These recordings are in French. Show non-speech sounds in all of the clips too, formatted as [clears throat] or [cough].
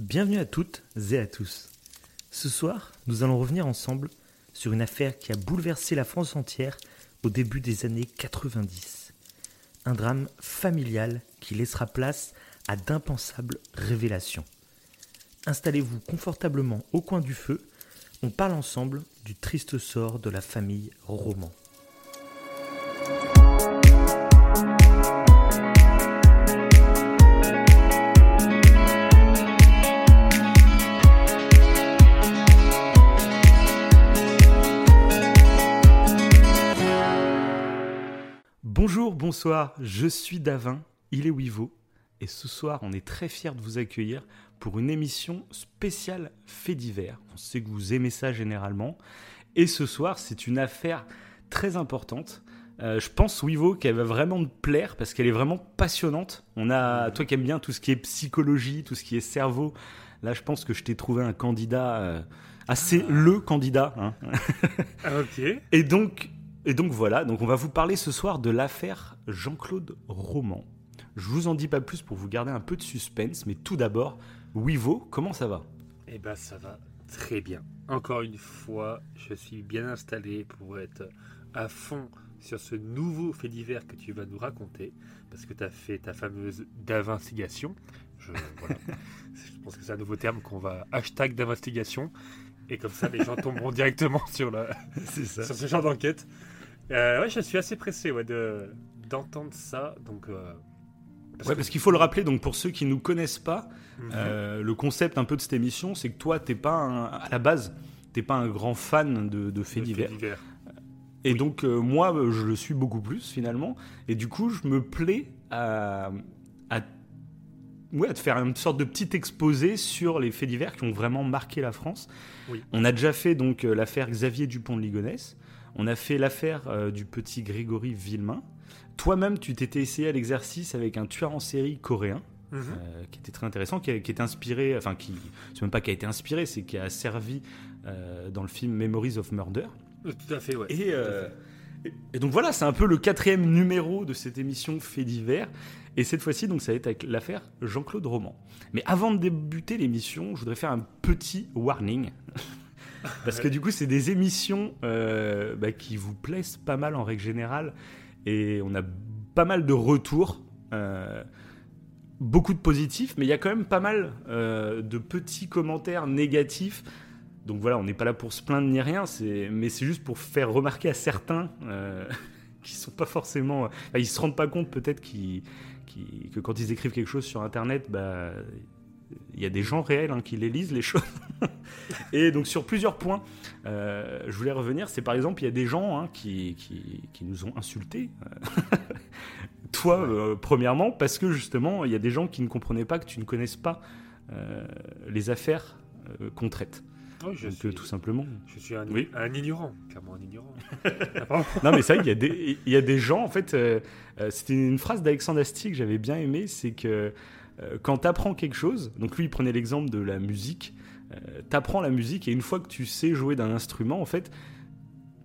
Bienvenue à toutes et à tous. Ce soir, nous allons revenir ensemble sur une affaire qui a bouleversé la France entière au début des années 90. Un drame familial qui laissera place à d'impensables révélations. Installez-vous confortablement au coin du feu, on parle ensemble du triste sort de la famille Roman. Bonsoir, je suis Davin, il est Wivo, et ce soir on est très fiers de vous accueillir pour une émission spéciale fait divers. On sait que vous aimez ça généralement, et ce soir c'est une affaire très importante. Euh, je pense, Wivo, qu'elle va vraiment te plaire parce qu'elle est vraiment passionnante. On a, toi qui aimes bien tout ce qui est psychologie, tout ce qui est cerveau, là je pense que je t'ai trouvé un candidat euh, assez le candidat. hein. Ok. Et donc, et donc voilà, donc on va vous parler ce soir de l'affaire Jean-Claude Roman. Je vous en dis pas plus pour vous garder un peu de suspense, mais tout d'abord, Wivo, comment ça va? Eh ben, ça va très bien. Encore une fois, je suis bien installé pour être à fond sur ce nouveau fait divers que tu vas nous raconter, parce que tu as fait ta fameuse d'investigation. Je, voilà. [laughs] je pense que c'est un nouveau terme qu'on va hashtag d'investigation, et comme ça, les gens tomberont directement sur, la, sur ce genre d'enquête. Euh, ouais, je suis assez pressé ouais, de, d'entendre ça. Donc, euh, Ouais, parce qu'il faut le rappeler, donc pour ceux qui nous connaissent pas, Mhm. euh, le concept un peu de cette émission, c'est que toi, t'es pas un- à la base, t'es pas un grand fan de, de faits divers. Et Oui. donc, moi, je le suis beaucoup plus finalement. Et du coup, je me plais à, à, ouais, à te faire une sorte de petit exposé sur les faits divers qui ont vraiment marqué la France. Oui. On a déjà fait donc l'affaire Xavier Dupont de Ligonnès. On a fait l'affaire euh, du petit Grégory Villemain. Toi-même, tu t'étais essayé à l'exercice avec un tueur en série coréen. Mhm. euh, qui était très intéressant, qui, a- qui est inspiré, enfin qui, c'est même pas qui a été inspiré, c'est qui a servi euh, dans le film Memories of Murder. Tout à fait, ouais. Euh, fait. et- et donc voilà, c'est un peu le quatrième numéro de cette émission fait divers. Et cette fois-ci, donc, ça va être avec l'affaire Jean-Claude Roman. Mais avant de débuter l'émission, je voudrais faire un petit warning. Parce que du coup, c'est des émissions euh, bah, qui vous plaisent pas mal en règle générale. Et on a pas mal de retours. euh, beaucoup de positifs, mais il y a quand même pas mal euh, de petits commentaires négatifs. Donc voilà, on n'est pas là pour se plaindre ni rien, mais c'est juste pour faire remarquer à certains [laughs] qui sont pas forcément, ils se rendent pas compte peut-être que quand ils écrivent quelque chose sur Internet, bah il y a des gens réels hein, qui les lisent les choses. [laughs] Et donc sur plusieurs points, euh, je voulais revenir. C'est par exemple, il y a des gens hein, qui, qui, qui nous ont insultés. [laughs] Toi, euh, premièrement, parce que justement, il y a des gens qui ne comprenaient pas que tu ne connaisses pas euh, les affaires qu'on traite. Oui, je, Donc, suis, tout simplement. je suis un, Oui. un ignorant, clairement un ignorant. [laughs] Non, mais c'est vrai qu'il y, a des- il y a des gens, en fait, c'était une phrase d'Alexandre Astier que j'avais bien aimé, c'est que quand tu apprends quelque chose, donc lui il prenait l'exemple de la musique, tu apprends la musique et une fois que tu sais jouer d'un instrument, en fait,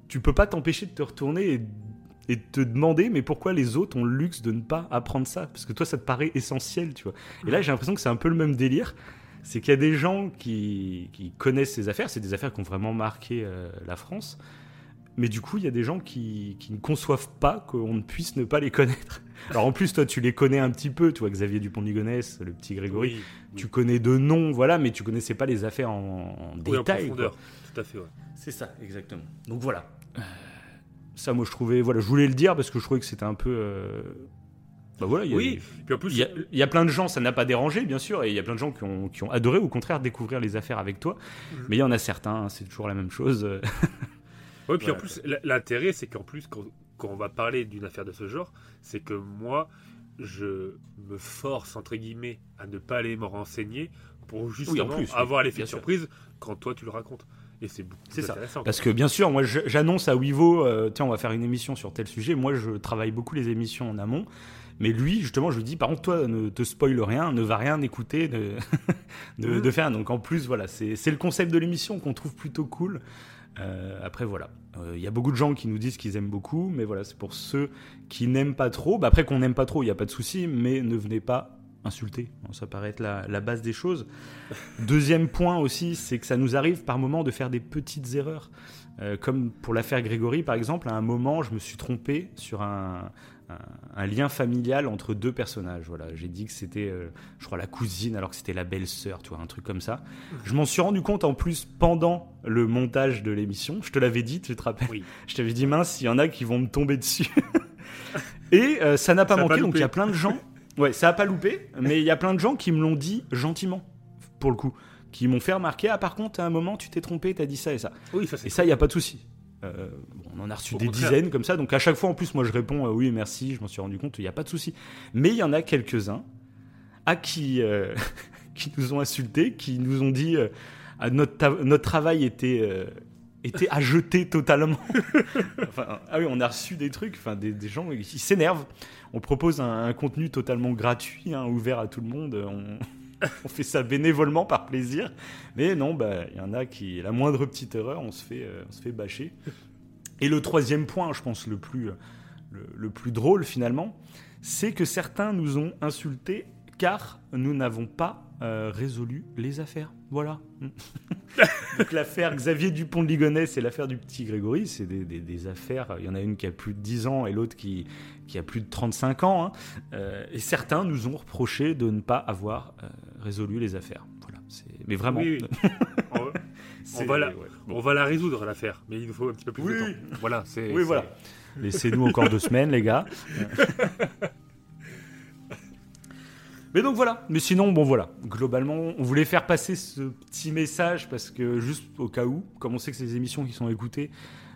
tu peux pas t'empêcher de te retourner et, et te demander mais pourquoi les autres ont le luxe de ne pas apprendre ça? Parce que toi ça te paraît essentiel, tu vois. Et là j'ai l'impression que c'est un peu le même délire. C'est qu'il y a des gens qui, qui connaissent ces affaires, c'est des affaires qui ont vraiment marqué euh, la France. Mais du coup, il y a des gens qui, qui ne conçoivent pas qu'on ne puisse ne pas les connaître. Alors en plus, toi, tu les connais un petit peu, tu vois, Xavier Dupont de Ligonnès, le petit Grégory. Oui, Tu connais de nom, voilà, mais tu connaissais pas les affaires en, en oui, en détail. profondeur. quoi. Tout à fait, ouais. C'est ça, exactement. Donc voilà. Euh, Ça, moi, je trouvais, voilà, je voulais le dire parce que je trouvais que c'était un peu. euh, Bah voilà, il y a Oui, puis en plus, il y, a, y a plein de gens, ça n'a pas dérangé, bien sûr, et il y a plein de gens qui ont, qui ont adoré, au contraire, découvrir les affaires avec toi. Mhm. Mais il y en a certains, hein, c'est toujours la même chose. Oui, [laughs] puis Voilà. en plus, l'intérêt, c'est qu'en plus, quand, quand on va parler d'une affaire de ce genre, c'est que moi, je me force, entre guillemets, à ne pas aller me renseigner pour justement plus, oui, avoir l'effet bien de sûr. surprise quand toi, tu le racontes. Et c'est plus ça. intéressant. Parce que bien sûr, moi j'annonce à Wivo, euh, tiens, on va faire une émission sur tel sujet. Moi je travaille beaucoup les émissions en amont. Mais lui, justement, je lui dis, par contre, toi, ne te spoil rien, ne va rien écouter de, [laughs] de, Mhm. de faire. Donc en plus, voilà, c'est le concept de l'émission qu'on trouve plutôt cool. Euh, après, voilà. Il y a beaucoup de gens qui nous disent qu'ils aiment beaucoup, mais voilà, c'est pour ceux qui n'aiment pas trop. Bah, après, qu'on n'aime pas trop, il n'y a pas de souci, mais ne venez pas insulter. Ça paraît être la, la base des choses. [laughs] Deuxième point aussi, c'est que ça nous arrive par moment de faire des petites erreurs. Euh, comme pour l'affaire Grégory, par exemple, à un moment, je me suis trompé sur un, un, lien familial entre deux personnages. Voilà, j'ai dit que c'était, euh, je crois, la cousine, alors que c'était la belle-sœur, tu vois, un truc comme ça. Je m'en suis rendu compte en plus pendant le montage de l'émission. Je te l'avais dit, tu te rappelles Oui. [laughs] Je t'avais dit, mince, il y en a qui vont me tomber dessus. [laughs] Et euh, ça n'a pas Ça manqué, pas donc il y a plein de gens. [laughs] Ouais, ça a pas loupé, mais il y a plein de gens qui me l'ont dit gentiment, pour le coup. Qui m'ont fait remarquer, ah, par contre, à un moment, tu t'es trompé, t'as dit ça et ça. Oui, ça Et ça, il n'y a pas de souci. Euh, on en a reçu Au des contraire. dizaines comme ça, donc à chaque fois en plus, moi je réponds euh, oui, merci, je m'en suis rendu compte, il n'y a pas de souci. Mais il y en a quelques-uns à qui, euh, [laughs] qui nous ont insultés, qui nous ont dit ah, notre, notre travail était, était à jeter totalement. [laughs] Enfin, ah oui, on a reçu des trucs, enfin, des, des gens qui s'énervent. On propose un, un contenu totalement gratuit, hein, ouvert à tout le monde. On, [laughs] on fait ça bénévolement par plaisir. Mais non, bah, il y en a qui, la moindre petite erreur, on se fait, euh, on se fait bâcher. Et le troisième point, je pense le plus, le plus drôle finalement, c'est que certains nous ont insultés car nous n'avons pas euh, résolu les affaires. Voilà. [laughs] Donc l'affaire Xavier Dupont de Ligonnès et l'affaire du petit Grégory, c'est des, des- des affaires. Il y en a une qui a plus de 10 ans et l'autre qui, qui a plus de 35 ans. hein. Euh, et certains nous ont reproché de ne pas avoir euh, résolu les affaires. Voilà. Mais vraiment. Oui, oui. [laughs] on, va la- ouais, bon. on va la résoudre l'affaire, mais il nous faut un petit peu plus Oui. de temps. Voilà, c'est. Oui, voilà. Laissez-nous encore deux semaines, les gars. [laughs] Mais donc voilà. Mais sinon, bon voilà. Globalement, on voulait faire passer ce petit message parce que juste au cas où, comme on sait que c'est des émissions qui sont écoutées,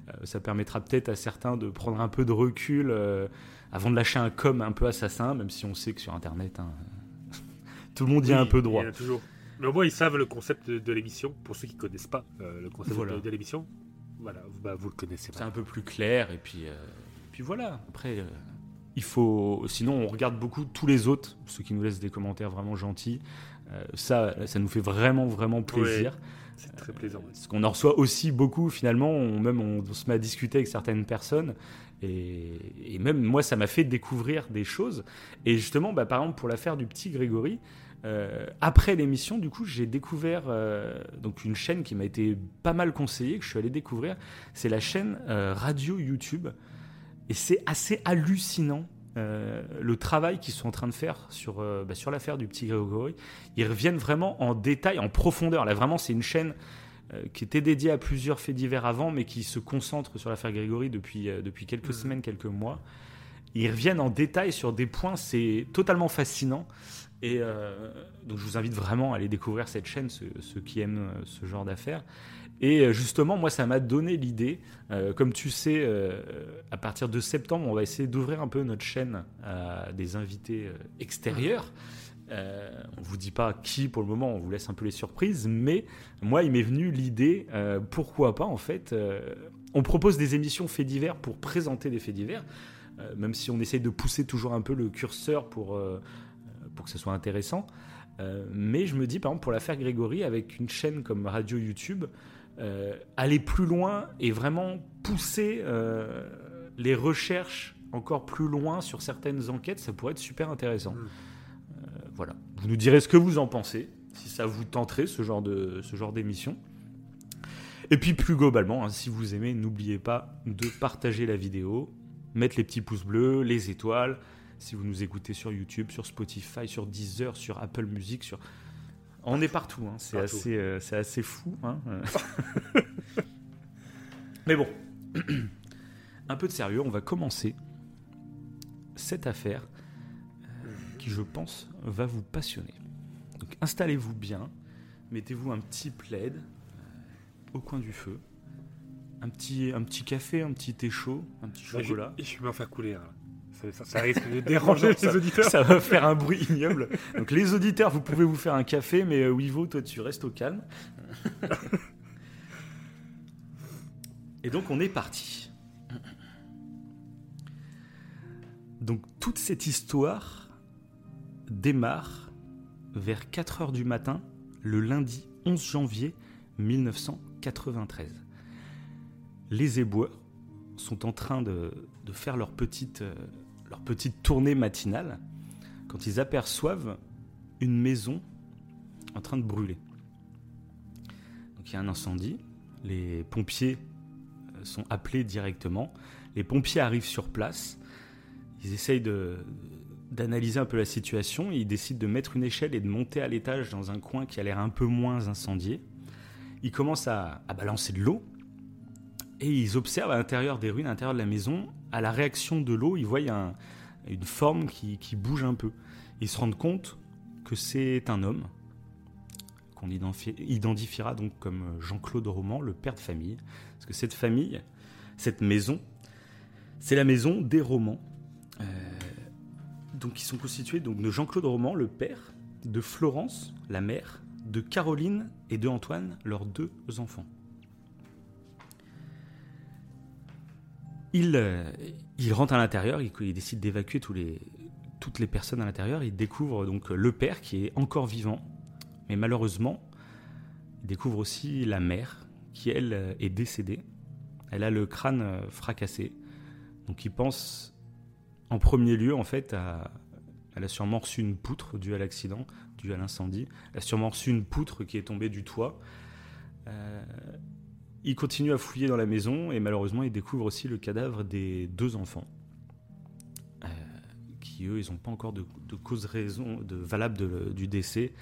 euh, ça permettra peut-être à certains de prendre un peu de recul euh, avant de lâcher un com un peu assassin, même si on sait que sur Internet, hein, [laughs] tout le monde y a Oui, un peu droit. Il y en a toujours. Mais au moins, ils savent le concept de, de l'émission. Pour ceux qui ne connaissent pas euh, le concept Voilà. de, de l'émission, voilà, vous- bah, vous le connaissez C'est un peu plus clair et puis, euh, puis voilà. Après, il faut. Sinon, on regarde beaucoup tous les autres, ceux qui nous laissent des commentaires vraiment gentils. Euh, ça, ça nous fait vraiment, vraiment plaisir. C'est très plaisant. Parce qu'on en reçoit aussi beaucoup finalement. On, même on, on se met à discuter avec certaines personnes. Et, et même moi, ça m'a fait découvrir des choses. Et justement, bah, par exemple, pour l'affaire du petit Grégory, euh, après l'émission, du coup, j'ai découvert euh, donc une chaîne qui m'a été pas mal conseillée, que je suis allé découvrir. C'est la chaîne euh, Radio YouTube. Et c'est assez hallucinant euh, le travail qu'ils sont en train de faire sur, euh, bah, sur l'affaire du petit Grégory. Ils reviennent vraiment en détail, en profondeur. Là, vraiment, c'est une chaîne euh, qui était dédiée à plusieurs faits divers avant, mais qui se concentre sur l'affaire Grégory depuis, depuis quelques Mhm. semaines, quelques mois. Ils reviennent en détail sur des points, c'est totalement fascinant. Et donc, je vous invite vraiment à aller découvrir cette chaîne, ceux, ceux qui aiment ce genre d'affaires. Et euh, justement, moi, ça m'a donné l'idée. euh, comme tu sais, euh, à partir de septembre, on va essayer d'ouvrir un peu notre chaîne à des invités extérieurs. Euh, on vous dit pas qui pour le moment, on vous laisse un peu les surprises, mais moi, il m'est venu l'idée, pourquoi pas en fait, on propose des émissions faits divers pour présenter des faits divers, même si on essaye de pousser toujours un peu le curseur pour, pour que ce soit intéressant. Mais je me dis, par exemple, pour l'affaire Grégory, avec une chaîne comme Radio YouTube, aller plus loin et vraiment pousser euh, les recherches encore plus loin sur certaines enquêtes, ça pourrait être super intéressant. Mm. Euh, voilà. Vous nous direz ce que vous en pensez, si ça vous tenterait ce genre de ce genre d'émission. Et puis plus globalement, hein, si vous aimez, n'oubliez pas de partager la vidéo, mettre les petits pouces bleus, les étoiles. Si vous nous écoutez sur YouTube, sur Spotify, sur Deezer, sur Apple Music, sur on est partout. hein. C'est assez euh, assez fou. hein. [laughs] Mais bon, un peu de sérieux, on va commencer cette affaire euh, qui, je pense, va vous passionner. Donc installez-vous bien, mettez-vous un petit plaid euh, au coin du feu, un petit, un petit café, un petit thé chaud, un petit Bah, je, chocolat. je vais m'en faire couler. hein. Ça- ça risque de déranger [laughs] les auditeurs. Ça va faire un bruit ignoble. Donc les auditeurs, vous pouvez vous faire un café, mais euh, Wivo, toi, tu restes au calme. [laughs] Et donc on est parti. Donc toute cette histoire démarre vers 4 heures du matin, le lundi 11 janvier 1993. Les éboueurs sont en train de, de faire leur petite, euh, leur petite tournée matinale quand ils aperçoivent une maison en train de brûler. Donc il y a un incendie, les pompiers euh, sont appelés directement, les pompiers arrivent sur place, ils essayent d'analyser un peu la situation, ils décident de mettre une échelle et de monter à l'étage dans un coin qui a l'air un peu moins incendié. Ils commencent à balancer de l'eau et ils observent à l'intérieur des ruines, à l'intérieur de la maison, à la réaction de l'eau, ils voient un, une forme qui, bouge un peu. Ils se rendent compte que c'est un homme qu'on identifiera donc comme Jean-Claude Roman, le père de famille. Parce que cette famille, cette maison, c'est la maison des romans. Euh, donc ils sont constitués donc, de Jean-Claude Roman, le père, de Florence, la mère, de Caroline et de Antoine, leurs deux enfants. Il, euh, il rentre à l'intérieur, il, décide d'évacuer toutes les personnes à l'intérieur. Il découvre donc le père qui est encore vivant, mais malheureusement, il découvre aussi la mère qui, elle, est décédée. Elle a le crâne euh, fracassé. Donc il pense en premier lieu, en fait, à, elle a sûrement reçu une poutre due à l'accident, due à l'incendie. Elle a sûrement reçu une poutre qui est tombée du toit. Euh, il continue à fouiller dans la maison et malheureusement il découvre aussi le cadavre des deux enfants. Euh, qui eux, ils n'ont pas encore de, cause raison de, valable du décès.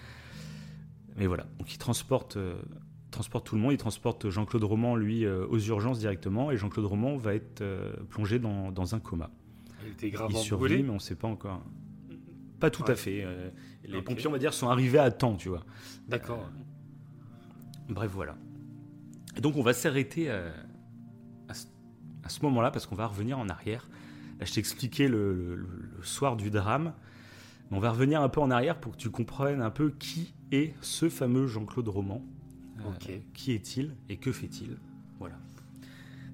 Mais voilà, donc il transporte, euh, transporte tout le monde, il transporte Jean-Claude Roman, lui, euh, aux urgences directement, et Jean-Claude Roman va être plongé dans, dans, un coma. Il était gravement il survit, mais on ne sait pas encore. Pas tout à fait. les pompiers, on va dire, sont arrivés à temps, tu vois. D'accord. bref, voilà. Et donc on va s'arrêter à, à, ce moment-là parce qu'on va revenir en arrière. Là, je t'ai expliqué le, soir du drame. Mais on va revenir un peu en arrière pour que tu comprennes un peu qui est ce fameux Jean-Claude Roman. Euh, qui est-il et que fait-il? Voilà.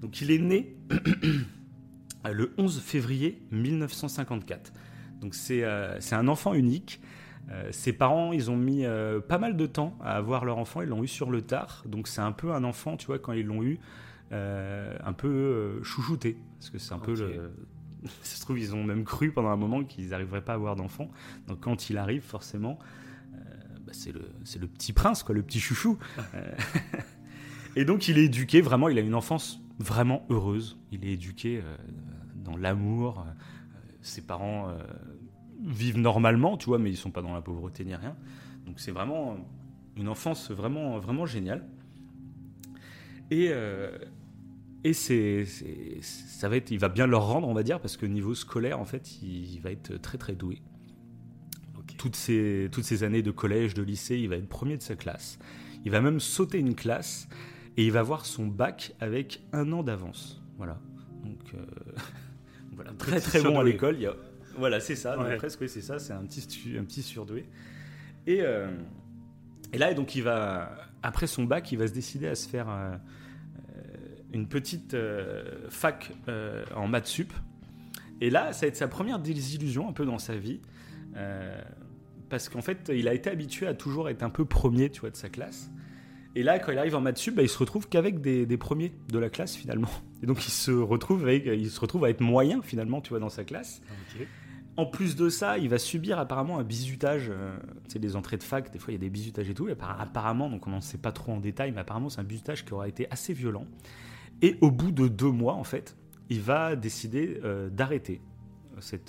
Donc il est né [clears throat] le 11 février 1954. Donc c'est euh, un enfant unique. Euh, ses parents, ils ont mis euh, pas mal de temps à avoir leur enfant, ils l'ont eu sur le tard. Donc c'est un peu un enfant, tu vois, quand ils l'ont eu, euh, un peu chouchouté. Parce que c'est un peu le. [laughs] Ça se trouve, ils ont même cru pendant un moment qu'ils n'arriveraient pas à avoir d'enfant. Donc quand il arrive, forcément, bah, c'est le, le, petit prince, quoi, le petit chouchou. [laughs] Et donc il est éduqué, vraiment, il a une enfance vraiment heureuse. Il est éduqué dans l'amour. ses parents vivent normalement, tu vois, mais ils sont pas dans la pauvreté ni rien. Donc c'est vraiment une enfance vraiment, vraiment géniale. Et, euh, et c'est, ça va être, il va bien leur rendre, on va dire, parce que niveau scolaire, en fait, il, va être très très doué. Toutes, ces, toutes ces années de collège, de lycée, il va être premier de sa classe. Il va même sauter une classe et il va avoir son bac avec un an d'avance. Voilà. Donc, euh, [laughs] voilà, très très bon à l'école. Il y a voilà, c'est ça. presque, c'est ça. C'est un petit, un petit surdoué. Et, euh, et là, donc, il va, après son bac, il va se décider à se faire euh, une petite euh, fac en maths sup. Et là, ça va être sa première désillusion un peu dans sa vie. parce qu'en fait, il a été habitué à toujours être un peu premier, tu vois, de sa classe. Et là, quand il arrive en maths sup, bah, il se retrouve qu'avec des, des, premiers de la classe finalement. Et donc il se retrouve avec, il se retrouve à être moyen finalement, tu vois, dans sa classe. En plus de ça, il va subir apparemment un bizutage. Euh, tu sais, les entrées de fac, des fois il y a des bizutages et tout. Et apparemment, donc on n'en sait pas trop en détail, mais apparemment c'est un bizutage qui aura été assez violent. Et au bout de deux mois, en fait, il va décider euh, d'arrêter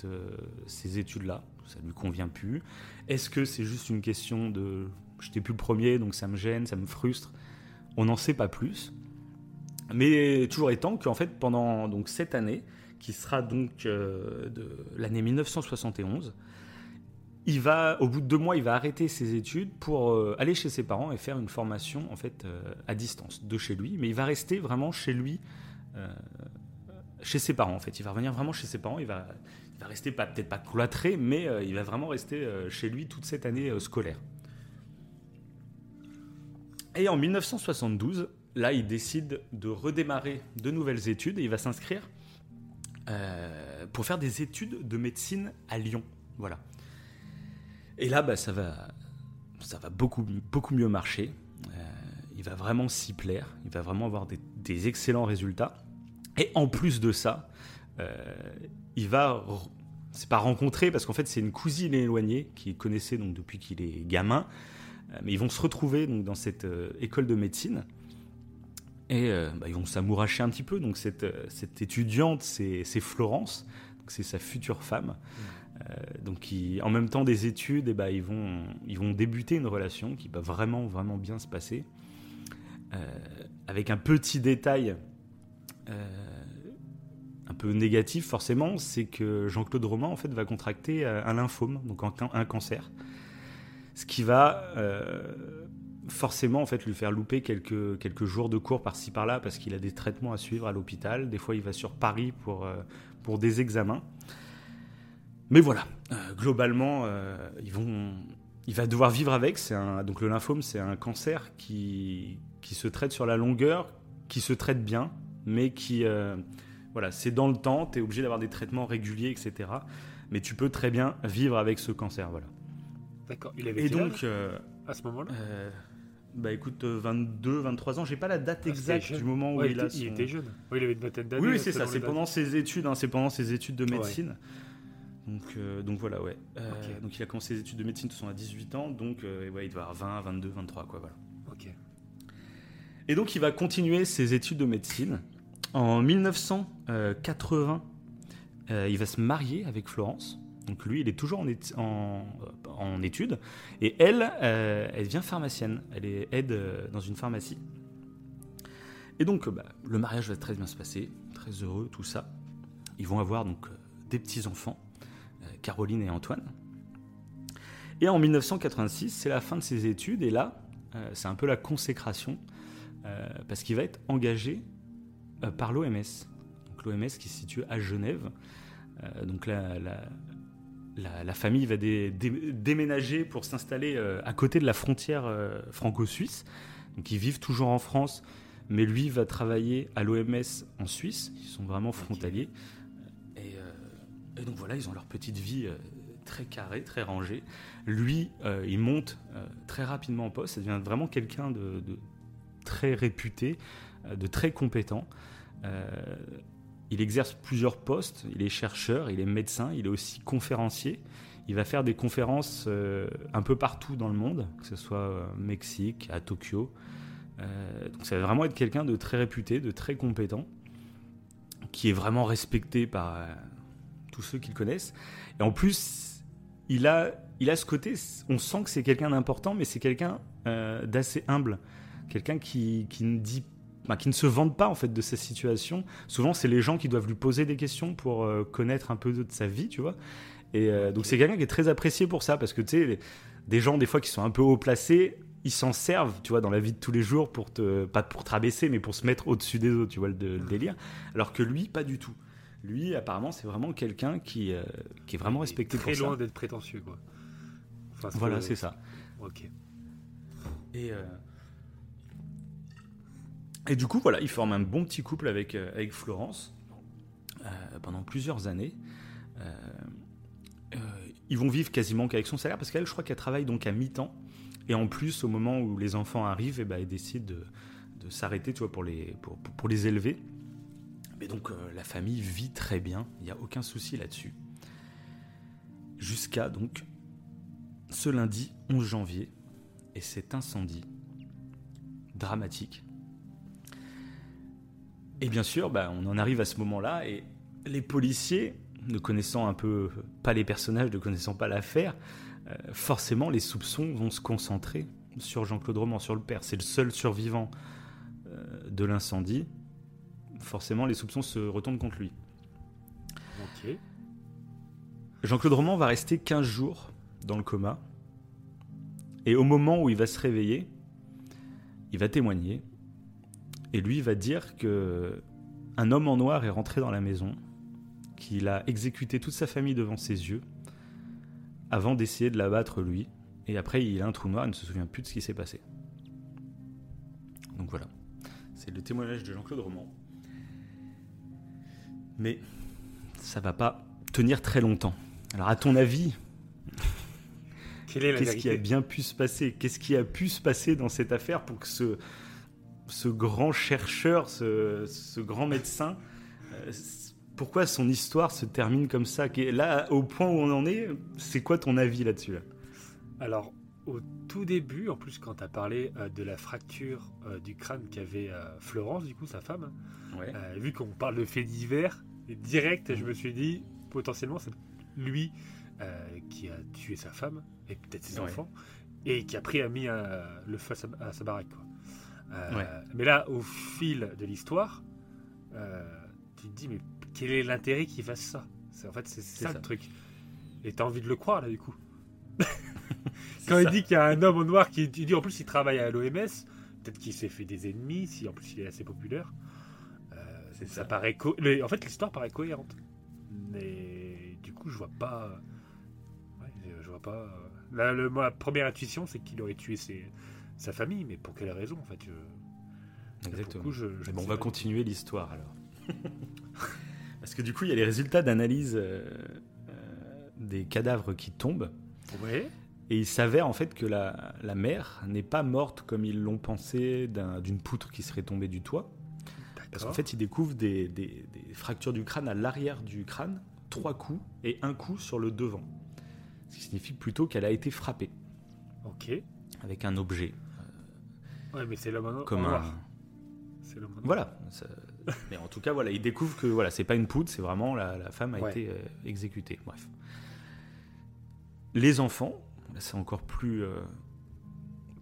euh, ces études-là. Ça lui convient plus. Est-ce que c'est juste une question de j'étais plus le premier, donc ça me gêne, ça me frustre? On n'en sait pas plus. Mais toujours étant qu'en fait, pendant donc cette année, qui sera donc euh, de l'année 1971. Il va, au bout de deux mois, il va arrêter ses études pour euh, aller chez ses parents et faire une formation en fait euh, à distance de chez lui. Mais il va rester vraiment chez lui, chez ses parents en fait. Il va revenir vraiment chez ses parents. Il va, il va rester peut-être pas cloîtré, mais il va vraiment rester chez lui toute cette année scolaire. Et en 1972, là, il décide de redémarrer de nouvelles études et il va s'inscrire euh, pour faire des études de médecine à Lyon. Voilà. Et là, bah, ça va, ça va beaucoup, beaucoup mieux marcher. Euh, il va vraiment s'y plaire. Il va vraiment avoir des, excellents résultats. Et en plus de ça, euh, il va c'est pas rencontré parce qu'en fait c'est une cousine éloignée qu'il connaissait donc depuis qu'il est gamin. Mais ils vont se retrouver donc dans cette école de médecine et euh, bah, ils vont s'amouracher un petit peu. Donc cette, cette étudiante c'est Florence, c'est sa future femme. donc qui, en même temps des études, et bah, ils, vont, ils vont débuter une relation qui va vraiment vraiment bien se passer. avec un petit détail un peu négatif forcément, c'est que Jean-Claude Roman en fait va contracter un lymphome, donc un, cancer, ce qui va euh, forcément en fait lui faire louper quelques, quelques jours de cours par-ci par-là parce qu'il a des traitements à suivre à l'hôpital. Des fois, il va sur Paris pour, euh, pour des examens. Mais voilà, euh, globalement, ils vont, il va devoir vivre avec. C'est un, donc le lymphome, c'est un cancer qui, qui se traite sur la longueur, qui se traite bien, mais qui voilà, c'est dans le temps, tu es obligé d'avoir des traitements réguliers, etc. Mais tu peux très bien vivre avec ce cancer, voilà. D'accord. Il avait Et donc, euh, à ce moment-là? euh, Bah écoute, 22, euh, 23 ans, j'ai pas la date ah, exacte du moment où il, a. Il était jeune. Oui, il avait une vingtaine d'années. Oui, c'est ça. C'est pendant ses études. Hein, c'est pendant ses études de médecine. Donc, donc voilà, ouais. Donc il a commencé ses études de médecine, tout son à 18 ans. Donc ouais, il doit avoir 20, 22, 23, quoi, voilà. Ok. Et donc il va continuer ses études de médecine. En 1980, euh, il va se marier avec Florence. Donc lui, il est toujours en, en, études. Et elle, euh, elle devient pharmacienne. Elle est aide euh, dans une pharmacie. Et donc, bah, le mariage va très bien se passer. Très heureux, tout ça. Ils vont avoir donc des petits-enfants, Caroline et Antoine. Et en 1986, c'est la fin de ses études. Et là, c'est un peu la consécration. parce qu'il va être engagé euh, par l'OMS. L'OMS qui se situe à Genève. Euh, donc la, famille va déménager pour s'installer euh, à côté de la frontière franco-suisse. Donc ils vivent toujours en France, mais lui va travailler à l'OMS en Suisse. Ils sont vraiment frontaliers. Et, donc voilà, ils ont leur petite vie très carrée, très rangée. Lui, il monte très rapidement en poste. Ça devient vraiment quelqu'un de, très réputé, de très compétent. Euh, il exerce plusieurs postes. Il est chercheur, il est médecin, il est aussi conférencier. Il va faire des conférences euh, un peu partout dans le monde, que ce soit au Mexique, à Tokyo. Euh, donc ça va vraiment être quelqu'un de très réputé, de très compétent, qui est vraiment respecté par tous ceux qui le connaissent. Et en plus, il a, il a ce côté, on sent que c'est quelqu'un d'important, mais c'est quelqu'un d'assez humble. Quelqu'un qui, qui ne dit bah, qui ne se vendent pas en fait de sa situation. Souvent, c'est les gens qui doivent lui poser des questions pour euh, connaître un peu de sa vie, tu vois. Et euh, donc, c'est quelqu'un qui est très apprécié pour ça parce que tu sais, des gens des fois qui sont un peu haut placés, ils s'en servent, tu vois, dans la vie de tous les jours pour te, pas pour te rabaisser, mais pour se mettre au-dessus des autres, tu vois, le, délire. Alors que lui, pas du tout. Lui, apparemment, c'est vraiment quelqu'un qui, euh, qui est vraiment respecté très pour ça. loin d'être prétentieux, quoi. voilà, c'est ça. Ok. Et et du coup, voilà, il forme un bon petit couple avec, euh, avec Florence euh, pendant plusieurs années. Euh, ils vont vivre quasiment qu'avec son salaire parce qu'elle, je crois qu'elle travaille donc à mi-temps. Et en plus, au moment où les enfants arrivent, eh ben, elle décide de, de s'arrêter tu vois, pour, les, pour, pour, les élever. Mais donc, la famille vit très bien, il n'y a aucun souci là-dessus. Jusqu'à donc ce lundi 11 janvier et cet incendie dramatique et bien sûr, bah, on en arrive à ce moment-là, et les policiers, ne connaissant un peu pas les personnages, ne connaissant pas l'affaire, euh, forcément les soupçons vont se concentrer sur Jean-Claude Roman, sur le père. C'est le seul survivant euh, de l'incendie. Forcément, les soupçons se retournent contre lui. Jean-Claude Roman va rester 15 jours dans le coma. Et au moment où il va se réveiller, il va témoigner et lui va dire que un homme en noir est rentré dans la maison, qu'il a exécuté toute sa famille devant ses yeux, avant d'essayer de l'abattre lui. Et après, il a un trou noir, il ne se souvient plus de ce qui s'est passé. Donc voilà, c'est le témoignage de Jean-Claude Roman. Mais ça va pas tenir très longtemps. Alors à ton avis, qu'est-ce qui a bien pu se passer? Qu'est-ce qui a pu se passer dans cette affaire pour que ce, ce grand chercheur, ce, grand médecin, euh, pourquoi son histoire se termine comme ça? Là, au point où on en est, c'est quoi ton avis là-dessus là? Alors, au tout début, en plus, quand tu as parlé euh, de la fracture euh, du crâne qu'avait Florence, du coup, sa femme, vu qu'on parle de faits divers, direct, je me suis dit, potentiellement, c'est lui qui a tué sa femme, et peut-être ses enfants, et qui a pris, a mis le feu à sa, baraque. Mais là, au fil de l'histoire, tu te dis, mais quel est l'intérêt qu'il fasse ça? En fait, c'est ça, le truc. Et tu as envie de le croire, là, du coup. [laughs] Quand il dit qu'il y a un homme au noir qui dit en plus il travaille à l'OMS, peut-être qu'il s'est fait des ennemis, si en plus il est assez populaire. Euh, ça, paraît en fait l'histoire paraît cohérente. Mais du coup je vois pas. je vois pas. La, ma première intuition c'est qu'il aurait tué sa famille, mais pour quelle raison en fait Exactement. bon, on va continuer l'histoire alors. [laughs] Parce que du coup il y a les résultats d'analyse euh, euh, des cadavres qui tombent. Ouais. Et il s'avère en fait que la, la mère n'est pas morte comme ils l'ont pensé d'une poutre qui serait tombée du toit. Parce qu'en fait, ils découvrent des, des, fractures du crâne à l'arrière du crâne, trois coups et un coup sur le devant. Ce qui signifie plutôt qu'elle a été frappée. Ok. Avec un objet. Ouais, mais c'est l'homme comme un... C'est Voilà. [laughs] mais en tout cas, voilà, ils découvrent que voilà, c'est pas une poutre, c'est vraiment la, la, femme a été euh, exécutée. Bref. Les enfants, c'est encore plus, euh,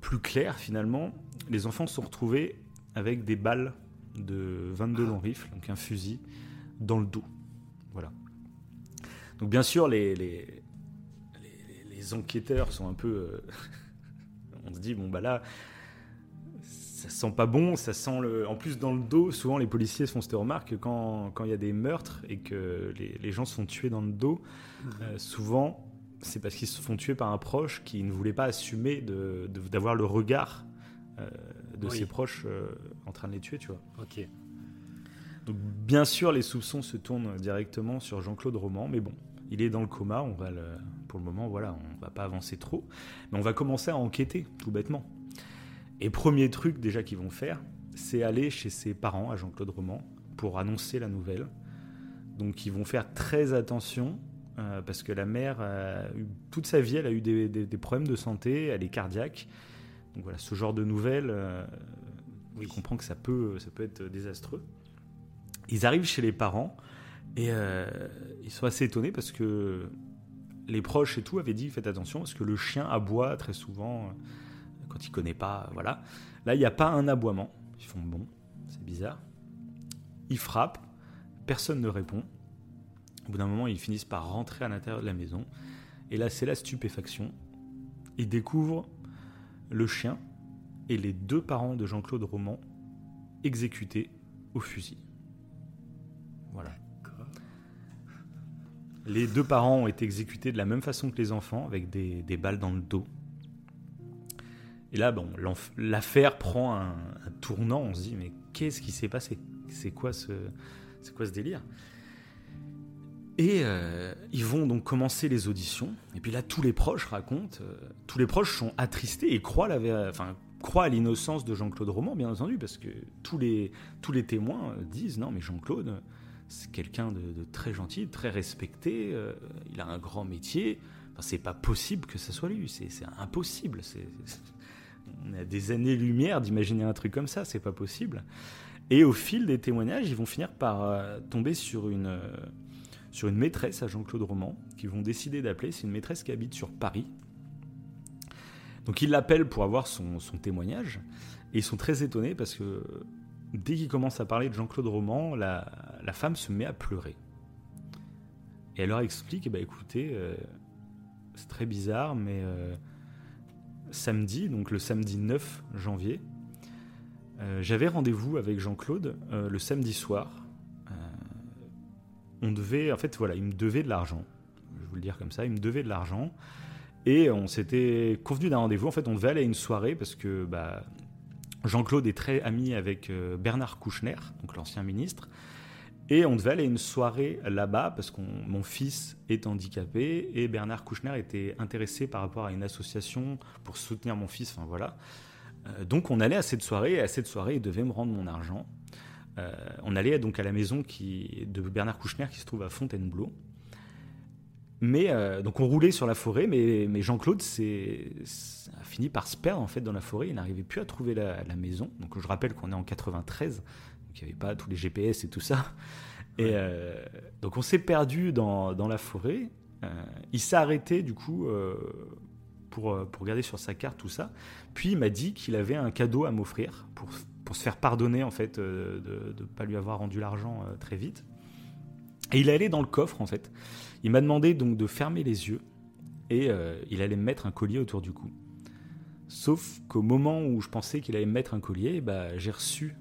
plus clair finalement. Les enfants se sont retrouvés avec des balles de 22 long rifle, donc un fusil, dans le dos. Voilà. Donc bien sûr, les, les, les, enquêteurs sont un peu... Euh, [laughs] on se dit, bon bah là, ça sent pas bon, ça sent le... En plus, dans le dos, souvent les policiers se font cette remarque quand il y a des meurtres et que les, les gens sont tués dans le dos, mmh. euh, souvent c'est parce qu'ils se font tuer par un proche qui ne voulait pas assumer d'avoir le regard euh, de ses proches euh, en train de les tuer, tu vois. Ok. Donc bien sûr, les soupçons se tournent directement sur Jean-Claude Roman, mais bon, il est dans le coma. On va le, pour le moment, voilà, on va pas avancer trop, mais on va commencer à enquêter, tout bêtement. Et premier truc déjà qu'ils vont faire, c'est aller chez ses parents à Jean-Claude Roman pour annoncer la nouvelle. Donc ils vont faire très attention euh, parce que la mère, toute sa vie, elle a eu des, problèmes de santé, elle est cardiaque. Donc voilà, ce genre de nouvelles, euh, on comprend que ça peut, ça peut être désastreux. Ils arrivent chez les parents et euh, ils sont assez étonnés parce que les proches et tout avaient dit faites attention parce que le chien aboie très souvent quand il connaît pas. Voilà. Là, il n'y a pas un aboiement. Ils font bon, c'est bizarre. Ils frappent, personne ne répond. Au bout d'un moment, ils finissent par rentrer à l'intérieur de la maison. Et là, c'est la stupéfaction. Ils découvrent le chien et les deux parents de Jean-Claude Roman exécutés au fusil. Voilà. Les deux parents ont été exécutés de la même façon que les enfants, avec des, balles dans le dos. Et là, bon, l'affaire prend un, tournant. On se dit, mais qu'est-ce qui s'est passé? C'est quoi ce, c'est ce délire? Et euh, ils vont donc commencer les auditions. Et puis là, tous les proches racontent, euh, tous les proches sont attristés et croient, à l'innocence de Jean-Claude Roman, bien entendu, parce que tous les, témoins disent non, mais Jean-Claude, c'est quelqu'un de, très gentil, très respecté, euh, il a un grand métier. Enfin, c'est pas possible que ça soit lui, c'est impossible. On a des années-lumière d'imaginer un truc comme ça, c'est pas possible. Et au fil des témoignages, ils vont finir par tomber sur une sur une maîtresse à Jean-Claude Roman, qu'ils vont décider d'appeler. C'est une maîtresse qui habite sur Paris. Donc ils l'appellent pour avoir son, témoignage. Et ils sont très étonnés parce que dès qu'ils commencent à parler de Jean-Claude Roman, la, femme se met à pleurer. Et elle leur explique, eh ben, écoutez, euh, c'est très bizarre, mais euh, samedi, donc le samedi 9 janvier, euh, j'avais rendez-vous avec Jean-Claude le samedi soir on devait, en fait, voilà, il me devait de l'argent. Je vous le dire comme ça, il me devait de l'argent. Et on s'était convenu d'un rendez-vous. En fait, on devait aller à une soirée parce que bah, Jean-Claude est très ami avec euh, Bernard Kouchner, donc l'ancien ministre. Et on devait aller à une soirée là-bas parce que mon fils est handicapé et Bernard Kouchner était intéressé par rapport à une association pour soutenir mon fils. Enfin voilà. Euh, donc on allait à cette soirée et à cette soirée il devait me rendre mon argent. on allait donc à la maison de Bernard Kouchner qui se trouve à Fontainebleau. Mais donc on roulait sur la forêt, mais, mais Jean-Claude a fini par se perdre en fait dans la forêt. Il n'arrivait plus à trouver la, la, maison. Donc je rappelle qu'on est en 93, donc il n'y avait pas tous les GPS et tout ça. Et euh, donc on s'est perdu dans, dans, la forêt. Euh, il s'est arrêté du coup euh, pour, pour regarder sur sa carte tout ça. Puis il m'a dit qu'il avait un cadeau à m'offrir pour, pour, se faire pardonner en fait de ne pas lui avoir rendu l'argent très vite. Et il est allé dans le coffre en fait. Il m'a demandé donc de fermer les yeux et il allait me mettre un collier autour du cou. Sauf qu'au moment où je pensais qu'il allait me mettre un collier, bah, j'ai reçu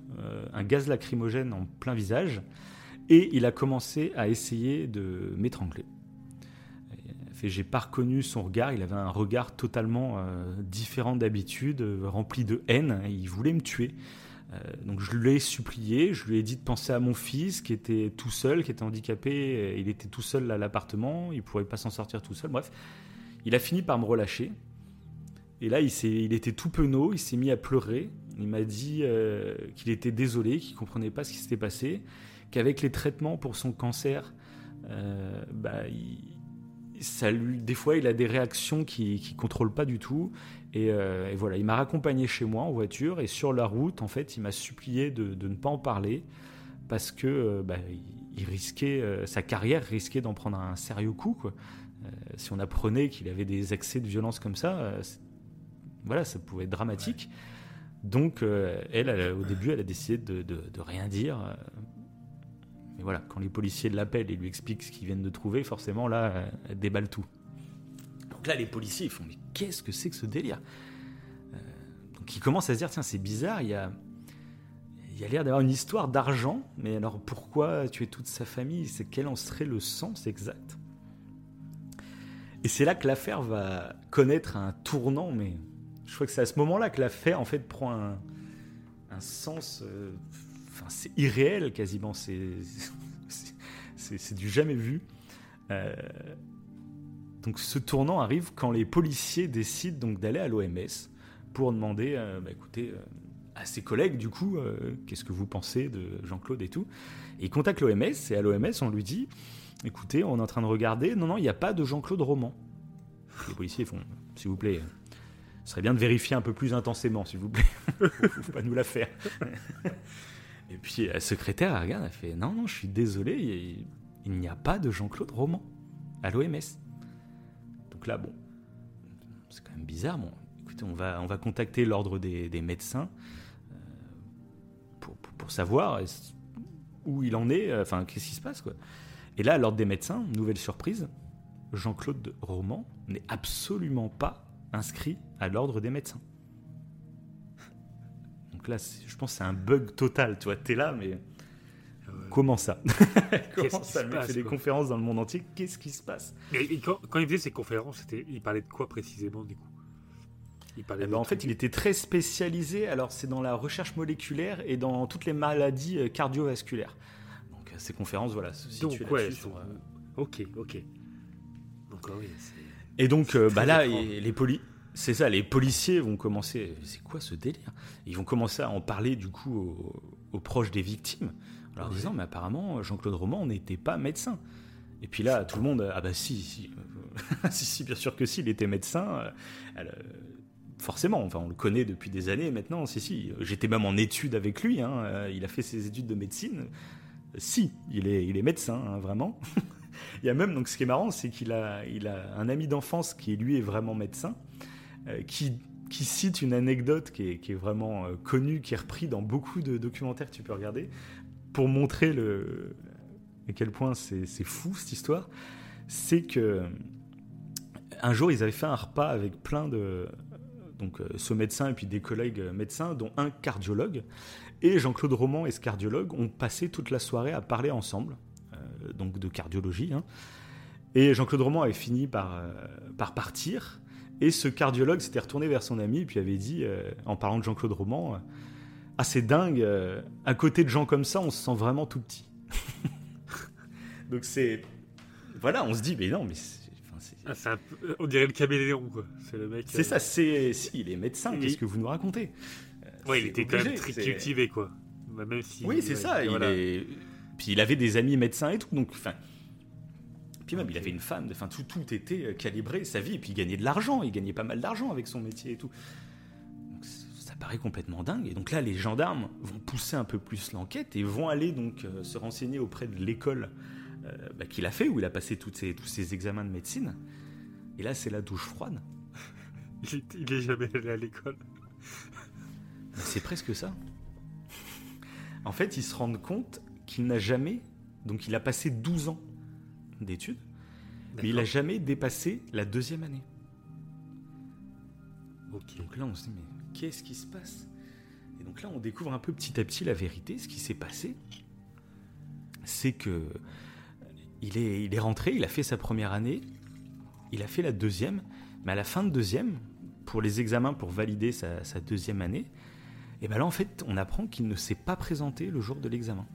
un gaz lacrymogène en plein visage. Et il a commencé à essayer de m'étrangler. J'ai pas reconnu son regard, il avait un regard totalement euh, différent d'habitude, euh, rempli de haine, il voulait me tuer. Euh, donc je lui ai supplié, je lui ai dit de penser à mon fils qui était tout seul, qui était handicapé, il était tout seul à l'appartement, il pourrait pas s'en sortir tout seul, bref. Il a fini par me relâcher. Et là, il, était tout penaud, il s'est mis à pleurer. Il m'a dit qu'il était désolé, qu'il comprenait pas ce qui s'était passé qu'avec les traitements pour son cancer, euh, bah, ça lui, des fois, il a des réactions qu'il ne contrôle pas du tout. Euh, et, voilà, il m'a raccompagné chez moi en voiture et sur la route, en fait, il m'a supplié de, ne pas en parler parce que euh, bah, il risquait, sa carrière risquait d'en prendre un sérieux coup. Si on apprenait qu'il avait des accès de violence comme ça, voilà, ça pouvait être dramatique. Donc, elle, au début, elle a décidé de, de rien dire mais voilà, quand les policiers l'appellent et lui expliquent ce qu'ils viennent de trouver, forcément, là, elle déballe tout. Donc là, les policiers, ils font Mais qu'est-ce que c'est que ce délire? Euh, Donc ils commencent à se dire Tiens, c'est bizarre, il y a, il y a l'air d'avoir une histoire d'argent, mais alors pourquoi tuer toute sa famille? C'est quel en serait le sens exact? Et c'est là que l'affaire va connaître un tournant, mais je crois que c'est à ce moment-là que l'affaire, en fait, prend un, sens. Euh, c'est irréel quasiment, c'est du jamais vu. Euh, donc ce tournant arrive quand les policiers décident donc d'aller à l'OMS pour demander, euh, bah, écoutez, à ses collègues du coup, qu'est-ce que vous pensez de Jean-Claude et tout. Et ils contactent l'OMS et à l'OMS on lui dit, écoutez, on est en train de regarder, non non, il n'y a pas de Jean-Claude Roman. Les policiers font, s'il vous plaît, ce serait bien de vérifier un peu plus intensément, s'il vous plaît. [laughs] faut pas nous la faire. Et puis la secrétaire, elle regarde, elle fait Non, non, je suis désolé, il, n'y a pas de Jean-Claude Roman à l'OMS. Donc là, bon, c'est quand même bizarre. Bon, écoutez, on va, on va contacter l'ordre des, médecins euh, pour, pour, savoir où il en est, euh, enfin, qu'est-ce qui se passe, quoi. Et là, l'ordre des médecins, nouvelle surprise, Jean-Claude Roman n'est absolument pas inscrit à l'ordre des médecins. [laughs] Donc là, je pense que c'est un bug total. Tu vois, t'es là, mais comment ça [laughs] Comment ça Le fait des conférences dans le monde entier. Qu'est-ce qui se passe quand, il faisait ces conférences, il parlait de quoi précisément du coup? Il parlait eh ben, En fait, il était très spécialisé. Alors, c'est dans la recherche moléculaire et dans toutes les maladies euh, cardiovasculaires. Donc, euh, ces conférences, voilà, se Donc, ouais, sur, euh, Ok, ok. Donc, oui, et donc, bah là, les, polis c'est ça, les policiers vont commencer. C'est quoi ce délire? Ils vont commencer à en parler du coup aux, proches des victimes, en leur disant Mais apparemment, Jean-Claude Roman n'était pas médecin. Et puis là, tout le monde Ah bah si, si, [laughs] si, si, bien sûr que si, il était médecin. Euh, euh, forcément, enfin, on le connaît depuis des années maintenant. Si, si, j'étais même en études avec lui. Hein, euh, il a fait ses études de médecine. Si, il est, il est médecin, hein, vraiment. [laughs] il y a même, donc ce qui est marrant, c'est qu'il a, il a un ami d'enfance qui, lui, est vraiment médecin. Euh, qui, cite une anecdote qui est, vraiment euh, connue, qui est reprise dans beaucoup de documentaires que tu peux regarder, pour montrer à quel point c'est fou cette histoire. C'est que un jour, ils avaient fait un repas avec plein de. Donc, euh, ce médecin et puis des collègues médecins, dont un cardiologue. Et Jean-Claude Roman et ce cardiologue ont passé toute la soirée à parler ensemble, donc de cardiologie. Hein. Et Jean-Claude Roman avait fini par, par partir. Et ce cardiologue s'était retourné vers son ami et puis avait dit, euh, en parlant de Jean-Claude Roman, euh, Ah, c'est dingue, euh, à côté de gens comme ça, on se sent vraiment tout petit. [laughs] Donc c'est. Voilà, on se dit, mais non, mais. Ah, on dirait le caméléon, quoi. C'est le mec. C'est ça, c'est. Si, il est médecin, qu'est-ce que vous nous racontez? Ouais, il était quand même très cultivé, quoi. Bah, Même si, Oui, c'est ouais, ça. voilà. Il est... Puis il avait des amis médecins et tout. Donc, enfin. Puis même, il avait une femme. Enfin, tout, tout était euh, calibré, sa vie. Et puis il gagnait de l'argent. Il gagnait pas mal d'argent avec son métier et tout. Donc, ça paraît complètement dingue. Et donc là, les gendarmes vont pousser un peu plus l'enquête et vont aller donc euh, se renseigner auprès de l'école euh, bah, qu'il a fait, où il a passé toutes ses- tous ses examens de médecine. Et là, c'est la douche froide. [laughs] Il, il est jamais allé à l'école. C'est presque ça. En fait, ils se rendent compte qu'il n'a jamais. Donc, il a passé 12 ans d'études, mais il n'a jamais dépassé la deuxième année. Donc là, on se dit, mais qu'est-ce qui se passe? Et donc là, on découvre un peu petit à petit la vérité. Ce qui s'est passé, c'est que il est, il est rentré, il a fait sa première année, il a fait la deuxième, mais à la fin de deuxième, pour les examens pour valider sa, sa deuxième année, et ben là, en fait, on apprend qu'il ne s'est pas présenté le jour de l'examen.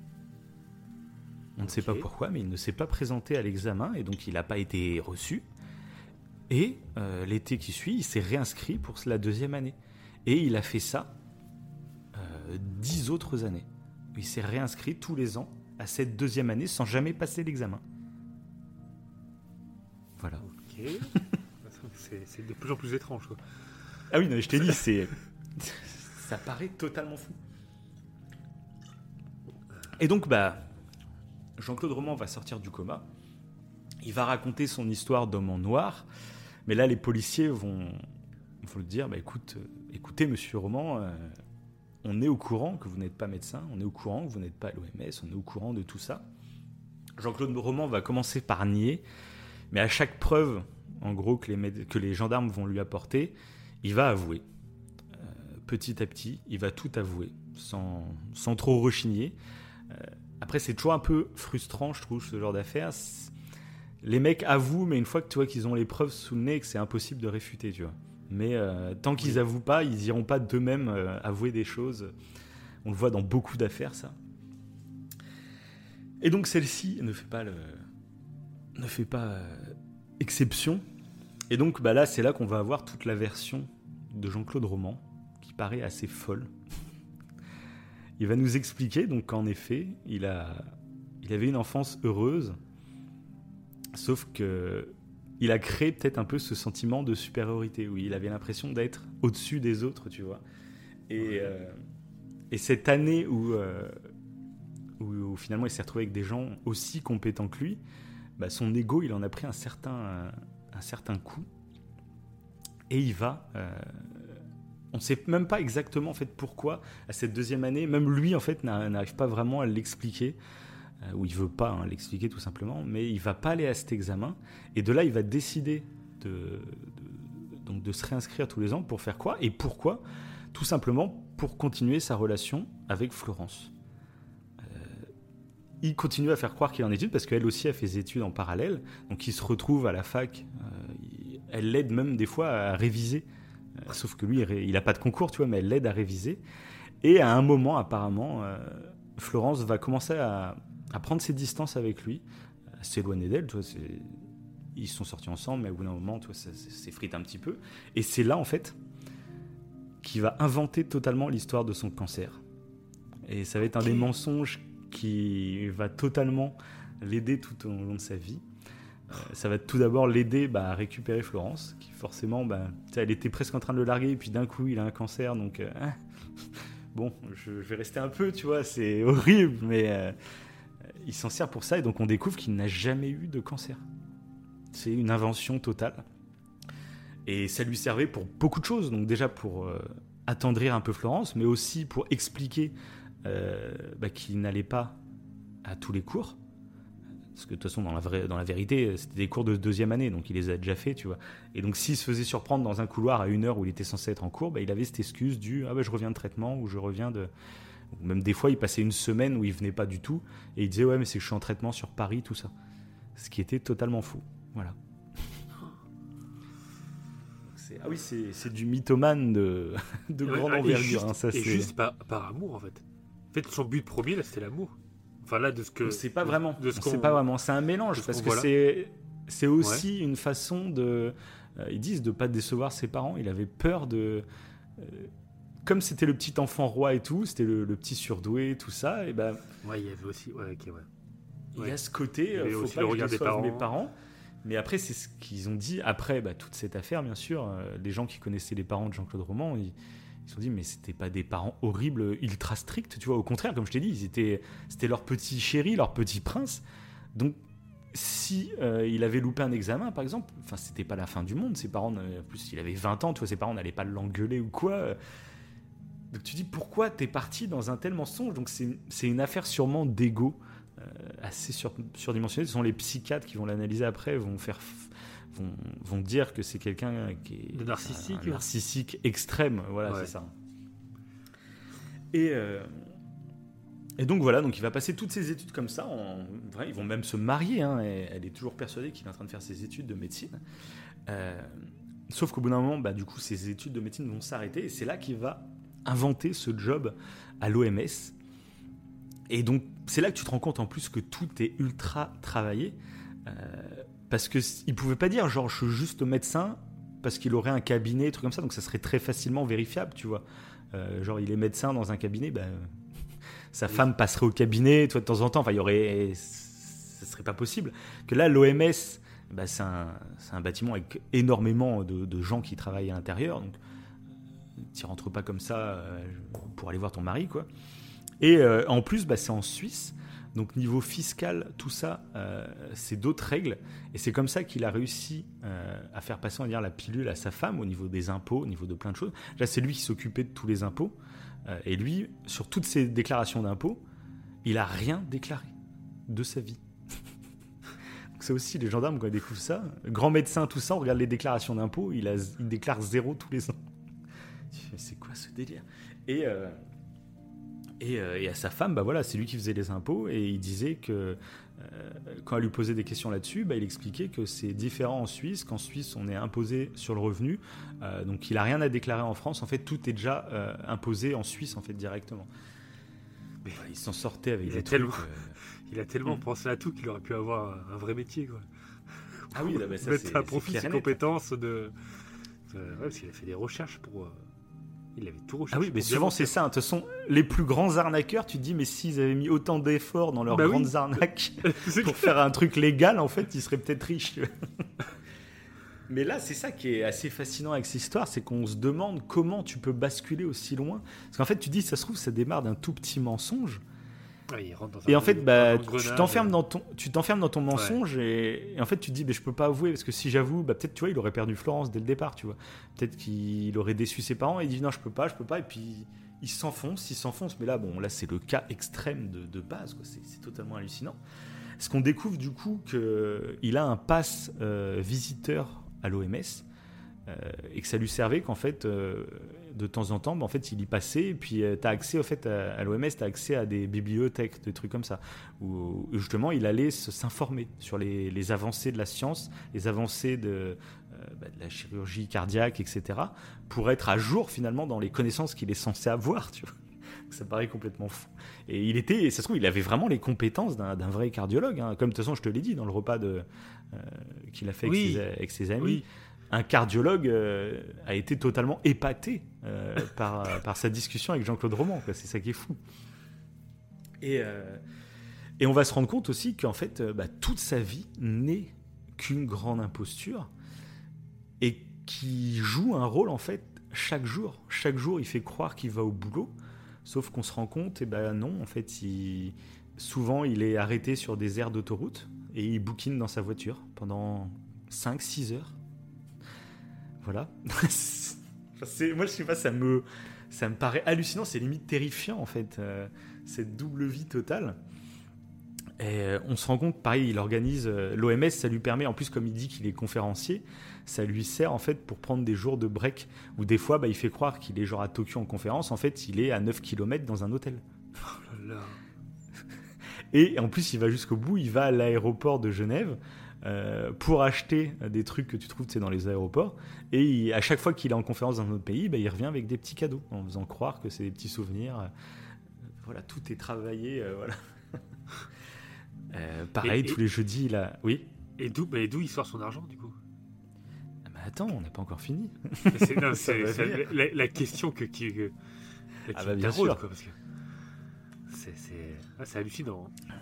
On ne sait pas pourquoi, mais il ne s'est pas présenté à l'examen et donc il n'a pas été reçu. Et euh, l'été qui suit, il s'est réinscrit pour la deuxième année. Et il a fait ça euh, dix autres années. Il s'est réinscrit tous les ans à cette deuxième année sans jamais passer l'examen. Voilà. Ok. [laughs] c'est de plus en plus étrange. Quoi. Ah oui, non, je t'ai dit, c'est. Ça paraît totalement fou. Et donc, bah. Jean-Claude Roman va sortir du coma. Il va raconter son histoire d'homme en noir. Mais là, les policiers vont, le dire bah, euh, écoutez, monsieur Roman, euh, on est au courant que vous n'êtes pas médecin, on est au courant que vous n'êtes pas l'OMS, on est au courant de tout ça. Jean-Claude Roman va commencer par nier, mais à chaque preuve, en gros, que les, gendarmes vont lui apporter, il va avouer. Euh, petit à petit, il va tout avouer, sans, trop rechigner. Après, c'est toujours un peu frustrant, je trouve, ce genre d'affaires. Les mecs avouent, mais une fois que tu vois qu'ils ont les preuves sous le nez, que c'est impossible de réfuter, tu vois. Mais euh, tant qu'ils Oui. avouent pas, ils iront pas d'eux-mêmes euh, avouer des choses. On le voit dans beaucoup d'affaires, ça. Et donc celle-ci ne fait pas le, ne fait pas euh, exception. Et donc bah là, c'est là qu'on va avoir toute la version de Jean-Claude Roman, qui paraît assez folle. Il va nous expliquer donc qu'en effet, il a, il avait une enfance heureuse, sauf que il a créé peut-être un peu ce sentiment de supériorité, où il avait l'impression d'être au-dessus des autres, tu vois. Et, euh, et cette année où, euh, où, où finalement il s'est retrouvé avec des gens aussi compétents que lui, bah, son ego, il en a pris un certain, un certain coup. Et il va. euh, on ne sait même pas exactement en fait pourquoi à cette deuxième année, même lui en fait n'a- n'arrive pas vraiment à l'expliquer, euh, ou il veut pas hein, l'expliquer tout simplement, mais il va pas aller à cet examen. Et de là, il va décider de, donc de se réinscrire tous les ans pour faire quoi Et pourquoi? Tout simplement pour continuer sa relation avec Florence. Euh, il continue à faire croire qu'il est en études parce qu'elle aussi a fait des études en parallèle. Donc il se retrouve à la fac. euh, elle l'aide même des fois à réviser. Sauf que lui, il n'a pas de concours, tu vois, mais elle l'aide à réviser. Et à un moment, apparemment, euh, Florence va commencer à, à prendre ses distances avec lui, à s'éloigner d'elle. Tu vois, ils sont sortis ensemble, mais au bout d'un moment, tu vois, ça, ça s'effrite un petit peu. Et c'est là, en fait, qu'il va inventer totalement l'histoire de son cancer. Et ça va être un des mensonges qui va totalement l'aider tout au long de sa vie. Euh, ça va tout d'abord l'aider bah, à récupérer Florence, qui forcément, bah, elle était presque en train de le larguer, et puis d'un coup, il a un cancer, donc euh, hein, [laughs] bon, je, vais rester un peu, tu vois, c'est [laughs] horrible, mais euh, il s'en sert pour ça, et donc on découvre qu'il n'a jamais eu de cancer. C'est une invention totale. Et ça lui servait pour beaucoup de choses, donc déjà pour attendrir un peu Florence, mais aussi pour expliquer bah, qu'il n'allait pas à tous les cours. Parce que de toute façon, dans la, vraie, dans la vérité, c'était des cours de deuxième année, donc il les a déjà fait, tu vois. Et donc s'il se faisait surprendre dans un couloir à une heure où il était censé être en cours, bah, il avait cette excuse du « Ah bah je reviens de traitement » ou « Je reviens de... » Ou Même des fois, il passait une semaine où il venait pas du tout, et il disait « Ouais, mais c'est que je suis en traitement sur Paris, tout ça. » Ce qui était totalement faux. Voilà. Ah oui, c'est du mythomane de, [laughs] de Ouais, grande envergure. juste- hein, ça, et c'est- juste par, par amour, en fait. En fait, son but premier, là, c'était l'amour. Enfin, là, de ce que. On sait pas vraiment. De ce on sait qu'on- pas vraiment. C'est un mélange parce que c'est c'est aussi une façon de. euh, ils disent de pas décevoir ses parents. Il avait peur de euh, comme c'était le petit enfant roi et tout, c'était le, petit surdoué, tout ça, et ben. Ouais, il y avait aussi. Ouais, ok, ouais. Il y a ce côté, il faut pas que je parents. mes parents. Mais après, c'est ce qu'ils ont dit après bah, toute cette affaire, bien sûr. les gens qui connaissaient les parents de Jean-Claude Roman, ils, ils se sont dit, mais c'était pas des parents horribles, ultra stricts, tu vois. Au contraire, comme je t'ai dit, c'était leur petit chéri, leur petit prince. Donc, si euh, il avait loupé un examen, par exemple, enfin, c'était pas la fin du monde. Ses parents, en plus, il avait 20 ans, tu vois, ses parents n'allaient pas l'engueuler ou quoi. Donc, tu dis, pourquoi t'es parti dans un tel mensonge? Donc, c'est une affaire sûrement d'ego. Euh, assez sur, surdimensionné. Ce sont les psychiatres qui vont l'analyser après, vont faire vont, dire que c'est quelqu'un qui est narcissique, narcissique extrême. Voilà, c'est ça. Et, euh, et donc voilà, donc il va passer toutes ses études comme ça. En, vrai, ils vont même se marier. Hein, et elle est toujours persuadée qu'il est en train de faire ses études de médecine. Euh, sauf qu'au bout d'un moment, bah, du coup, ses études de médecine vont s'arrêter. Et c'est là qu'il va inventer ce job à l'OMS. Et donc, c'est là que tu te rends compte en plus que tout est ultra travaillé. Euh, parce qu'il ne pouvait pas dire, genre, je suis juste médecin, parce qu'il aurait un cabinet, truc comme ça, donc ça serait très facilement vérifiable, tu vois. Euh, genre, il est médecin dans un cabinet, ben, [laughs] sa femme passerait au cabinet, toi, de temps en temps, enfin, il y aurait. Ça serait pas possible. Que là, l'OMS, ben, c'est un, un, bâtiment avec énormément de, de, gens qui travaillent à l'intérieur, donc tu rentres pas comme ça euh, pour aller voir ton mari, quoi. Et euh, en plus, ben, c'est en Suisse. Donc niveau fiscal, tout ça, euh, c'est d'autres règles. Et c'est comme ça qu'il a réussi euh, à faire passer, on va la pilule à sa femme au niveau des impôts, au niveau de plein de choses. Là, c'est lui qui s'occupait de tous les impôts. Euh, et lui, sur toutes ses déclarations d'impôts, il a rien déclaré de sa vie. [laughs] Donc c'est aussi les gendarmes quand ils découvrent ça. Grand médecin, tout ça, on regarde les déclarations d'impôts, il, il déclare zéro tous les ans. [laughs] C'est quoi ce délire? Et euh, et, à sa femme, bah voilà, c'est lui qui faisait les impôts et il disait que euh, quand elle lui posait des questions là-dessus, bah, il expliquait que c'est différent en Suisse, qu'en Suisse on est imposé sur le revenu, euh, donc il n'a rien à déclarer en France. En fait, tout est déjà imposé en Suisse en fait directement. Mais il s'en sortait avec il des trucs. il a tellement hmm. pensé à tout qu'il aurait pu avoir un vrai métier quoi. Ah oui, là, bah, ça, mettre à profit ses compétences de. Ouais, parce qu'il a fait des recherches pour il avait tout Ah oui, mais souvent c'est ça. Hein. De toute façon, les plus grands arnaqueurs, tu te dis, mais s'ils avaient mis autant d'efforts dans leurs bah grandes arnaques [laughs] pour faire un truc légal, en fait, ils seraient peut-être riches. [laughs] mais là, c'est ça qui est assez fascinant avec cette histoire, c'est qu'on se demande comment tu peux basculer aussi loin. Parce qu'en fait, tu dis, ça se trouve, ça démarre d'un tout petit mensonge et en fait, bah, tu t'enfermes dans ton, tu t'enfermes dans ton mensonge et, en fait, tu te dis, bah, je peux pas avouer parce que si j'avoue, bah, peut-être, tu vois, il aurait perdu Florence dès le départ, tu vois. Peut-être qu'il aurait déçu ses parents et il dit non, je peux pas, je peux pas, et puis il s'enfonce, il s'enfonce. Mais là, bon, là, c'est le cas extrême de, de base, C'est, totalement hallucinant. Ce qu'on découvre du coup qu'il a un pass euh, visiteur à l'OMS euh, et que ça lui servait qu'en fait euh, de temps en temps, bah, en fait, il y passait, et puis euh, tu as accès, au fait, à, l'OMS, tu as accès à des bibliothèques, des trucs comme ça, où justement, il allait s'informer sur les, avancées de la science, les avancées de, euh, bah, de, la chirurgie cardiaque, etc., pour être à jour, finalement, dans les connaissances qu'il est censé avoir, tu vois. [laughs] Ça paraît complètement fou. Et il était, ça se trouve, il avait vraiment les compétences d'un vrai cardiologue. Hein. Comme de toute façon, je te l'ai dit dans le repas de, euh, qu'il a fait avec, ses, avec, ses, amis. Oui un cardiologue euh, a été totalement épaté euh, par, sa discussion avec Jean-Claude Roman. C'est ça qui est fou. Et, euh, on va se rendre compte aussi qu'en fait, bah, toute sa vie n'est qu'une grande imposture et qui joue un rôle en fait chaque jour. Chaque jour, il fait croire qu'il va au boulot, sauf qu'on se rend compte, et eh ben non, en fait, souvent il est arrêté sur des aires d'autoroute et il bouquine dans sa voiture pendant 5-6 heures voilà. [laughs] moi, je sais pas, ça me, ça me paraît hallucinant, c'est limite terrifiant en fait, euh, cette double vie totale. Et euh, on se rend compte, pareil, il organise euh, l'OMS, ça lui permet, en plus, comme il dit qu'il est conférencier, ça lui sert en fait pour prendre des jours de break où des fois, bah, il fait croire qu'il est genre à Tokyo en conférence, en fait, il est à 9 km dans un hôtel. Oh là là. Et en plus, il va jusqu'au bout, il va à l'aéroport de Genève euh, pour acheter des trucs que tu trouves dans les aéroports. Et à chaque fois qu'il est en conférence dans un autre pays, bah, il revient avec des petits cadeaux, en faisant croire que c'est des petits souvenirs. Euh, voilà, tout est travaillé. Euh, voilà. [laughs] pareil, tous les jeudis, il a... Oui Et d'où bah, il sort son argent, du coup? Ah, bah, Attends, on n'a pas encore fini. c'est [laughs] la, question que, Ah bah, bien sûr. Quoi, parce que c'est, c'est... Ah, c'est hallucinant. hein.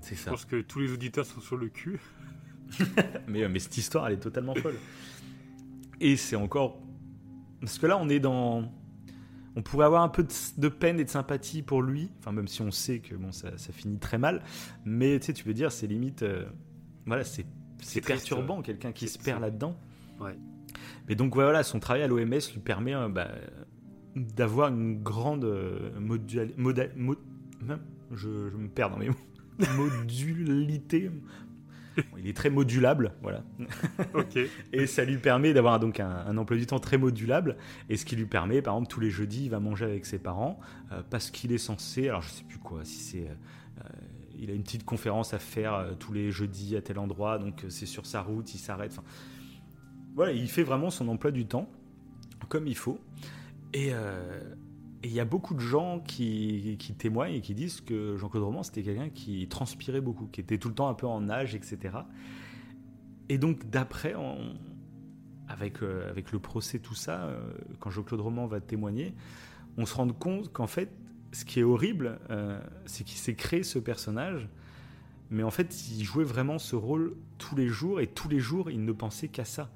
C'est Je ça. pense que tous les auditeurs sont sur le cul. [laughs] Mais, euh, mais cette histoire, elle est totalement folle. Et c'est encore. Parce que là, on est dans. On pourrait avoir un peu de, de peine et de sympathie pour lui. Enfin, même si on sait que bon, ça, ça finit très mal. Mais tu sais, tu veux dire, c'est limite. euh, Voilà, c'est perturbant, quelqu'un qui se perd là-dedans. Ouais. Mais donc, voilà, son travail à l'OMS lui permet euh, bah, d'avoir une grande euh, moda- je me perds dans mes mots. [laughs] Modulité. Il est très modulable, voilà. [laughs] Et ça lui permet d'avoir donc un, un emploi du temps très modulable. Et ce qui lui permet, par exemple, tous les jeudis, il va manger avec ses parents euh, parce qu'il est censé. Alors, je sais plus quoi, si c'est. euh, il a une petite conférence à faire euh, tous les jeudis à tel endroit, donc c'est sur sa route, il s'arrête. Enfin, voilà, il fait vraiment son emploi du temps comme il faut. Et euh, et il y a beaucoup de gens qui, témoignent et qui disent que Jean-Claude Roman, c'était quelqu'un qui transpirait beaucoup, qui était tout le temps un peu en nage, etc. Et donc, d'après, euh, avec le procès, tout ça, euh, quand Jean-Claude Roman va témoigner, on se rend compte qu'en fait, ce qui est horrible, euh, c'est qu'il s'est créé ce personnage, mais en fait, il jouait vraiment ce rôle tous les jours, et tous les jours, il ne pensait qu'à ça.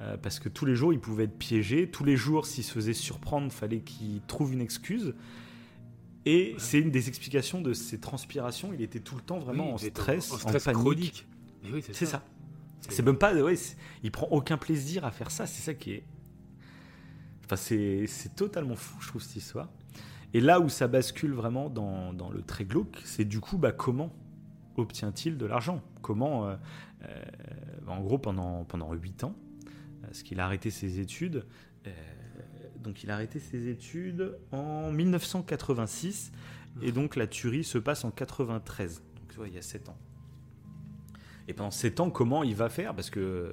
Euh, parce que tous les jours, il pouvait être piégé. Tous les jours, s'il se faisait surprendre, fallait qu'il trouve une excuse. Et c'est une des explications de ses transpirations. Il était tout le temps vraiment Oui, en stress, en en, stress panique. chronique. Oui, c'est ça. ça. C'est même pas. Ouais, il prend aucun plaisir à faire ça. C'est ça qui est. Enfin, c'est c'est totalement fou, je trouve, cette histoire. Et là où ça bascule vraiment dans, dans le très glauque, c'est du coup, bah, comment obtient-il de l'argent? Comment, euh, euh, en gros, pendant, pendant 8 ans, parce qu'il a arrêté ses études. euh, donc, il a arrêté ses études en 1986. Et donc, la tuerie se passe en 93. Donc, tu vois, il y a 7 ans. Et pendant 7 ans, comment il va faire? Parce que euh,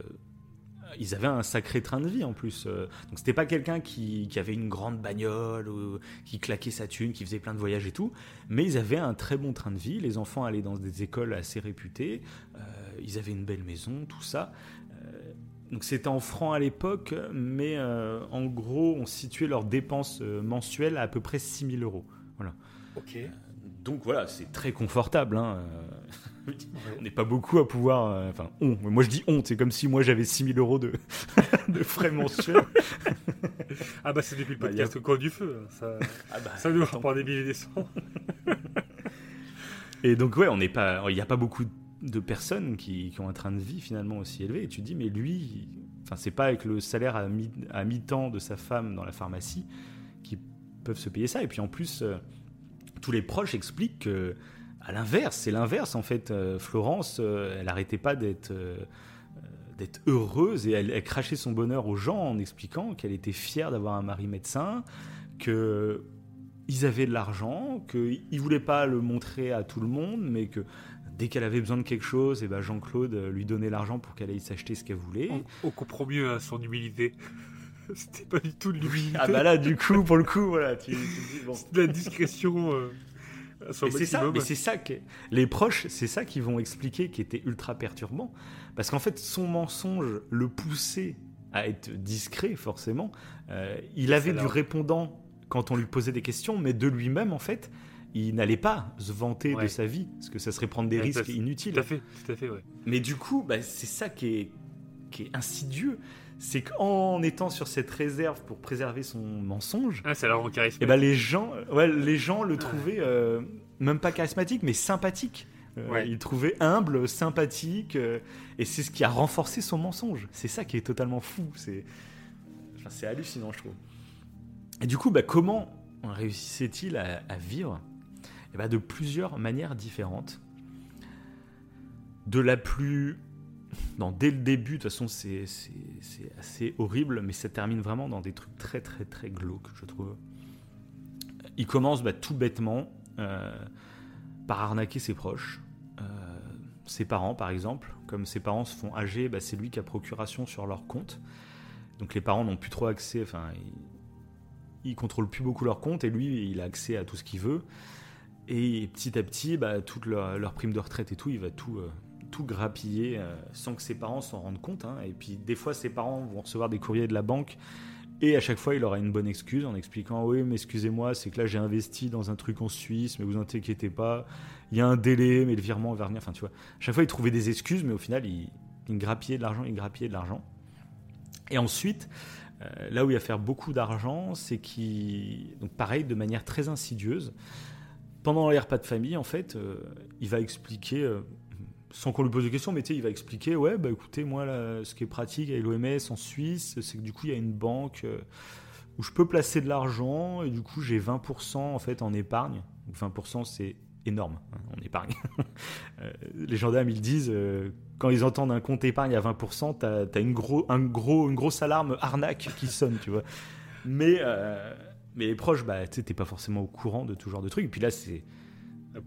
ils avaient un sacré train de vie en plus. Euh, Donc c'était pas quelqu'un qui, avait une grande bagnole, qui claquait sa thune, qui faisait plein de voyages et tout. Mais ils avaient un très bon train de vie. Les enfants allaient dans des écoles assez réputées. Ils avaient une belle maison, tout ça. Euh, donc c'était en francs à l'époque, mais euh, en gros, on situait leurs dépenses euh, mensuelles à à peu près 6000 euros. Ok. Donc voilà, c'est très confortable. hein. Euh, On n'est pas beaucoup à pouvoir. euh, Enfin, on. Moi, je dis on. C'est comme si moi j'avais 6000 euros de, [laughs] de frais mensuels. [laughs] Ah bah c'est depuis le Bah, podcast y a- au coin du feu. hein. Ça, Ah bah, ça nous rapporte des milliers des cents. Et donc, ouais, on n'est pas. Il n'y a pas beaucoup de personnes qui, ont un train de vie finalement aussi élevé. Et tu dis, mais lui, enfin, c'est pas avec le salaire à mi- à mi-temps de sa femme dans la pharmacie qui peuvent se payer ça. Et puis en plus, euh, tous les proches expliquent que, à l'inverse, c'est l'inverse en fait. Euh, Florence, euh, elle arrêtait pas d'être. d'être heureuse et elle, elle crachait son bonheur aux gens en expliquant qu'elle était fière d'avoir un mari médecin, que ils avaient de l'argent, qu'ils ne voulaient pas le montrer à tout le monde, mais que dès qu'elle avait besoin de quelque chose, et ben Jean-Claude euh, lui donnait l'argent pour qu'elle aille s'acheter ce qu'elle voulait. On, on comprend mieux hein, son humilité. [laughs] C'était pas du tout de l'humilité. Ah bah là, du coup, pour le coup, voilà, tu, tu te dis, bon. C'était de la discrétion euh, à son Mais c'est ça, maximum. mais c'est ça que les proches, c'est ça qu'ils vont expliquer qui était ultra perturbant, parce qu'en fait, son mensonge le poussait à être discret, forcément. Euh, il avait du répondant quand on lui posait des questions, mais de lui-même, en fait, il n'allait pas se vanter de sa vie, parce que ça serait prendre des Ouais, risques ça, inutiles. Tout à fait, tout à fait, ouais. Mais du coup, bah, c'est ça qui est, qui est insidieux, c'est qu'en étant sur cette réserve pour préserver son mensonge, Ah, c'est alors en charisme. et ben les gens, ouais, les gens le trouvaient euh, même pas charismatique, mais sympathique. Euh, Ouais. Ils le trouvaient humble, sympathique, euh, et c'est ce qui a renforcé son mensonge. C'est ça qui est totalement fou. C'est, enfin, hallucinant, je trouve. Et du coup, bah, comment réussissait-il à, à vivre? Eh ben, De plusieurs manières différentes. De la plus dès le début, de toute façon, c'est assez horrible, mais ça termine vraiment dans des trucs très, très, très glauques, je trouve. Il commence bah, tout bêtement euh, par arnaquer ses proches. Euh, ses parents, par exemple. Comme ses parents se font âgés, bah, c'est lui qui a procuration sur leur compte. Donc les parents n'ont plus trop accès, enfin, ils, ils contrôlent plus beaucoup leur compte, et lui, il a accès à tout ce qu'il veut. Et petit à petit, bah, toute leur, prime de retraite et tout, il va tout, euh, tout grappiller euh, sans que ses parents s'en rendent compte. hein. Et puis des fois, ses parents vont recevoir des courriers de la banque Et à chaque fois, il aura une bonne excuse en expliquant Oui, mais excusez-moi, c'est que là, j'ai investi dans un truc en Suisse, mais vous inquiétez pas. Il y a un délai, mais le virement va venir. Enfin, tu vois. À chaque fois, il trouvait des excuses, mais au final, il, il grappillait de l'argent, il grappillait de l'argent. Et ensuite, euh, là où il va faire beaucoup d'argent, c'est qu'il. Donc, pareil, de manière très insidieuse. Pendant les de famille, en fait, euh, il va expliquer. euh, sans qu'on lui pose de questions, mais il va expliquer, ouais, bah écoutez, moi, là, ce qui est pratique avec l'OMS en Suisse, c'est que du coup, il y a une banque euh, où je peux placer de l'argent, et du coup, j'ai 20% en fait en épargne. Donc 20%, c'est énorme hein, en épargne. [laughs] Les gendarmes, ils disent, quand ils entendent un compte épargne à 20%, t'as as une, gros, un gros, une grosse alarme arnaque qui sonne, tu vois. Mais, mais les proches, bah, tu t'es pas forcément au courant de tout genre de trucs. Et puis là, c'est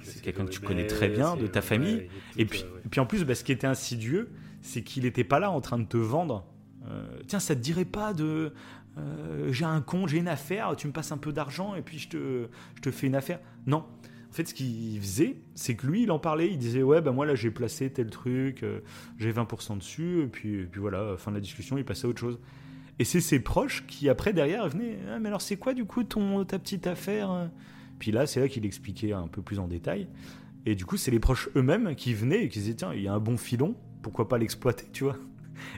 c'est quelqu'un que tu connais très bien, de ta famille. Et puis, et puis en plus, bah, ce qui était insidieux, c'est qu'il n'était pas là en train de te vendre. euh, Tiens, ça te dirait pas de. euh, j'ai un compte, j'ai une affaire, tu me passes un peu d'argent et puis je te, je te fais une affaire. Non. En fait, ce qu'il faisait, c'est que lui, il en parlait, il disait Ouais, ben moi là, j'ai placé tel truc, euh, j'ai 20% dessus, et puis, et puis voilà, fin de la discussion, il passait à autre chose. Et c'est ses proches qui, après, derrière, venaient Ah, mais alors, c'est quoi du coup ton, ta petite affaire? Puis là, c'est là qu'il expliquait un peu plus en détail. Et du coup, c'est les proches eux-mêmes qui venaient et qui disaient Tiens, il y a un bon filon, pourquoi pas l'exploiter, tu vois?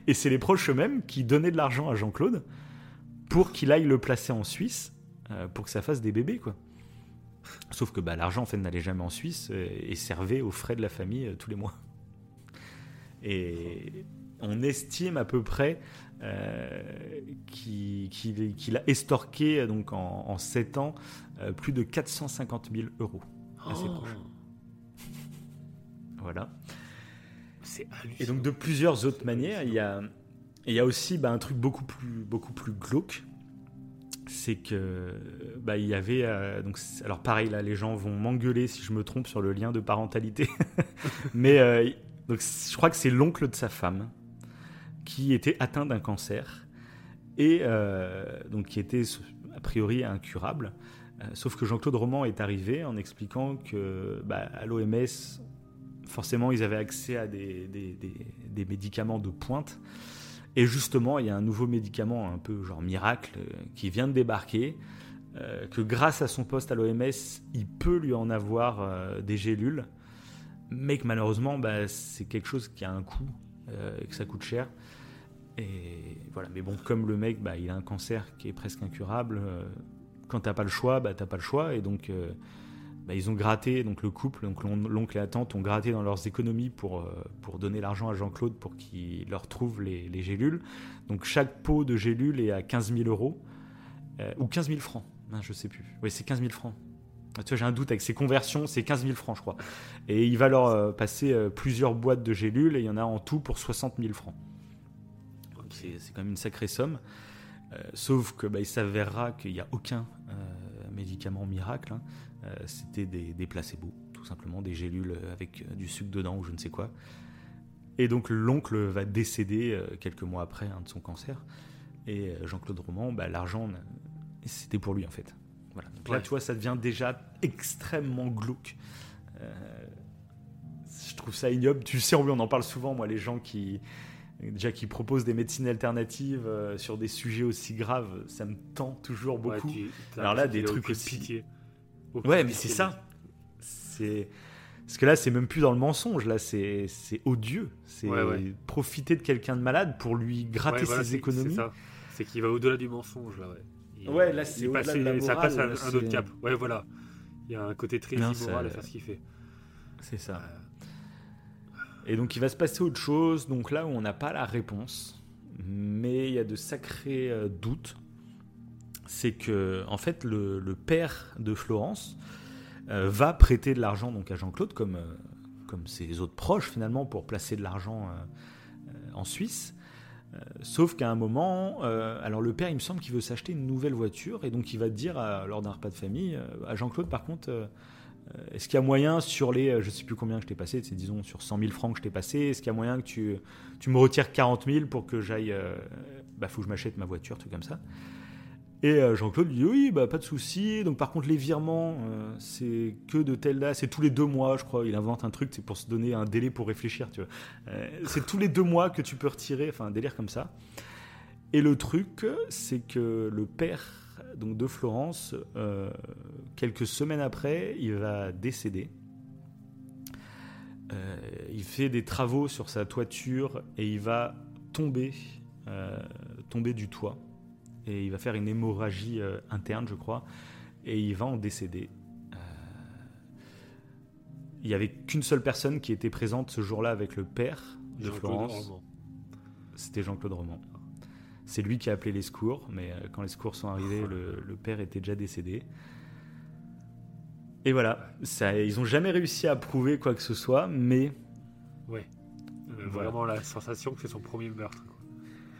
Et c'est les proches eux-mêmes qui donnaient de l'argent à Jean-Claude pour qu'il aille le placer en Suisse euh, pour que ça fasse des bébés, quoi. Sauf que bah, l'argent, en fait, n'allait jamais en Suisse euh, et servait aux frais de la famille euh, tous les mois. Et on estime à peu près qu'il qu'il- qu'il a estorqué euh, donc en, en 7 ans euh, plus de 450 000 euros. à ses Oh, proches. [laughs] Voilà. C'est hallucinant. Et donc de plusieurs autres manières, il y a, il y a aussi bah, un truc beaucoup plus, beaucoup plus glauque. C'est que bah, il y avait euh, donc alors pareil là les gens vont m'engueuler si je me trompe sur le lien de parentalité [laughs] mais euh, donc je crois que c'est l'oncle de sa femme qui était atteint d'un cancer et euh, donc qui était a priori incurable Euh, sauf que Jean-Claude Roman est arrivé en expliquant que bah, à l'OMS forcément, ils avaient accès à des, des- des- médicaments de pointe. Et justement, il y a un nouveau médicament un peu genre miracle euh, qui vient de débarquer, que grâce à son poste à l'OMS, il peut lui en avoir des gélules, mais que malheureusement, bah, c'est quelque chose qui a un coût et que ça coûte cher. Et voilà, mais bon, comme le mec, bah, il a un cancer qui est presque incurable, euh, quand t'as pas le choix, bah, t'as pas le choix, et donc euh, bah, ils ont gratté, donc le couple, donc l'on- l'oncle et la tante ont gratté dans leurs économies pour, euh, pour donner l'argent à Jean-Claude pour qu'il leur trouve les, les gélules. Donc chaque pot de gélules est à 15 000 euros, euh, ou 15 000 francs, hein, je sais plus. Oui, c'est 15 000 francs. Tu j'ai un doute avec ces conversions, c'est 15 000 francs, je crois. Et il va leur euh, passer euh, plusieurs boîtes de gélules, et il y en a en tout pour 60 000 francs. C'est quand même une sacrée somme. Euh, sauf que bah, il s'avérera qu'il n'y a aucun médicament miracle. hein. C'était des, des placebos, tout simplement, des gélules avec du sucre dedans ou je ne sais quoi. Et donc l'oncle va décéder quelques mois après hein, de son cancer. Et Jean-Claude Roman, bah, l'argent, c'était pour lui en fait. Voilà. Donc là, Ouais. tu vois, ça devient déjà extrêmement glauque. Euh, je trouve ça ignoble. Tu sais, on en parle souvent, moi, les gens qui, déjà qui proposent des médecines alternatives euh, sur des sujets aussi graves, ça me tend toujours Ouais, beaucoup. tu- Alors là, des trucs aussi- Pitié. Aucune Ouais, mais c'est ça. C'est parce que là, c'est même plus dans le mensonge. Là, c'est c'est odieux. C'est Ouais, ouais. profiter de quelqu'un de malade pour lui gratter Ouais, voilà, ses économies. C'est ça. C'est qu'il va au-delà du mensonge, là, ouais. Ouais, là, c'est Ça passe à là, un autre cap. Ouais, voilà. Il y a un côté très immoral à faire ce qu'il fait. C'est ça. Euh, Et donc, il va se passer autre chose. Donc là où on n'a pas la réponse, mais il y a de sacrés euh, doutes, c'est que en fait, le, le père de Florence euh, va prêter de l'argent donc à Jean-Claude, comme euh, comme ses autres proches finalement, pour placer de l'argent euh, euh, en Suisse. Euh, sauf qu'à un moment, euh, alors le père, il me semble qu'il veut s'acheter une nouvelle voiture, et donc il va dire à- lors d'un repas de famille euh, à Jean-Claude, par contre. euh, euh, Est-ce qu'il y a moyen sur les, euh, je sais plus combien que je t'ai passé, c'est disons sur 100 000 francs que je t'ai passé, est-ce qu'il y a moyen que tu, me retires 40 000 pour que j'aille, euh, bah faut que je m'achète ma voiture, truc comme ça. Et euh, Jean-Claude lui dit oui, bah pas de souci. Donc par contre les virements, euh, c'est que de telle date, c'est tous les deux mois, je crois. Il invente un truc, c'est pour se donner un délai pour réfléchir. Euh, c'est tous les deux mois que tu peux retirer, enfin un délire comme ça. Et le truc, c'est que le père donc de Florence, quelques semaines après, il va décéder. Il fait des travaux sur sa toiture et il va tomber, tomber du toit. Et il va faire une hémorragie interne, je crois, et il va en décéder. il n'y avait qu'une seule personne qui était présente ce jour-là avec le père de Florence. C'était Jean-Claude Roman. C'est lui qui a appelé les secours, mais euh, quand les secours sont arrivés, le, père était déjà décédé. Et voilà, ça, ils n'ont jamais réussi à prouver quoi que ce soit, mais. Ouais. Euh, vraiment la sensation que c'est son premier meurtre.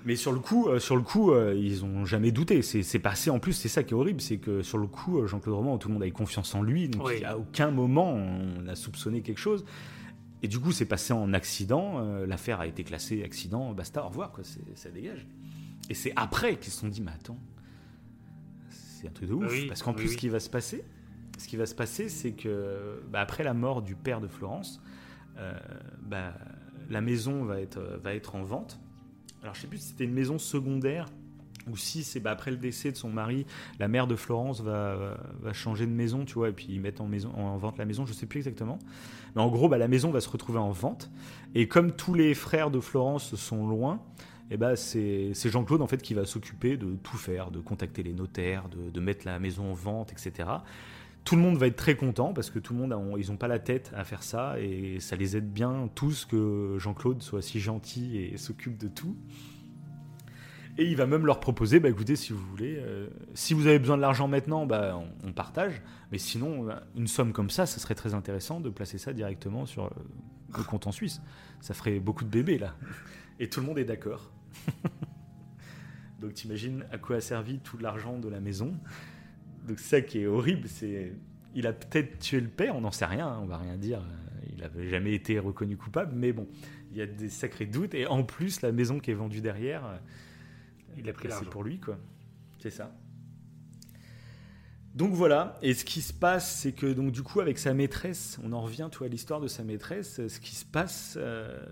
Mais sur le coup, euh, sur le coup, ils ont jamais douté. C'est passé en plus, c'est ça qui est horrible, c'est que sur le coup, Jean-Claude Roman, tout le monde avait confiance en lui, donc à aucun moment on a soupçonné quelque chose. Et du coup, c'est passé en accident. L'affaire a été classée accident. Basta, au revoir, quoi. Ça dégage. Et c'est après qu'ils se sont dit, mais attends, c'est un truc de ouf. parce qu'en plus, ce qui va se passer, ce qui va se passer, c'est que bah, après la mort du père de Florence, euh, bah, la maison va être, va être en vente. Alors je sais plus si c'était une maison secondaire ou si c'est bah, après le décès de son mari, la mère de Florence va, va, changer de maison, tu vois, et puis ils mettent en, vente la maison, je sais plus exactement. Mais en gros, bah, la maison va se retrouver en vente. Et comme tous les frères de Florence sont loin, eh ben c'est Jean-Claude en fait qui va s'occuper de tout faire, de contacter les notaires, de, mettre la maison en vente, etc. Tout le monde va être très content parce que tout le monde, ils n'ont pas la tête à faire ça et ça les aide bien tous que Jean-Claude soit si gentil et s'occupe de tout. Et il va même leur proposer, bah écoutez, si vous voulez, euh, si vous avez besoin de l'argent maintenant, bah, on, partage. Mais sinon, une somme comme ça, ça serait très intéressant de placer ça directement sur euh, le compte en Suisse. Ça ferait beaucoup de bébés là. Et tout le monde est d'accord. [laughs] Donc t'imagines à quoi a servi tout l'argent de la maison. Donc ça qui est horrible, c'est il a peut-être tué le père, on n'en sait rien, hein, on va rien dire. Il n'avait jamais été reconnu coupable, mais bon, il y a des sacrés doutes. Et en plus, la maison qui est vendue derrière, il a pris C'est pour lui, quoi. C'est ça. Donc voilà, et ce qui se passe, c'est que donc du coup avec sa maîtresse, on en revient tout à l'histoire de sa maîtresse. Ce qui se passe, euh,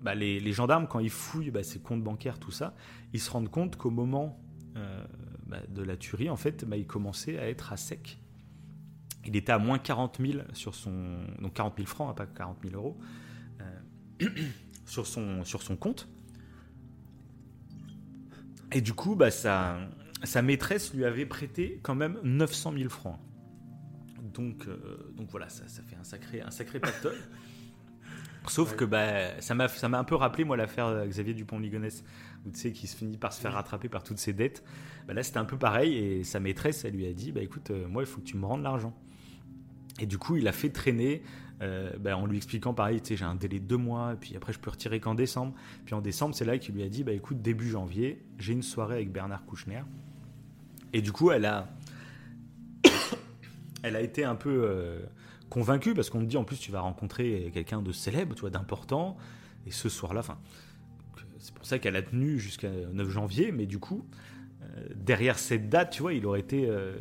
bah, les, gendarmes, quand ils fouillent bah, ses comptes bancaires, tout ça, ils se rendent compte qu'au moment euh, bah, de la tuerie, en fait, il commençait à être à sec. Il était à moins 40 000 sur son. Donc 40 000 francs, hein, pas 40 000 euros, euh, [clears throat] sur, son, sur son compte. Et du coup, sa, sa maîtresse lui avait prêté quand même 900 000 francs. Donc, euh, donc voilà, ça, ça, fait un sacré, un sacré pactole. [laughs] Sauf que bah, ça m'a un peu rappelé moi l'affaire Xavier Dupont-Ligonnès, où tu sais qui se finit par se faire rattraper par toutes ses dettes. Bah, là c'était un peu pareil et sa maîtresse elle lui a dit bah écoute euh, moi il faut que tu me rendes l'argent. Et du coup il a fait traîner euh, bah, en lui expliquant pareil tu sais j'ai un délai de deux mois et puis après je peux retirer qu'en décembre. Puis en décembre c'est là qu'il lui a dit bah écoute début janvier j'ai une soirée avec Bernard Kouchner. Et du coup elle a [coughs] elle a été un peu euh, convaincu parce qu'on me dit en plus tu vas rencontrer quelqu'un de célèbre, tu d'important. Et ce soir-là, enfin, c'est pour ça qu'elle a tenu jusqu'à 9 janvier, mais du coup, derrière cette date, tu vois, il aurait été euh,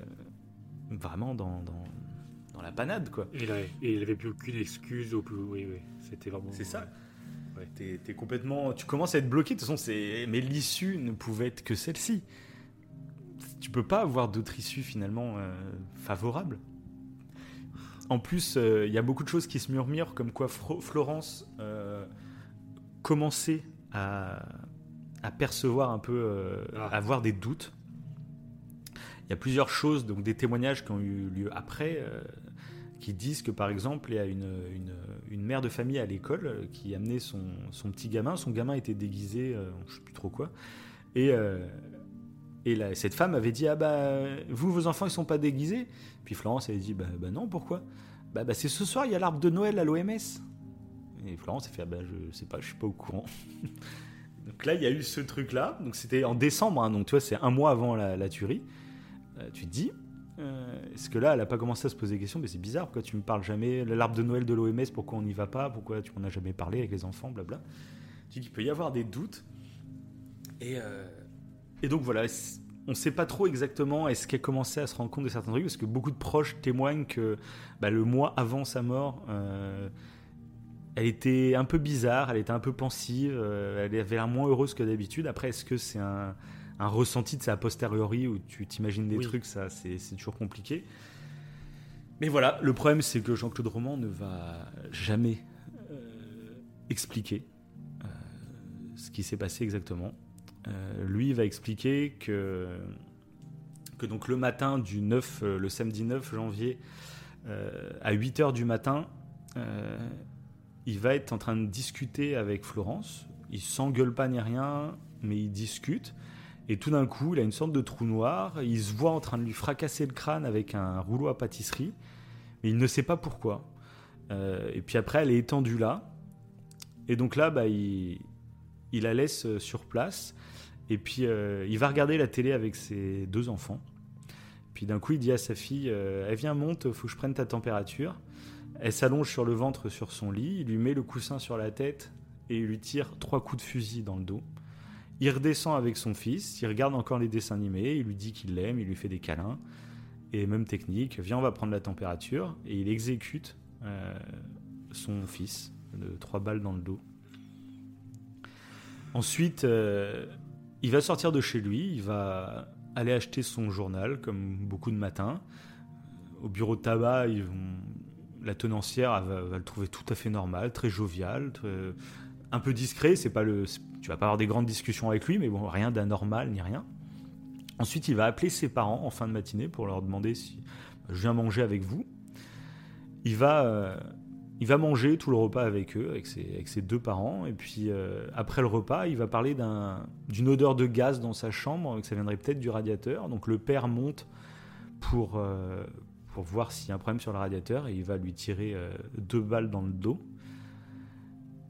vraiment dans, dans, la panade, quoi. Et il n'avait plus aucune excuse au plus. Oui, oui, c'était vraiment. C'est ça. Ouais. T'es, complètement. Tu commences à être bloqué. De toute façon, c'est. Mais l'issue ne pouvait être que celle-ci. Tu peux pas avoir d'autre issue finalement euh, favorable. En plus, euh, il y a beaucoup de choses qui se murmurent, comme quoi Florence euh, commençait à, percevoir un peu, euh, ah. à avoir des doutes. Il y a plusieurs choses, donc des témoignages qui ont eu lieu après, qui disent que par exemple, il y a une, mère de famille à l'école qui amenait son, son, petit gamin. Son gamin était déguisé, je ne sais plus trop quoi. Et et cette femme avait dit Ah bah, vous, vos enfants, ils sont pas déguisés? Puis Florence avait dit Bah, bah non, pourquoi? Bah, bah, c'est ce soir, il y a l'arbre de Noël à l'OMS. Et Florence a fait ah bah, Je sais pas, je suis pas au courant. Donc là, il y a eu ce truc-là. Donc c'était en décembre, hein, donc tu vois, c'est un mois avant la, tuerie. Euh, tu te dis euh, Est-ce que là, elle a pas commencé à se poser des questions? Mais c'est bizarre, pourquoi tu me parles jamais? L'arbre de Noël de l'OMS, pourquoi on n'y va pas? Pourquoi tu m'en as jamais parlé avec les enfants? Blabla. Tu dis qu'il peut y avoir des doutes. Et. Euh, donc voilà, on ne sait pas trop exactement est-ce qu'elle commençait à se rendre compte de certains trucs, parce que beaucoup de proches témoignent que bah, le mois avant sa mort, elle était un peu bizarre, elle était un peu pensive, euh, elle avait l'air moins heureuse que d'habitude. Après, est-ce que c'est un, ressenti de sa posteriori où tu t'imagines des trucs Ça, c'est toujours compliqué. Mais voilà, le problème, c'est que Jean-Claude Roman ne va jamais euh, expliquer euh, ce qui s'est passé exactement. lui, il va expliquer que, que donc le matin du 9, le samedi 9 janvier, à 8 h du matin, il va être en train de discuter avec Florence. Il s'engueule pas ni rien, mais il discute. Et tout d'un coup, il a une sorte de trou noir. Il se voit en train de lui fracasser le crâne avec un rouleau à pâtisserie. Mais il ne sait pas pourquoi. Euh, et puis après, elle est étendue là. Et donc là, bah, il, la laisse euh, sur place. Et puis, euh, il va regarder la télé avec ses deux enfants. Puis d'un coup, il dit à sa fille Elle vient, monte, faut que je prenne ta température. Elle s'allonge sur le ventre sur son lit, il lui met le coussin sur la tête et il lui tire trois coups de fusil dans le dos. Il redescend avec son fils, il regarde encore les dessins animés, il lui dit qu'il l'aime, il lui fait des câlins. Et même technique, viens on va prendre la température, et il exécute euh, son fils de trois balles dans le dos. Ensuite, euh, il va sortir de chez lui, il va aller acheter son journal, comme beaucoup de matins. Au bureau de tabac, ils vont la tenancière va, le trouver tout à fait normal, très jovial, un peu discret. C'est pas le, tu vas pas avoir des grandes discussions avec lui, mais bon, rien d'anormal ni rien. Ensuite, il va appeler ses parents en fin de matinée pour leur demander si je viens manger avec vous. Il va, euh, manger tout le repas avec eux, avec ses, avec ses deux parents. Et puis, euh, après le repas, il va parler d'une odeur de gaz dans sa chambre, que ça viendrait peut-être du radiateur. Donc, le père monte pour, euh, pour voir s'il y a un problème sur le radiateur et il va lui tirer euh, deux balles dans le dos.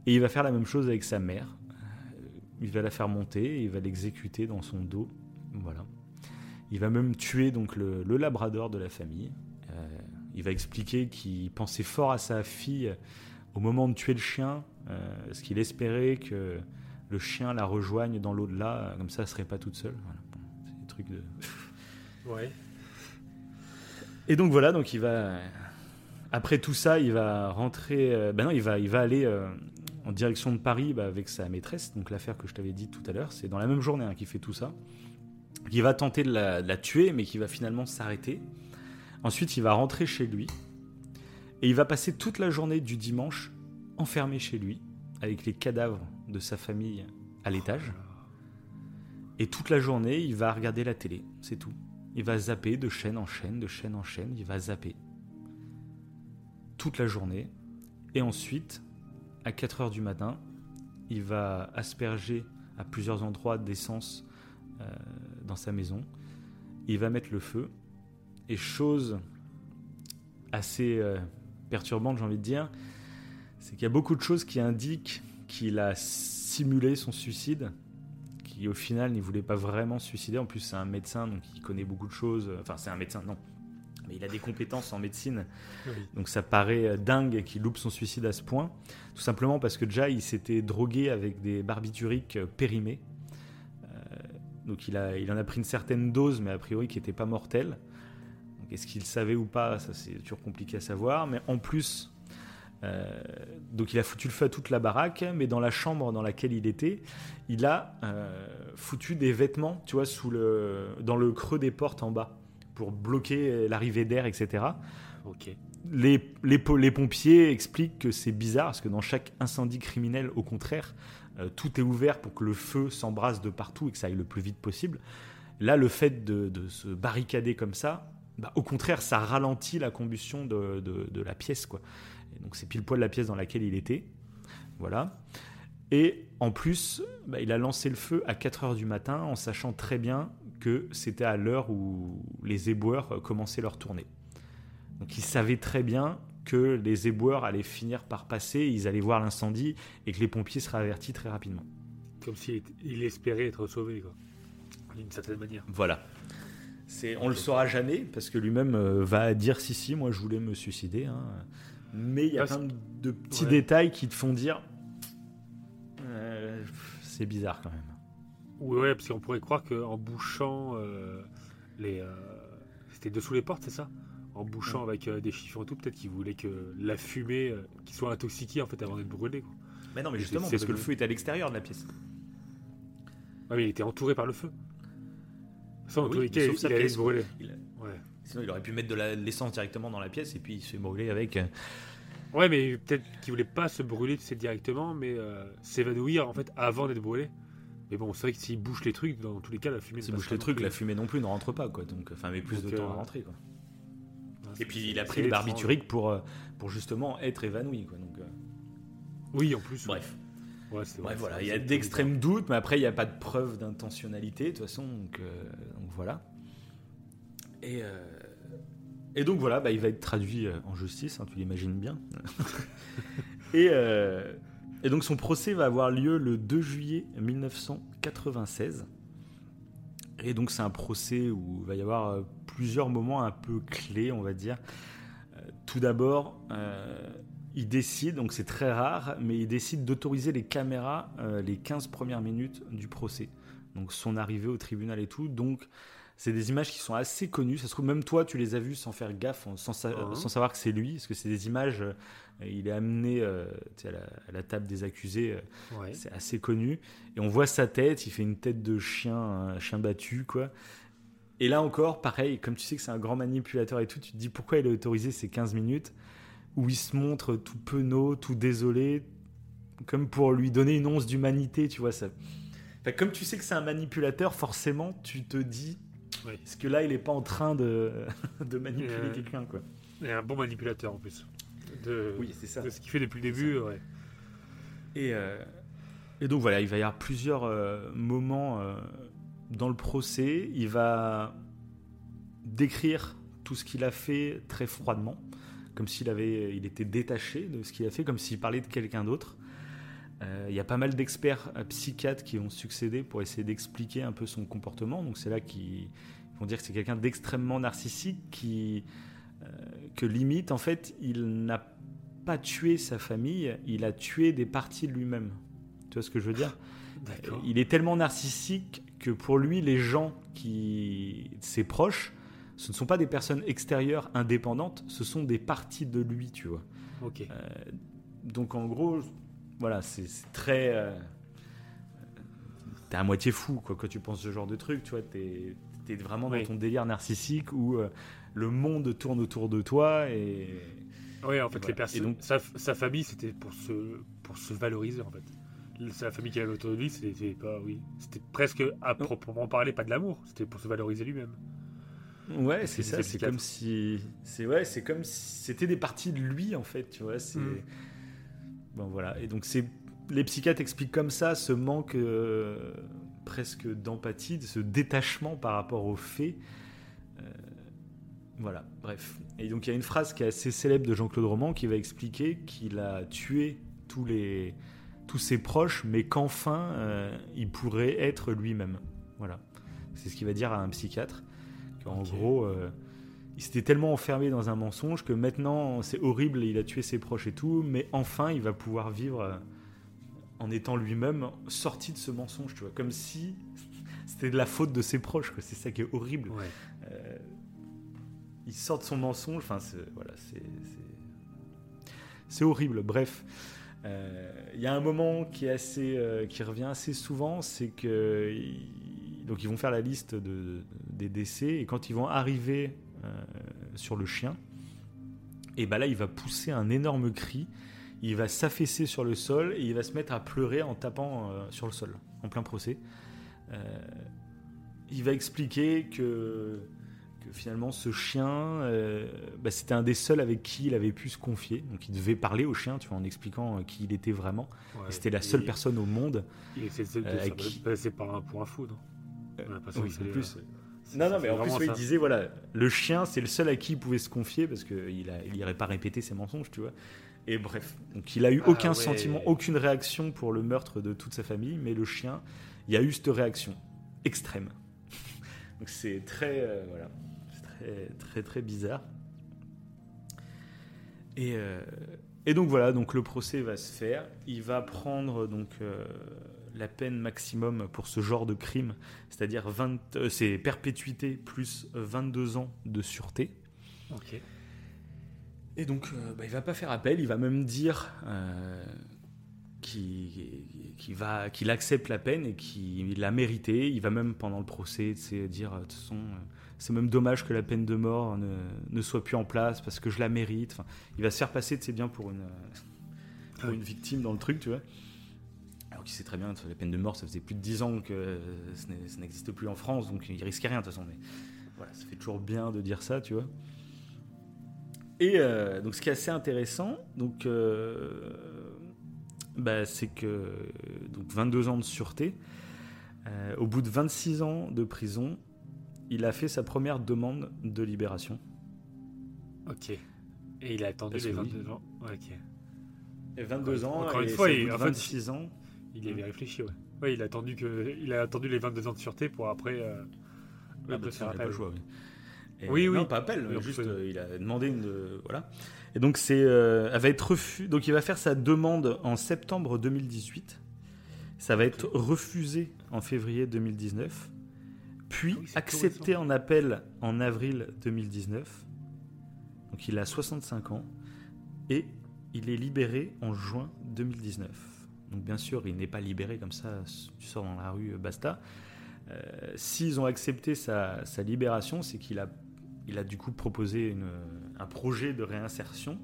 Et il va faire la même chose avec sa mère. Euh, il va la faire monter et il va l'exécuter dans son dos. Voilà. Il va même tuer donc le, labrador de la famille. Euh, il va expliquer qu'il pensait fort à sa fille au moment de tuer le chien, parce qu'il espérait que le chien la rejoigne dans l'au-delà, comme ça elle serait pas toute seule. Voilà. c'est des trucs de. ouais. Et donc voilà, donc il va. Après tout ça, il va rentrer. Euh, ben non, il va, il va aller euh, en direction de Paris bah, avec sa maîtresse. Donc l'affaire que je t'avais dit tout à l'heure, c'est dans la même journée hein, qu'il fait tout ça. Il va tenter de la, tuer, mais qui va finalement s'arrêter. Ensuite, il va rentrer chez lui. Et il va passer toute la journée du dimanche enfermé chez lui, avec les cadavres de sa famille à l'étage. Et toute la journée, il va regarder la télé, c'est tout. Il va zapper de chaîne en chaîne, de chaîne en chaîne, il va zapper toute la journée. Et ensuite, à 4 heures du matin, il va asperger à plusieurs endroits d'essence euh, dans sa maison. Il va mettre le feu. Et chose assez euh, perturbante, j'ai envie de dire, c'est qu'il y a beaucoup de choses qui indiquent qu'il a simulé son suicide qui au final n'y voulait pas vraiment se suicider. En plus, c'est un médecin, donc il connaît beaucoup de choses. Enfin, c'est un médecin, non. Mais il a des compétences en médecine. Donc ça paraît euh, dingue qu'il loupe son suicide à ce point. Tout simplement parce que déjà, il s'était drogué avec des barbituriques euh, périmés. Euh, donc il, a, il en a pris une certaine dose, mais a priori qui n'était pas mortelle. Est-ce qu'il savait ou pas Ça, c'est toujours compliqué à savoir. Mais en plus, euh, donc il a foutu le feu à toute la baraque, mais dans la chambre dans laquelle il était, il a euh, foutu des vêtements, tu vois, sous le, dans le creux des portes en bas, pour bloquer l'arrivée d'air, etc. Ok. Les, les, les, pompiers expliquent que c'est bizarre, parce que dans chaque incendie criminel, au contraire, euh, tout est ouvert pour que le feu s'embrasse de partout et que ça aille le plus vite possible. Là, le fait de, de se barricader comme ça, bah, au contraire, ça ralentit la combustion de, de, de la pièce, quoi donc c'est pile poil la pièce dans laquelle il était. Voilà. Et en plus, bah, il a lancé le feu à 4 heures du matin en sachant très bien que c'était à l'heure où les éboueurs commençaient leur tournée. Donc il savait très bien que les éboueurs allaient finir par passer, ils allaient voir l'incendie et que les pompiers seraient avertis très rapidement. Comme s'il espérait être sauvé, d'une certaine manière. Voilà. C'est, on le saura jamais parce que lui-même euh, va dire si si, moi je voulais me suicider. Hein mais il y a plein de petits détails qui te font dire euh, c'est bizarre quand même. Ouais, parce qu'on pourrait croire qu'en bouchant euh, les. Euh, c'était dessous les portes, c'est ça? En bouchant avec des chiffons et tout, peut-être qu'il voulait que la fumée, qu'il soit intoxiqué en fait avant d'être brûlé. Quoi. Mais non, mais justement, parce que le feu est à l'extérieur de la pièce. Ouais, mais il était entouré par le feu. Ça, en il, allait se brûler. Sinon, il aurait pu mettre de l'essence directement dans la pièce et puis il se brûler avec. Ouais, mais peut-être qu'il voulait pas se brûler directement, mais s'évanouir en fait avant d'être brûlé. Mais bon, c'est vrai que s'il bouche les trucs, dans tous les cas, la fumée. S'il bouche les trucs, la fumée non plus ne rentre pas, quoi. Donc, enfin, met plus de temps à euh, rentrer, quoi. et puis il a pris le barbiturique pour, euh, pour justement être évanoui, quoi. Donc, euh. Oui, en plus. Bref. Bref, voilà, il y a d'extrêmes doutes, mais après, il n'y a pas de preuve d'intentionnalité, de toute façon, donc, donc voilà. Et, et donc voilà, bah, il va être traduit en justice, hein, tu l'imagines bien. [laughs] et, et donc son procès va avoir lieu le 2 juillet 1996. Et donc c'est un procès où il va y avoir euh, plusieurs moments un peu clés, on va dire. Euh, tout d'abord, euh, il décide, donc c'est très rare, mais il décide d'autoriser les caméras les 15 premières minutes du procès. Donc son arrivée au tribunal et tout. Donc c'est des images qui sont assez connues. Ça se trouve, même toi, tu les as vues sans faire gaffe, sans, uh-huh. sans savoir que c'est lui, parce que c'est des images il est amené euh, à, la, table des accusés, euh, c'est assez connu. Et on voit sa tête, il fait une tête de chien, un chien battu, quoi. Et là encore, pareil, comme tu sais que c'est un grand manipulateur et tout, tu te dis pourquoi il a autorisé ces 15 minutes où il se montre tout penaud, tout désolé, comme pour lui donner une once d'humanité, tu vois. Ça... comme tu sais que c'est un manipulateur, forcément, tu te dis, est-ce que là, il n'est pas en train de, [laughs] de manipuler euh, quelqu'un, quoi. Et un bon manipulateur en plus de, oui, c'est ça. ce qu'il fait depuis le début. Et, euh, et donc voilà, il va y avoir plusieurs euh, moments euh, dans le procès. Il va décrire tout ce qu'il a fait très froidement, comme s'il avait, il était détaché de ce qu'il a fait, comme s'il parlait de quelqu'un d'autre. Il y a pas mal d'experts psychiatres qui ont succédé pour essayer d'expliquer un peu son comportement. Donc c'est là qu'ils vont dire que c'est quelqu'un d'extrêmement narcissique qui que limite en fait il n'a pas tué sa famille, il a tué des parties de lui-même. Tu vois ce que je veux dire? Il est tellement narcissique que pour lui, les gens qui ses proches, ce ne sont pas des personnes extérieures indépendantes, ce sont des parties de lui, tu vois. Ok. Euh, donc en gros, voilà, c'est très. Euh, t'es à moitié fou quoi, quand tu penses ce genre de truc, tu vois. T'es es vraiment dans ton délire narcissique où euh, le monde tourne autour de toi et oui, en fait, les personnes, sa, famille, c'était pour se, pour se valoriser, en fait. Sa famille qui avait autour de lui, c'était pas, oui, c'était presque à proprement parler, pas de l'amour, c'était pour se valoriser lui-même. Ouais, c'est ça. C'est comme si, c'est ouais, c'est comme si c'était des parties de lui en fait, tu vois. C'est mm. Bon voilà. Et donc c'est les psychiatres expliquent comme ça ce manque euh, presque d'empathie, ce détachement par rapport aux faits. Euh, voilà, bref. Et donc il y a une phrase qui est assez célèbre de Jean-Claude Roman qui va expliquer qu'il a tué tous, les, tous ses proches, mais qu'enfin euh, il pourrait être lui-même. Voilà. C'est ce qu'il va dire à un psychiatre. En gros, euh, il s'était tellement enfermé dans un mensonge que maintenant c'est horrible, il a tué ses proches et tout, mais enfin il va pouvoir vivre euh, en étant lui-même sorti de ce mensonge, tu vois. Comme si [laughs] c'était de la faute de ses proches, c'est ça qui est horrible il sort de son mensonge. Enfin, voilà, c'est horrible. Bref, euh, il y a un moment qui est assez, euh, qui revient assez souvent, c'est que donc ils vont faire la liste de, des décès et quand ils vont arriver euh, sur le chien, et ben là il va pousser un énorme cri. Il va s'affaisser sur le sol et il va se mettre à pleurer en tapant sur le sol, en plein procès. il va expliquer que finalement ce chien, euh, bah, c'était un des seuls avec qui il avait pu se confier. Donc il devait parler au chien, tu vois, en expliquant euh, qui il était vraiment. c'était la seule personne au monde. Il essaie de euh, qui... passer par un, pour un fou, non oui, en plus. Non, non, mais en plus, il disait voilà, le chien, c'est le seul à qui il pouvait se confier parce qu'il n'irait pas répéter ses mensonges, tu vois. Et bref, donc il a eu ah aucun sentiment, aucune réaction pour le meurtre de toute sa famille, mais le chien, il y a eu cette réaction extrême. [laughs] donc c'est très, voilà très très bizarre. Et, euh, et, donc voilà, donc le procès va se faire. Il va prendre donc euh, la peine maximum pour ce genre de crime, c'est-à-dire 20, euh, c'est perpétuité plus 22 ans de sûreté. Ok. Et donc, euh, bah, il va pas faire appel, il va même dire euh, qu'il qu'il va, qu'il accepte la peine et qu'il l'a mérité. Il va même, pendant le procès, dire euh, de toute façon, c'est même dommage que la peine de mort ne, ne soit plus en place parce que je la mérite. Enfin, il va se faire passer, sais, bien pour une, pour une victime dans le truc, tu vois. Qu'il sait très bien que la peine de mort, ça faisait plus de 10 ans que euh, ça n'existe plus en France, donc il risquait rien de toute façon. Mais voilà, ça fait toujours bien de dire ça, tu vois. Et euh, donc, ce qui est assez intéressant, donc, euh, bah, c'est que donc 22 ans de sûreté, euh, au bout de 26 ans de prison, il a fait sa première demande de libération. Ok. Et il a attendu Parce les que oui. 22 ans. Ok. Et 22 ans, Encore une et fois, il- bout de en fait, 26 ans. Il avait réfléchi, ouais. Ouais, il a attendu que, il a attendu les 22 ans de sûreté pour après. euh, Ah, après faire il a pas appel. choix, oui. Oui, oui. Non, pas appel, Oui, juste euh, il a demandé une. voilà. Et donc, c'est, euh, elle va être refusée. Donc, il va faire sa demande en septembre 2018. Ça va être refusé en février 2019. Puis Ah oui, accepté en appel en avril 2019. Donc, il a 65 ans. Et il est libéré en juin 2019. Donc, bien sûr, il n'est pas libéré comme ça, tu sors dans la rue, euh, basta. Euh, S'ils ont accepté sa, libération, c'est qu'il a, il a du coup proposé un projet de réinsertion.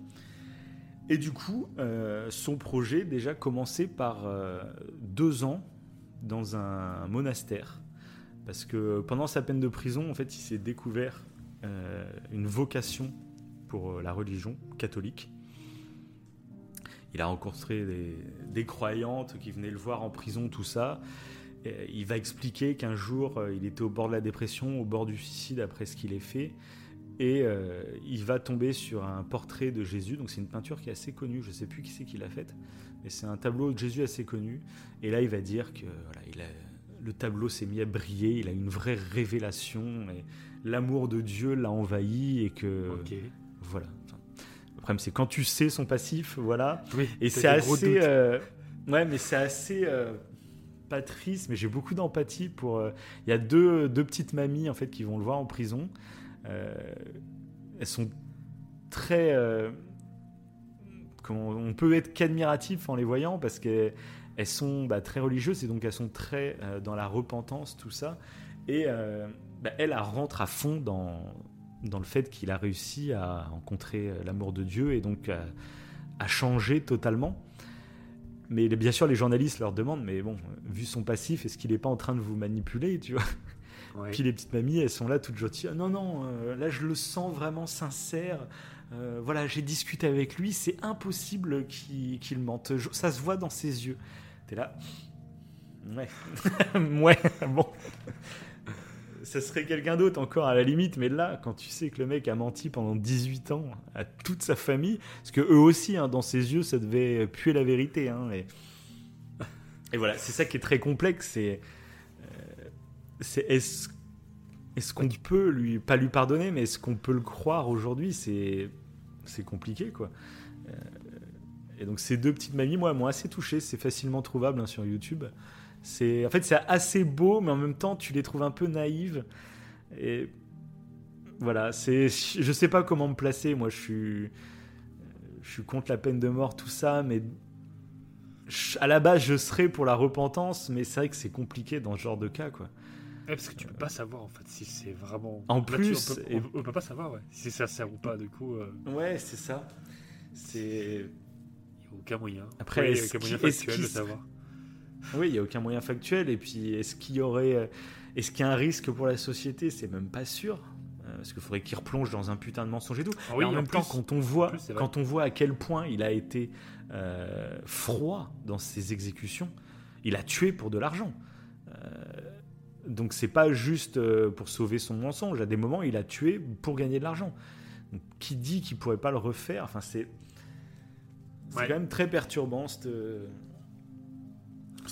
Et du coup, euh, son projet déjà commençait par deux ans dans un monastère. Parce que pendant sa peine de prison, en fait, il s'est découvert une vocation pour la religion catholique. Il a rencontré des, des croyantes qui venaient le voir en prison, tout ça. Et il va expliquer qu'un jour, euh, il était au bord de la dépression, au bord du suicide après ce qu'il ait fait. Et euh, il va tomber sur un portrait de Jésus. Donc, c'est une peinture qui est assez connue. Je ne sais plus qui c'est qui l'a faite. Mais c'est un tableau de Jésus assez connu. Et là, il va dire que voilà, il a, le tableau s'est mis à briller. Il a une vraie révélation. Et l'amour de Dieu l'a envahi. Et que. Voilà. Problème, c'est quand tu sais son passif, voilà. Oui. Et c'est assez. euh, ouais, mais c'est assez. euh, pas triste, mais j'ai beaucoup d'empathie pour. euh, Il y a deux, deux petites mamies en fait qui vont le voir en prison. Euh, elles sont très. euh, comment, on peut être qu'admiratif en les voyant parce qu'elles elles sont bah, très religieuses et donc elles sont très dans la repentance, tout ça. Et bah, elle, elle rentre à fond dans, dans le fait qu'il a réussi à rencontrer euh, l'amour de Dieu et donc à, à changer totalement. Mais bien sûr, les journalistes leur demandent, mais bon, vu son passif, est-ce qu'il n'est pas en train de vous manipuler, tu vois? Ouais. Puis les petites mamies, elles sont là toutes gentilles. Ah, non, non, euh, là je le sens vraiment sincère. Euh, voilà, j'ai discuté avec lui, c'est impossible qu'il mente. Ça se voit dans ses yeux. T'es là. Ouais. [laughs] ouais, bon. Ça serait quelqu'un d'autre encore à la limite, mais là, quand tu sais que le mec a menti pendant 18 ans à toute sa famille, parce que eux aussi, hein, dans ses yeux, ça devait puer la vérité. hein, [laughs] et... voilà, c'est ça qui est très complexe. C'est euh, est-ce qu'on peut lui pas lui pardonner, mais est-ce qu'on peut le croire aujourd'hui? C'est c'est compliqué quoi. Euh, et donc ces deux petites mamies, moi, m'ont assez touché. C'est facilement trouvable hein, sur YouTube. C'est en fait c'est assez beau, mais en même temps tu les trouves un peu naïves. Et voilà, c'est je sais pas comment me placer. Moi, je suis je suis contre la peine de mort, tout ça, mais je- à la base je serais pour la repentance, mais c'est vrai que c'est compliqué dans ce genre de cas quoi. Ouais, parce que tu peux pas savoir en fait si c'est vraiment. En plus, on peut, et- on- on peut pas savoir ouais, si ça sert ou pas. Du coup, euh, Ouais, c'est ça. C'est il n'y a aucun moyen. Après, Ouais, est-ce aucun moyen est-ce qu'il de savoir. Oui, il y a aucun moyen factuel. Et puis, est-ce qu'il y aurait, euh, est-ce qu'il y a un risque pour la société? C'est même pas sûr. Euh, Parce qu'il faudrait qu'il replonge dans un putain de mensonge et tout. Ah en même plus- temps, quand on voit, plus, quand on voit à quel point il a été euh, froid dans ses exécutions, il a tué pour de l'argent. Euh, donc c'est pas juste pour sauver son mensonge. À des moments, il a tué pour gagner de l'argent. Donc, qui dit qu'il pourrait pas le refaire? Enfin, c'est c'est Ouais. quand même très perturbant cette,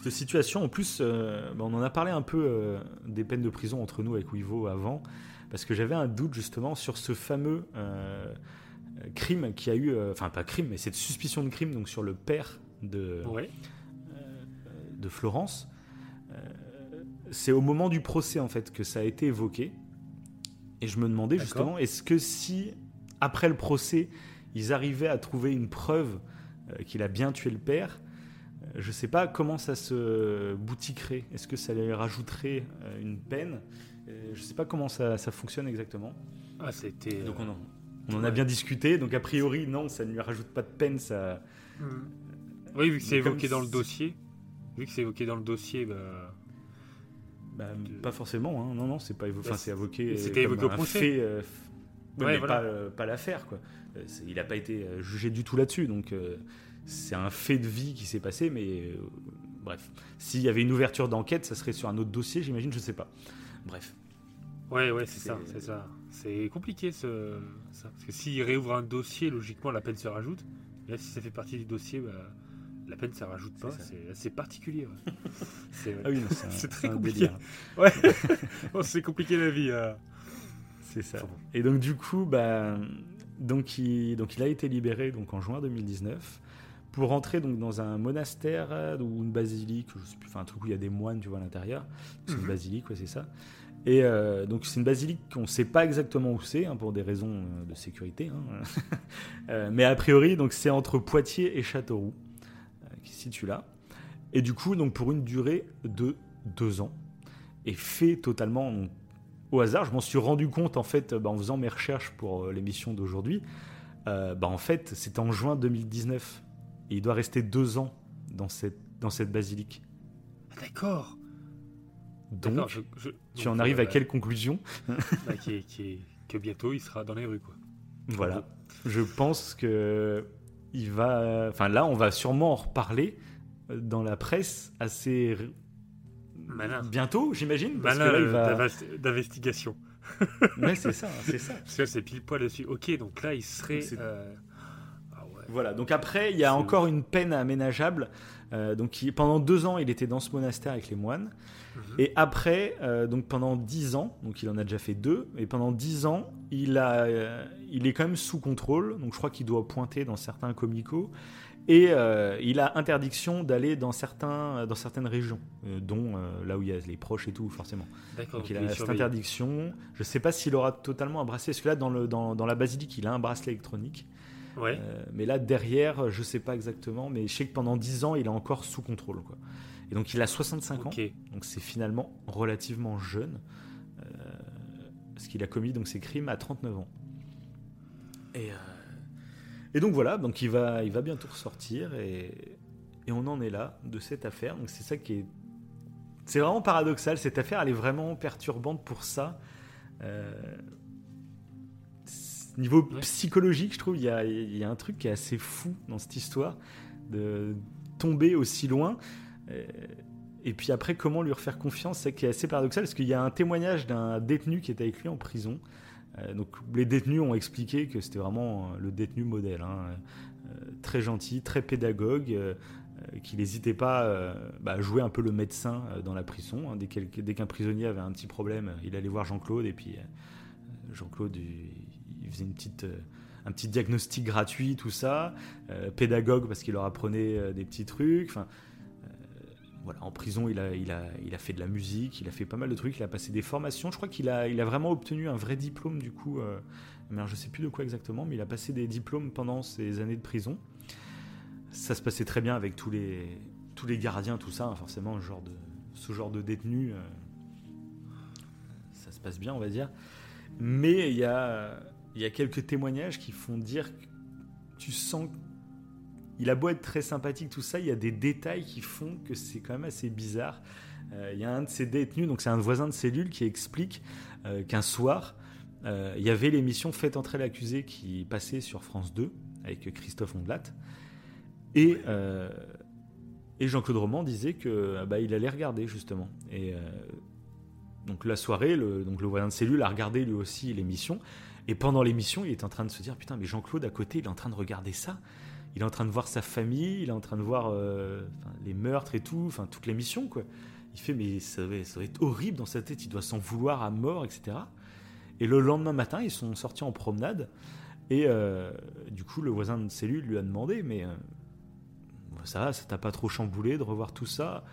cette situation. En plus, euh, bah, on en a parlé un peu euh, des peines de prison entre nous avec Wivo avant, parce que j'avais un doute justement sur ce fameux euh, crime qui a eu, enfin pas crime, mais cette suspicion de crime donc sur le père de, Ouais. de Florence. C'est au moment du procès en fait que ça a été évoqué. Et je me demandais justement, est-ce que si après le procès, ils arrivaient à trouver une preuve qu'il a bien tué le père. Euh, je ne sais pas comment ça se boutiquerait. Est-ce que ça lui rajouterait euh, une peine? Je ne sais pas comment ça, ça fonctionne exactement. Ah, c'était. Donc on en, on en a bien discuté. Donc a priori, non, ça ne lui rajoute pas de peine. Ça... Hmm. Oui, vu que c'est évoqué dans le dossier. Vu que c'est évoqué dans le dossier, bah. Bah, De- Pas forcément. hein. Non, non, c'est pas évo- enfin, Bah, c'est évoqué. c'était évoqué au procès. fait, euh, f- ouais, Ouais, mais voilà. pas, euh, pas l'affaire, quoi. Euh, Il n'a pas été euh, jugé du tout là-dessus. Donc euh, c'est un fait de vie qui s'est passé, mais euh, bref. S'il y avait une ouverture d'enquête, ça serait sur un autre dossier, j'imagine. Je sais pas. Bref. Ouais, ouais, c'est ça, c'est ça. C'est compliqué ce, ça. Parce que s'il réouvre un dossier, logiquement, la peine se rajoute. Là, si ça fait partie du dossier, bah, la peine ne rajoute pas. C'est ça. C'est particulier. ouais. [laughs] c'est Ah oui, c'est très compliqué. [laughs] ouais. C'est compliqué la vie. euh. C'est ça. Et donc du coup, bah, donc il, donc il a été libéré donc en juin 2019 pour rentrer donc dans un monastère euh, ou une basilique, je sais plus, enfin un truc où il y a des moines, tu vois à l'intérieur. C'est une Mhm. basilique, ouais, c'est ça. Et euh, donc c'est une basilique qu'on ne sait pas exactement où c'est hein, pour des raisons euh, de sécurité, hein. [laughs] Euh, mais a priori donc c'est entre Poitiers et Châteauroux euh, qui se situe là. Et du coup donc pour une durée de deux ans et fait totalement donc, au hasard. Je m'en suis rendu compte en fait bah, en faisant mes recherches pour l'émission d'aujourd'hui. Bah, en fait, c'est en juin 2019 et il doit rester deux ans dans cette, dans cette basilique. Ah, D'accord. Donc, D'accord, je- je- tu donc, en arrives euh, à quelle conclusion? [laughs] Bah, qui est- qui est- Que bientôt il sera dans les rues, quoi. Voilà. Je pense que il va. Enfin, là, on va sûrement en reparler euh, dans la presse assez Malin. bientôt, j'imagine. Parce Malin que là, il va. d'invest- d'investigation. Ouais, c'est ça, c'est ça. [laughs] Parce que là, c'est pile poil dessus. Ok, donc là, il serait. Euh. Voilà, donc après, il y a encore une peine aménageable. Euh, donc il- pendant deux ans, il était dans ce monastère avec les moines. Mhm. Et après, euh, donc pendant dix ans, donc il en a déjà fait deux, et pendant dix ans, il, a, euh, il est quand même sous contrôle. Donc je crois qu'il doit pointer dans certains comicos. Et il a interdiction d'aller dans, certains, dans certaines régions, dont là où il y a les proches et tout, forcément. Donc il a cette interdiction. Je ne sais pas s'il aura totalement un bracelet, parce que là, dans, le, dans, dans la basilique, il a un bracelet électronique. Ouais. Euh, mais là, derrière, je sais pas exactement, mais je sais que pendant 10 ans, il est encore sous contrôle. Quoi. Et donc, il a 65 ans, ok. donc c'est finalement relativement jeune, euh, parce qu'il a commis donc, ses crimes à 39 ans. Et, euh, et donc voilà, donc il va, il va bientôt ressortir, et, et on en est là, de cette affaire. Donc c'est ça qui est... C'est vraiment paradoxal, cette affaire, elle est vraiment perturbante pour ça. Niveau Ouais. psychologique, je trouve, il y a, il y a un truc qui est assez fou dans cette histoire de tomber aussi loin. Euh, Et puis après, comment lui refaire confiance, c'est qui est assez paradoxal, parce qu'il y a un témoignage d'un détenu qui était avec lui en prison. Euh, donc les détenus ont expliqué que c'était vraiment euh, le détenu modèle, hein. Très gentil, très pédagogue, qu'il n'hésitait pas bah, à jouer un peu le médecin dans la prison. hein. Dès qu'un prisonnier avait un petit problème, il allait voir Jean-Claude et puis Jean-Claude, il, faisait une petite, euh, un petit diagnostic gratuit, tout ça. Euh, pédagogue parce qu'il leur apprenait euh, des petits trucs. Enfin, voilà, en prison, il a, il, a, il a fait de la musique, il a fait pas mal de trucs, il a passé des formations. Je crois qu'il a, il a vraiment obtenu un vrai diplôme du coup. euh, je sais plus de quoi exactement, mais il a passé des diplômes pendant ses années de prison. Ça se passait très bien avec tous les, tous les gardiens, tout ça. hein, forcément, ce genre de, détenu, ça se passe bien, on va dire. Mais il y a, il y a quelques témoignages qui font dire que tu sens il a beau être très sympathique, tout ça, il y a des détails qui font que c'est quand même assez bizarre. Euh, il y a un de ces détenus, donc c'est un voisin de cellule, qui explique euh, qu'un soir, euh, il y avait l'émission Faites entrer l'accusé qui passait sur France 2 avec Christophe Ondelat. Et, et Jean-Claude Roman disait que bah, il allait regarder justement. Et donc la soirée, le, donc le voisin de cellule a regardé lui aussi l'émission. Et pendant l'émission, il est en train de se dire putain, mais Jean-Claude à côté, il est en train de regarder ça. Il est en train de voir sa famille, il est en train de voir euh, les meurtres et tout, enfin toute l'émission quoi. Il fait mais ça va, ça être horrible dans sa tête, il doit s'en vouloir à mort, etc. Et le lendemain matin, ils sont sortis en promenade et euh, du coup le voisin de cellule lui a demandé mais euh, ça va, ça t'a pas trop chamboulé de revoir tout ça?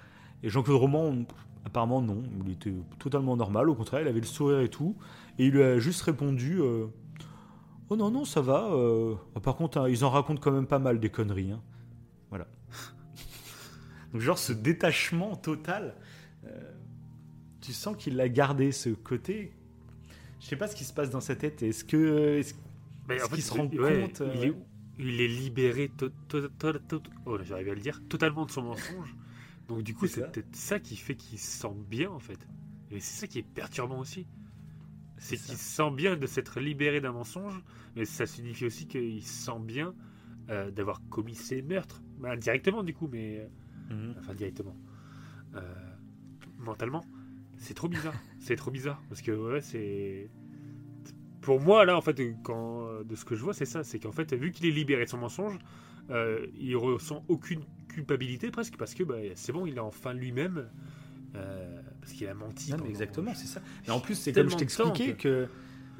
Et Jean-Claude Roman, apparemment non, il était totalement normal, au contraire, il avait le sourire et tout, et il lui a juste répondu euh, Oh non, non, ça va. euh, par contre, hein, ils en racontent quand même pas mal des conneries. hein. Voilà. [laughs] Donc, genre, ce détachement total, euh, tu sens qu'il a gardé ce côté. Je sais pas ce qui se passe dans sa tête. Est-ce que. est-ce- qu'il se rend ouais, compte, il, est, il est libéré to- to- to- to- oh, là, j'arrive à le dire, totalement de son mensonge. Donc du coup, C'est peut-être ça qui fait qu'il se sent bien en fait. Et c'est ça qui est perturbant aussi. C'est qu'il se sent bien de s'être libéré d'un mensonge, mais ça signifie aussi qu'il se sent bien euh, d'avoir commis ces meurtres. Bah, indirectement du coup, mais euh, Mhm. enfin directement. Euh, mentalement, c'est trop bizarre. [laughs] c'est trop bizarre parce que ouais, c'est pour moi là en fait quand de ce que je vois c'est ça, c'est qu'en fait vu qu'il est libéré de son mensonge, euh, il ressent aucune culpabilité presque parce que bah, c'est bon, il est enfin lui-même euh, parce qu'il a menti. Non, mais exactement, c'est ça. Et en plus, c'est comme je t'expliquais que.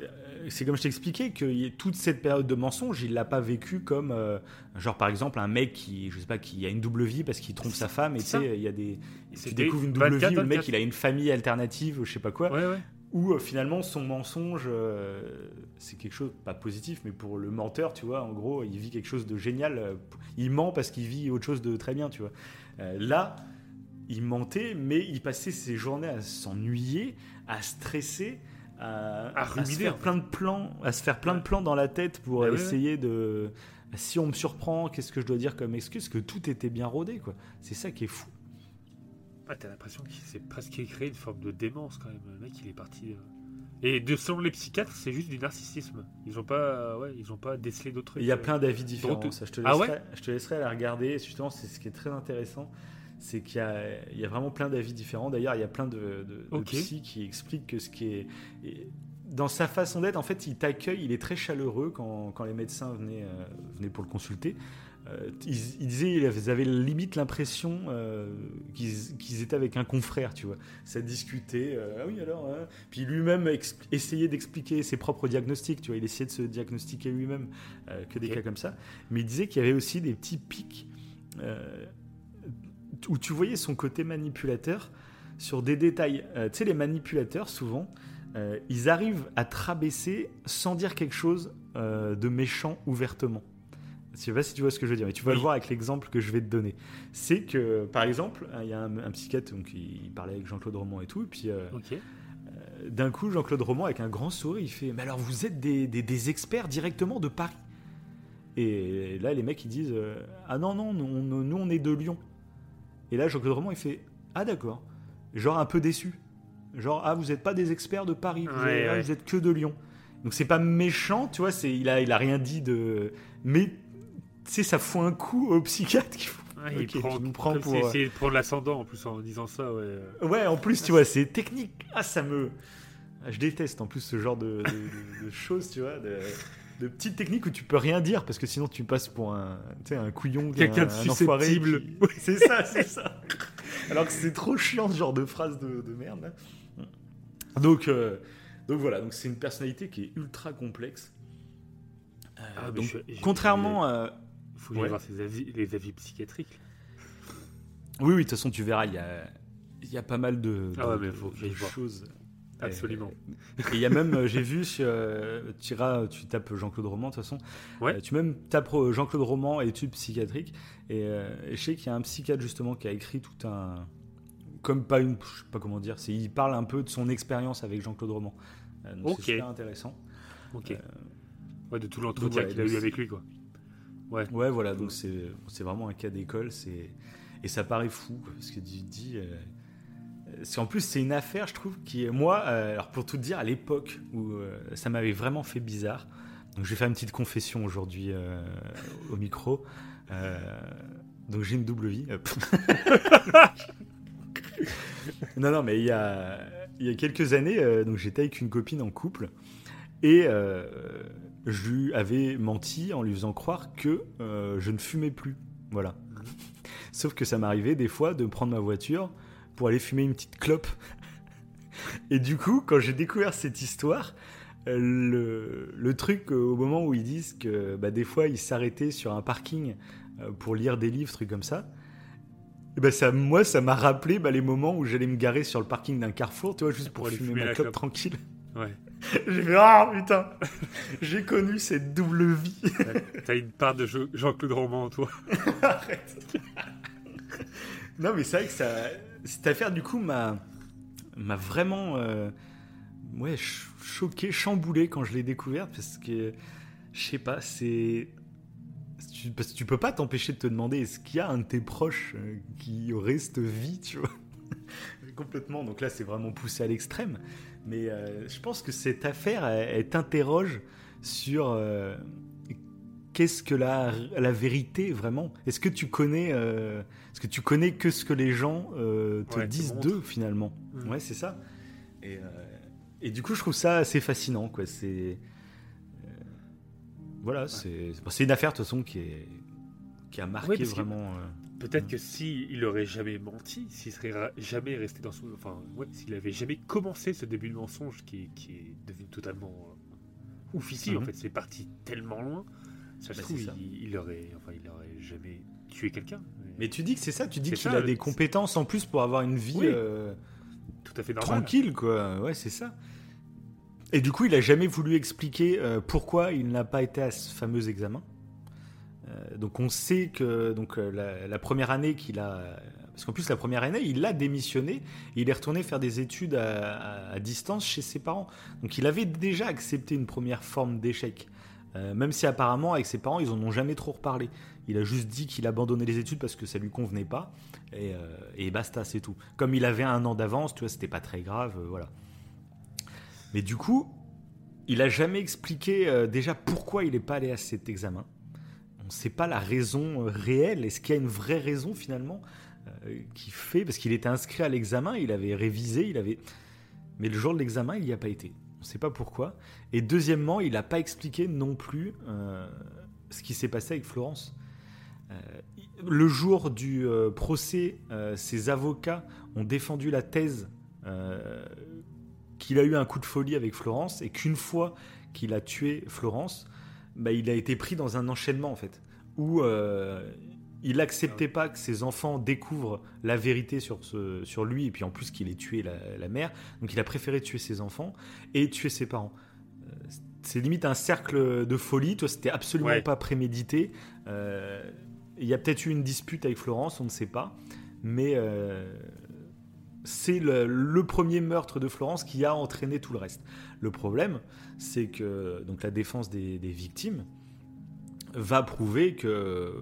euh, C'est comme je t'expliquais que toute cette période de mensonge, il l'a pas vécu comme euh, genre par exemple un mec qui je sais pas qui a une double vie parce qu'il trompe sa femme et tu sais il y a des tu découvres une double 24, vie où le mec 24. il a une famille alternative je sais pas quoi Ouais ouais. où euh, finalement son mensonge euh, c'est quelque chose pas positif mais pour le menteur tu vois en gros il vit quelque chose de génial euh, il ment parce qu'il vit autre chose de très bien tu vois Euh, là il mentait mais il passait ses journées à s'ennuyer à stresser à, À à se faire plein de plans à se faire plein de Ouais. plans dans la tête pour Ouais, ouais, essayer de si on me surprend qu'est-ce que je dois dire comme excuse que tout était bien rodé quoi c'est ça qui est fou Ah, t'as l'impression qu'il s'est presque créé une forme de démence quand même. Le mec, il est parti. euh. Et de selon les psychiatres, c'est juste du narcissisme. Ils ont pas, ouais, ils ont pas décelé d'autres trucs. Il y a euh. plein d'avis différents. Ça, je, te Ah laisserai, ouais? je te laisserai la regarder. Justement, c'est ce qui est très intéressant. C'est qu'il y a, il y a vraiment plein d'avis différents. D'ailleurs, il y a plein de, de, de Ok. psy qui expliquent que ce qui est. et dans sa façon d'être, en fait, il t'accueille, il est très chaleureux quand, quand les médecins venaient, euh, venaient pour le consulter. Euh, ils, ils disaient, ils avaient limite l'impression euh, qu'ils qu'ils étaient avec un confrère, tu vois. Ça discutait, euh, ah oui alors, hein. puis lui-même essayait d'expliquer ses propres diagnostics, tu vois. Il essayait de se diagnostiquer lui-même euh, que des cas comme ça. Mais il disait qu'il y avait aussi des petits pics où tu voyais son côté manipulateur sur des détails. Euh, tu sais, les manipulateurs, souvent, euh, ils arrivent à te rabaisser sans dire quelque chose euh, de méchant ouvertement. Je sais pas si tu vois ce que je veux dire, mais tu vas Oui. le voir avec l'exemple que je vais te donner. C'est que, par exemple, il y a un, un psychiatre, donc il parlait avec Jean-Claude Roman et tout, et puis d'un coup, Jean-Claude Roman, avec un grand sourire, il fait Mais alors, vous êtes des, des- des experts directement de Paris? Et là, les mecs, ils disent Ah non, non, nous, on- nous, on est de Lyon. Et là, Jean-Claude Roman, il fait Ah d'accord. Genre un peu déçu. Genre Ah, vous n'êtes pas des experts de Paris, vous, Ouais, êtes, ah, ouais. vous êtes que de Lyon. Donc, c'est pas méchant, tu vois, c'est, il, a, il a rien dit de. Mais, tu sais, ça fout un coup au psychiatre qui faut- Ouais, Ok, il prend, comme pour, s'il euh, essayait de prendre l'ascendant en plus en disant ça. Ouais. Ouais, en plus, tu vois, c'est technique. Ah, ça me. Ah, Je déteste en plus ce genre de, de- de- de choses, tu vois, de, petites techniques où tu peux rien dire parce que sinon tu passes pour un, tu sais, un couillon, Quelqu'un un, de susceptible. [laughs] qui- Oui, c'est ça, c'est ça. Alors que c'est trop chiant ce genre de phrase de, de merde. Donc, euh, donc voilà, donc c'est une personnalité qui est ultra complexe. Euh, Ah, donc, je- je- contrairement à. Il faut que Ouais. voir ses avis, les avis psychiatriques. Oui, oui, de toute façon, tu verras, il y a, il y a pas mal de, Ah ouais, de- mais faut choses. Absolument. Et il y a même, euh, j'ai vu, sur, euh, tu iras, tu tapes Jean-Claude Roman de toute façon. Ouais. Euh, tu même tapes Jean-Claude Roman études psychiatriques. Et, et je sais qu'il y a un psychiatre justement qui a écrit tout un, comme pas une, je sais pas comment dire, il parle un peu de son expérience avec Jean-Claude Roman. Donc Ok. C'est super intéressant. Ok. Euh, Ouais, de tout l'entretien qu'il a eu avec lui, quoi. Ouais. Ouais, voilà, donc c'est vraiment un cas d'école, c'est et ça paraît fou parce que tu te dis, euh, parce qu'en plus c'est une affaire, je trouve, qui moi, euh, alors pour tout dire, à l'époque où euh, ça m'avait vraiment fait bizarre. Donc je vais faire une petite confession aujourd'hui euh, au micro. Donc j'ai une double vie. [laughs] Non, non, mais il y a, il y a quelques années, donc j'étais avec une copine en couple et je lui avais menti en lui faisant croire que je ne fumais plus. Voilà. Sauf que ça m'arrivait des fois de prendre ma voiture pour aller fumer une petite clope. [laughs] Et du coup, quand j'ai découvert cette histoire, euh, le, le truc euh, au moment où ils disent que bah, des fois ils s'arrêtaient sur un parking euh, pour lire des livres, trucs comme ça, et bah, ça, moi ça m'a rappelé bah, les moments où j'allais me garer sur le parking d'un carrefour, tu vois, juste pour, Pour aller fumer fumer ma clope clope. tranquille. Ouais. [laughs] J'ai fait Ah putain [laughs] J'ai connu cette double vie. T'as une part de Jean- Jean-Claude Roman en toi. Arrête. non, mais c'est vrai que ça, cette affaire, du coup, m'a, vraiment euh, ouais, ch- choqué, chamboulé quand je l'ai découverte parce que je sais pas, c'est. Parce que tu peux pas t'empêcher de te demander est-ce qu'il y a un de tes proches euh, qui aurait cette vie, tu vois? [laughs] Complètement. Donc là, c'est vraiment poussé à l'extrême. Mais euh, je pense que cette affaire, elle, t'interroge sur qu'est-ce que la, la vérité vraiment? Est-ce que tu connais euh, Est-ce que tu connais que ce que les gens euh, te Ouais, disent d'eux finalement? Mm. Ouais, c'est ça. Et, euh, et du coup, je trouve ça assez fascinant, quoi. C'est voilà, c'est bon, une affaire de toute façon qui est qui a marqué Ouais, vraiment. Peut-être que s'il il aurait jamais menti, s'il serait ra- jamais resté dans son. Enfin, ouais, s'il avait jamais commencé ce début de mensonge qui, est- qui est devenu totalement euh, ouf ici, en Mhm. fait, c'est parti tellement loin. Ça Bah, trouve, il, il aurait, enfin, il aurait jamais tué quelqu'un. Mais tu dis que c'est ça, tu dis qu'il a des compétences en plus pour avoir une vie Oui. euh, tout à fait normal. tranquille, quoi. Ouais, c'est ça. Et du coup, il a jamais voulu expliquer euh, pourquoi il n'a pas été à ce fameux examen. Euh, donc, on sait que donc la, la première année qu'il a, parce qu'en plus la première année, il a démissionné, et il est retourné faire des études à, à- à distance chez ses parents. Donc, il avait déjà accepté une première forme d'échec. Euh, même si apparemment avec ses parents ils en ont jamais trop reparlé. Il a juste dit qu'il abandonnait les études parce que ça lui convenait pas et, euh, et basta c'est tout. Comme il avait un an d'avance, tu vois, c'était pas très grave, euh, voilà. Mais du coup, il a jamais expliqué déjà pourquoi il n'est pas allé à cet examen. On ne sait pas la raison réelle. Est-ce qu'il y a une vraie raison finalement qui fait parce qu'il était inscrit à l'examen, il avait révisé, il avait, mais le jour de l'examen, il n'y a pas été. On ne sait pas pourquoi. Et deuxièmement, il n'a pas expliqué non plus euh, ce qui s'est passé avec Florence. Euh, le jour du euh, procès, ses avocats ont défendu la thèse qu'il a eu un coup de folie avec Florence et qu'une fois qu'il a tué Florence, bah, il a été pris dans un enchaînement en fait, où il n'acceptait pas que ses enfants découvrent la vérité sur, ce, sur lui et puis en plus qu'il ait tué la, la mère. Donc il a préféré tuer ses enfants et tuer ses parents. Euh, C'est limite un cercle de folie. Toi, c'était absolument Ouais. pas prémédité. Euh, Il y a peut-être eu une dispute avec Florence, on ne sait pas. Mais euh, c'est le, le premier meurtre de Florence qui a entraîné tout le reste. Le problème, c'est que donc la défense des, des victimes va prouver que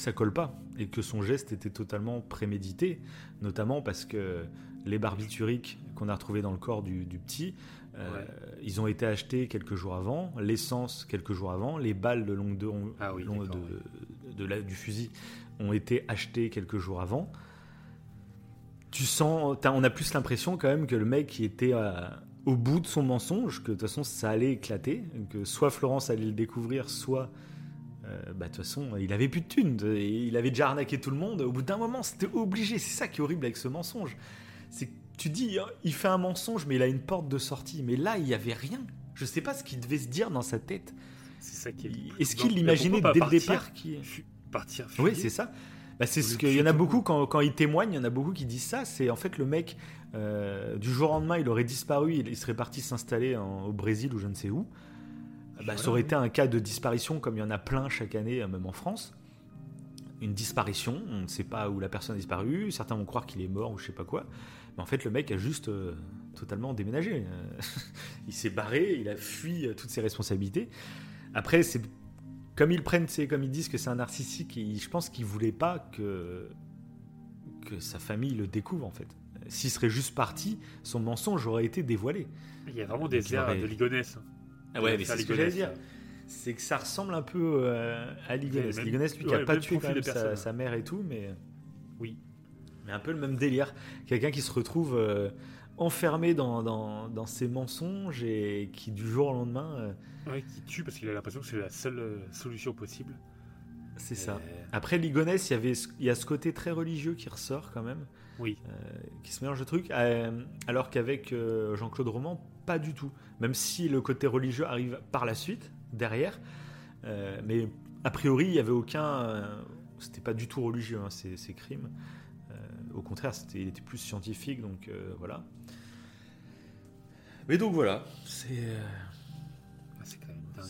ça colle pas et que son geste était totalement prémédité, notamment parce que les barbituriques qu'on a retrouvés dans le corps du, du petit, euh, Ouais. ils ont été achetés quelques jours avant, l'essence quelques jours avant, les balles de longue de, Ah oui, long- d'accord, de- de la- du fusil ont été achetées quelques jours avant. Tu sens, on a plus l'impression quand même que le mec qui était à- au bout de son mensonge, que de toute façon ça allait éclater, que soit Florence allait le découvrir, soit euh, bah, de toute façon il avait plus de thunes, il avait déjà arnaqué tout le monde. Au bout d'un moment, c'était obligé. C'est ça qui est horrible avec ce mensonge. C'est que tu dis, hein, il fait un mensonge, mais il a une porte de sortie. Mais là, il y avait rien. Je sais pas ce qu'il devait se dire dans sa tête. C'est ça qui est. Est-ce qu'il l'imaginait dès le départ qui... Partir. Oui, c'est ça. Bah, c'est ce qu'il y en a beaucoup quand, quand ils témoignent, il y en a beaucoup qui disent ça. C'est en fait le mec euh, du jour au lendemain, il aurait disparu, il, il serait parti s'installer au Brésil ou je ne sais où. Bah, ça aurait été un cas de disparition comme il y en a plein chaque année, euh, même en France. Une disparition, on ne sait pas où la personne a disparu. Certains vont croire qu'il est mort ou je sais pas quoi. Mais en fait, le mec a juste euh, totalement déménagé. Euh, [laughs] il s'est barré, il a fui toutes ses responsabilités. Après, c'est comme ils prennent, c'est comme ils disent que c'est un narcissique. Et je pense qu'il voulait pas que que sa famille le découvre en fait. S'il serait juste parti, son mensonge aurait été dévoilé. Il y a vraiment des airs aurait- de Ligonesse. hein. Ah ouais, mais c'est ce que j'allais dire. C'est que ça ressemble un peu euh, à Ligonesse. Même- Ligonesse, lui, qui ouais, a pas tué quand même sa, mère et tout, mais Oui. mais un peu le même délire. Quelqu'un qui se retrouve euh, enfermé dans, dans, dans ses mensonges et qui du jour au lendemain, euh, Ouais, qui tue parce qu'il a l'impression que c'est la seule euh, solution possible. c'est ça. Euh, Après Ligonesse, il y avait il y a ce côté très religieux qui ressort quand même. Oui. qui se mélange de trucs, euh, alors qu'avec euh, Jean-Claude Roman, pas du tout. Même si le côté religieux arrive par la suite, derrière, euh, mais a priori, il n'y avait aucun. euh, c'était pas du tout religieux, hein, ces, ces crimes. Euh, au contraire, c'était, il était plus scientifique, donc euh, voilà. Mais donc voilà, c'est. euh, Ah, c'est quand même dingue.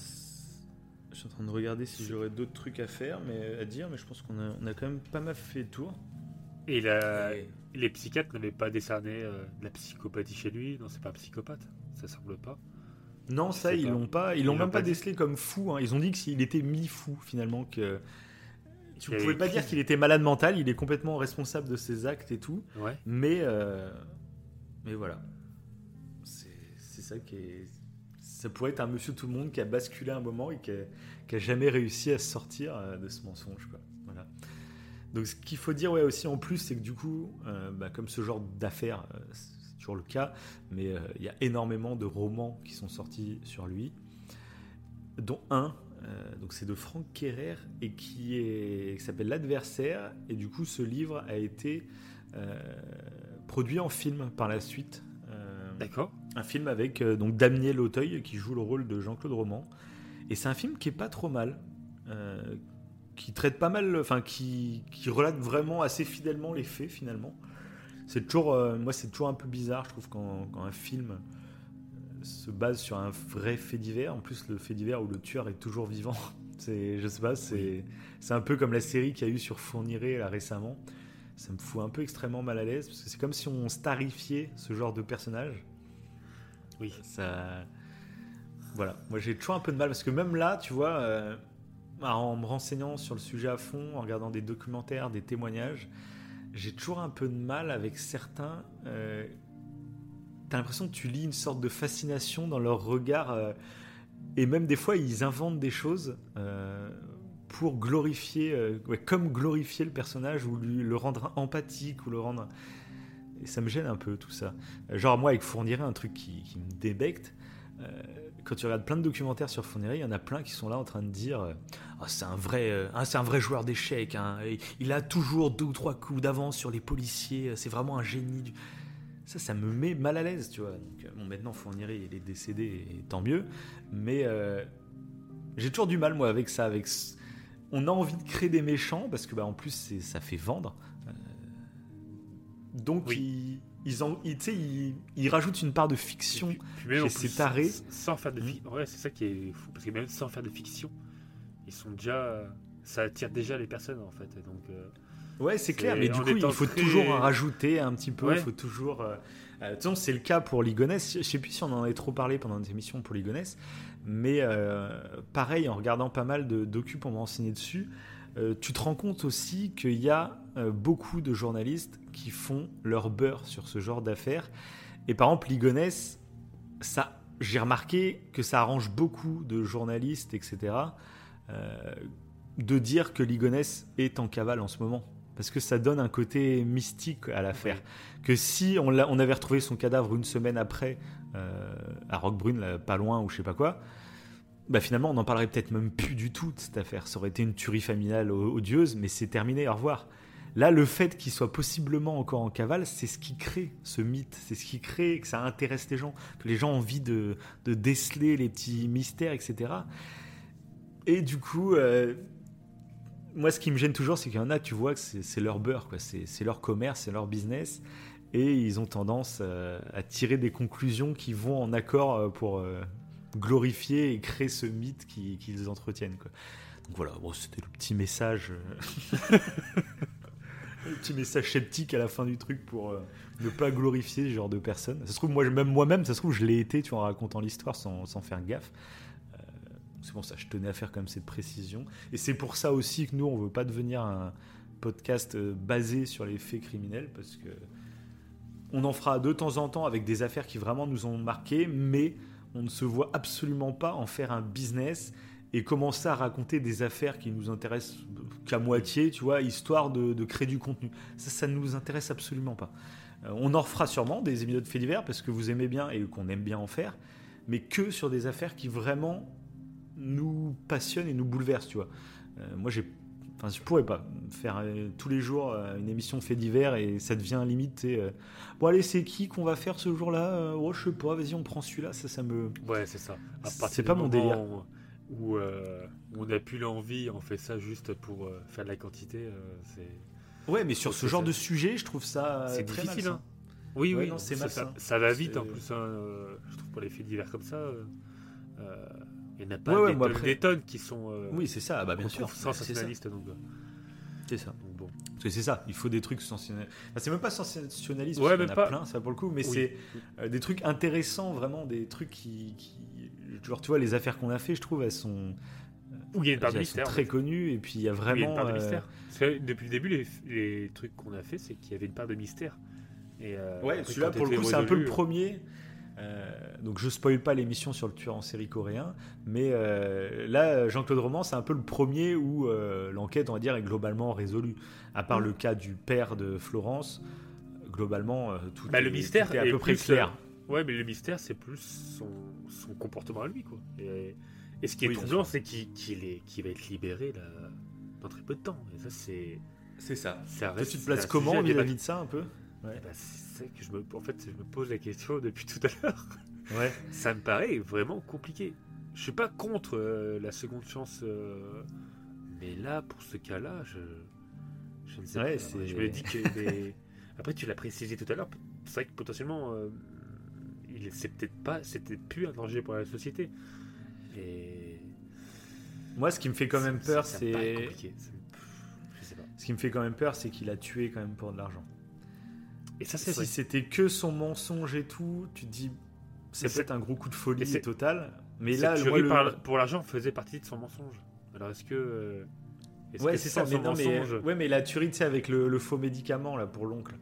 Je suis en train de regarder si j'aurais d'autres trucs à faire, mais à dire, mais je pense qu'on a, on a quand même pas mal fait le tour. Et la- Et- les psychiatres n'avaient pas décerné euh, de la psychopathie chez lui? Non, c'est pas un psychopathe. Ça semble pas. Non, ça ils l'ont pas, ils l'ont même pas décelé comme fou. hein. Ils ont dit qu'il était mi-fou finalement, que tu y pouvais pas dire qu'il était malade mental. Il est complètement responsable de ses actes et tout. Ouais. Mais, euh, mais voilà. C'est ça qui est. Ça pourrait être un monsieur tout le monde qui a basculé un moment et qui a, qui a jamais réussi à sortir euh, de ce mensonge. Quoi. Voilà. Donc ce qu'il faut dire ouais, aussi en plus, c'est que du coup, euh, bah, comme ce genre d'affaires, euh, toujours le cas, mais euh, il y a énormément de romans qui sont sortis sur lui, dont un. euh, donc c'est de Frank Kerrer et qui est qui s'appelle l'adversaire et du coup ce livre a été euh, produit en film par la suite. D'accord. un film avec donc Daniel Auteuil qui joue le rôle de Jean-Claude Roman. Et c'est un film qui est pas trop mal, qui traite pas mal, enfin qui, qui relate vraiment assez fidèlement les faits finalement. C'est toujours, euh, moi c'est toujours un peu bizarre, je trouve quand, quand un film euh, se base sur un vrai fait divers. En plus le fait divers où le tueur est toujours vivant. [laughs] C'est, je sais pas, c'est, c'est un peu comme la série qu'il y a eu sur Fourniret là récemment. Ça me fout un peu extrêmement mal à l'aise parce que c'est comme si on starifiait ce genre de personnage. Oui. Ça. Voilà. Moi, j'ai toujours un peu de mal parce que même là, tu vois, euh, en me renseignant sur le sujet à fond, en regardant des documentaires, des témoignages, j'ai toujours un peu de mal avec certains. Euh, T'as l'impression que tu lis une sorte de fascination dans leur regard. euh, et même des fois, ils inventent des choses euh, pour glorifier, comme glorifier le personnage ou lui, le rendre empathique ou le rendre. Et ça me gêne un peu tout ça. Genre, moi, avec Fourniret, un truc qui me débecte. Euh, quand tu regardes plein de documentaires sur Fourniret, il y en a plein qui sont là en train de dire euh, Ah, c'est un vrai, euh, ah, c'est un vrai joueur d'échecs. hein, il a toujours deux ou trois coups d'avance sur les policiers. C'est vraiment un génie. du- Ça, ça me met mal à l'aise, tu vois. Donc, euh, bon, maintenant, Fourniret, il est décédé, et tant mieux. Mais euh, j'ai toujours du mal, moi, avec ça. Avec... On a envie de créer des méchants, parce que, bah, en plus, ça fait vendre. Euh, Donc, Oui. Ils, en, ils, ils, ils rajoutent une part de fiction. Puis- puis même chez en ces plus, tarés. Sans, sans faire de fiction. Ouais, c'est ça qui est fou. Parce que même sans faire de fiction, ils sont déjà. Ça attire déjà les personnes en fait. Et Donc, euh, Ouais, c'est clair, C'est- mais du coup, il faut très- toujours en rajouter un petit peu. Il Ouais. faut toujours. Euh, euh, c'est le cas pour Ligonès. Je sais plus si on en avait trop parlé pendant notre émission pour Ligonès, mais euh, pareil, en regardant pas mal de docu pour m'enseigner dessus, euh, tu te rends compte aussi qu'il y a beaucoup de journalistes qui font leur beurre sur ce genre d'affaires. Et par exemple, Ligonès, ça, j'ai remarqué que ça arrange beaucoup de journalistes, etc., euh, de dire que Ligonès est en cavale en ce moment. Parce que ça donne un côté mystique à l'affaire. Que si on, avait retrouvé son cadavre une semaine après, euh, à Roquebrune, là, pas loin, ou je sais pas quoi, bah finalement on n'en parlerait peut-être même plus du tout de cette affaire. Ça aurait été une tuerie familiale odieuse, mais c'est terminé, au revoir. Là, le fait qu'il soit possiblement encore en cavale, c'est ce qui crée ce mythe, c'est ce qui crée que ça intéresse les gens, que les gens ont envie de, de déceler les petits mystères, etc. Et du coup, euh, moi, ce qui me gêne toujours, c'est qu'il y en a, tu vois, que c'est leur beurre, quoi. C'est leur commerce, c'est leur business. Et ils ont tendance euh, à tirer des conclusions qui vont en accord euh, pour glorifier et créer ce mythe qui- qu'ils entretiennent. Donc voilà, c'était le petit message. [laughs] petit message sceptique à la fin du truc pour euh, ne pas glorifier ce genre de personnes. Ça se trouve, moi, même moi-même, ça se trouve, je l'ai été, tu vois, en racontant l'histoire sans, sans faire gaffe. Euh, C'est pour ça, je tenais à faire comme cette précision. Et c'est pour ça aussi que nous, on veut pas devenir un podcast euh, basé sur les faits criminels, parce que on en fera de temps en temps avec des affaires qui vraiment nous ont marqué, mais on ne se voit absolument pas en faire un business et commencer à raconter des affaires qui nous intéressent qu'à moitié, tu vois, histoire de, de créer du contenu. Ça, ça ne nous intéresse absolument pas. Euh, on en refera sûrement des épisodes faits divers parce que vous aimez bien et qu'on aime bien en faire, mais que sur des affaires qui vraiment nous passionnent et nous bouleversent, tu vois. Euh, moi, j'ai, enfin, je pourrais pas faire euh, tous les jours euh, une émission fait divers et ça devient limite. euh, bon, allez, c'est qui qu'on va faire ce jour-là? Euh, Oh, je sais pas. Vas-y, on prend celui-là. Ça, ça me. ouais, c'est ça. C'est pas mon délire. Où, euh, où on a plus l'envie, on fait ça juste pour euh, faire de la quantité. euh, c'est Ouais, mais sur ce genre ça- de sujet, je trouve ça c'est très difficile. hein. Oui, Ouais, oui, non, c'est ça, ça, ça va vite en plus. hein, je trouve pour les faits divers comme ça, il n'y en a pas Ouais, des, tonnes, après- des tonnes qui sont Oui, c'est ça, bah bien sûr. sensationnalistes. Donc, C'est ça. donc bon. Parce que c'est ça, il faut des trucs sensationnalistes. Enfin, c'est même pas sensationnaliste, Ouais, parce même en a pas. plein, ça pour le coup, mais Oui. c'est euh, des trucs intéressants, vraiment, des trucs qui, qui- Genre, tu vois, les affaires qu'on a fait, je trouve, elles sont, Où il y a une part de très connues, et puis il y a Où il y a une vraiment. part de euh, mystère. Parce que depuis le début, les, les trucs qu'on a fait, c'est qu'il y avait une part de mystère. Et, euh, Ouais, celui-là, pour le coup, c'est un peu le résolu, premier. Euh, donc, je spoil pas l'émission sur le tueur en série coréen, mais euh, là, Jean-Claude Roman, c'est un peu le premier où euh, l'enquête, on va dire, est globalement résolue. À part Mm. le cas du père de Florence, globalement, euh, tout, Bah, est, le mystère tout est à est peu près clair. Ouais, mais le mystère, c'est plus son, son comportement à lui, quoi. Et, et ce qui est Oui, troublant, c'est qu'il est, qu'il va être libéré là, dans très peu de temps. Et ça, c'est. C'est ça. ça reste- tu te places comment vis-à-vis de ça, un peu? Eh ben, c'est ça que je me, en fait, je me pose la question depuis tout à l'heure. Ouais. Ça me paraît vraiment compliqué. Je suis pas contre euh, la seconde chance, euh, mais là, pour ce cas-là, je, je ne sais Ouais, pas. Je me dis que. Après, tu l'as précisé tout à l'heure. C'est vrai que potentiellement, euh, il c'est peut-être pas, c'était plus un danger pour la société. Et Moi, ce qui me fait quand même peur, c'est. Ce qui me fait quand même peur, c'est qu'il a tué quand même pour de l'argent. Et ça, c'est Si c'était que son mensonge et tout, tu te dis, c'est c'est- peut-être un gros coup de folie c'est- total. Mais là, moi, le- par- pour l'argent faisait partie de son mensonge. Alors, est-ce que. euh, est-ce Ouais, que c'est ça. Mais non, mais, ouais, mais la tuerie, tu sais, avec le, le faux médicament là pour l'oncle.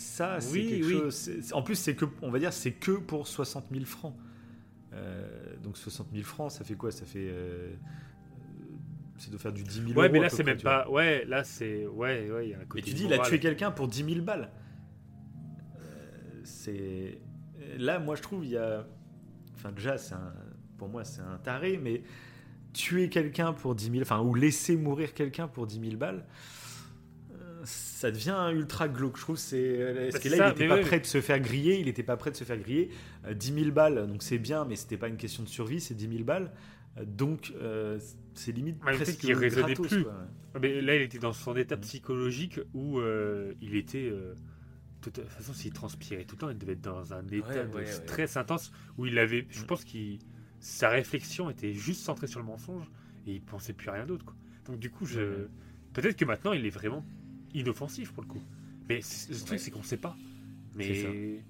Ça, c'est quelque oui. chose. En plus, c'est que, on va dire, c'est que pour 60 000 francs. Euh, donc 60 000 francs, ça fait quoi? Ça fait. euh, c'est de faire du 10 000 Ouais, euros. mais là, c'est même tu vois. pas. Ouais, là, c'est. Ouais, ouais, il y a un Mais côté. tu dis, il a tué quelqu'un pour 10 000 balles. Euh, c'est. Là, moi, je trouve, il y a. Enfin, déjà, c'est un... pour moi, c'est un taré, mais tuer quelqu'un pour 10 000. Enfin, ou laisser mourir quelqu'un pour 10 000 balles. Ça devient ultra glauque, je trouve. C'est parce Bah, que là, ça, il n'était pas prêt de se faire griller. Il n'était pas prêt de se faire griller. Euh, 10 000 balles, donc c'est bien, mais c'était pas une question de survie. C'est 10 000 balles. Euh, donc, euh, c'est limite peut-être presque qu'il raisonnait gratos, plus. quoi. Ah, Mais là, il était dans son état Mhm. psychologique où euh, il était. euh, de toute façon, s'il transpirait tout le temps, il devait être dans un état Ouais, de ouais, ouais. stress intense où il avait. Je Mhm. pense que sa réflexion était juste centrée sur le mensonge et il pensait plus à rien d'autre. Donc, du coup, je. Peut-être que maintenant, il est vraiment inoffensif pour le coup. Mais le Ouais. truc, c'est qu'on sait pas. Ça. Mais.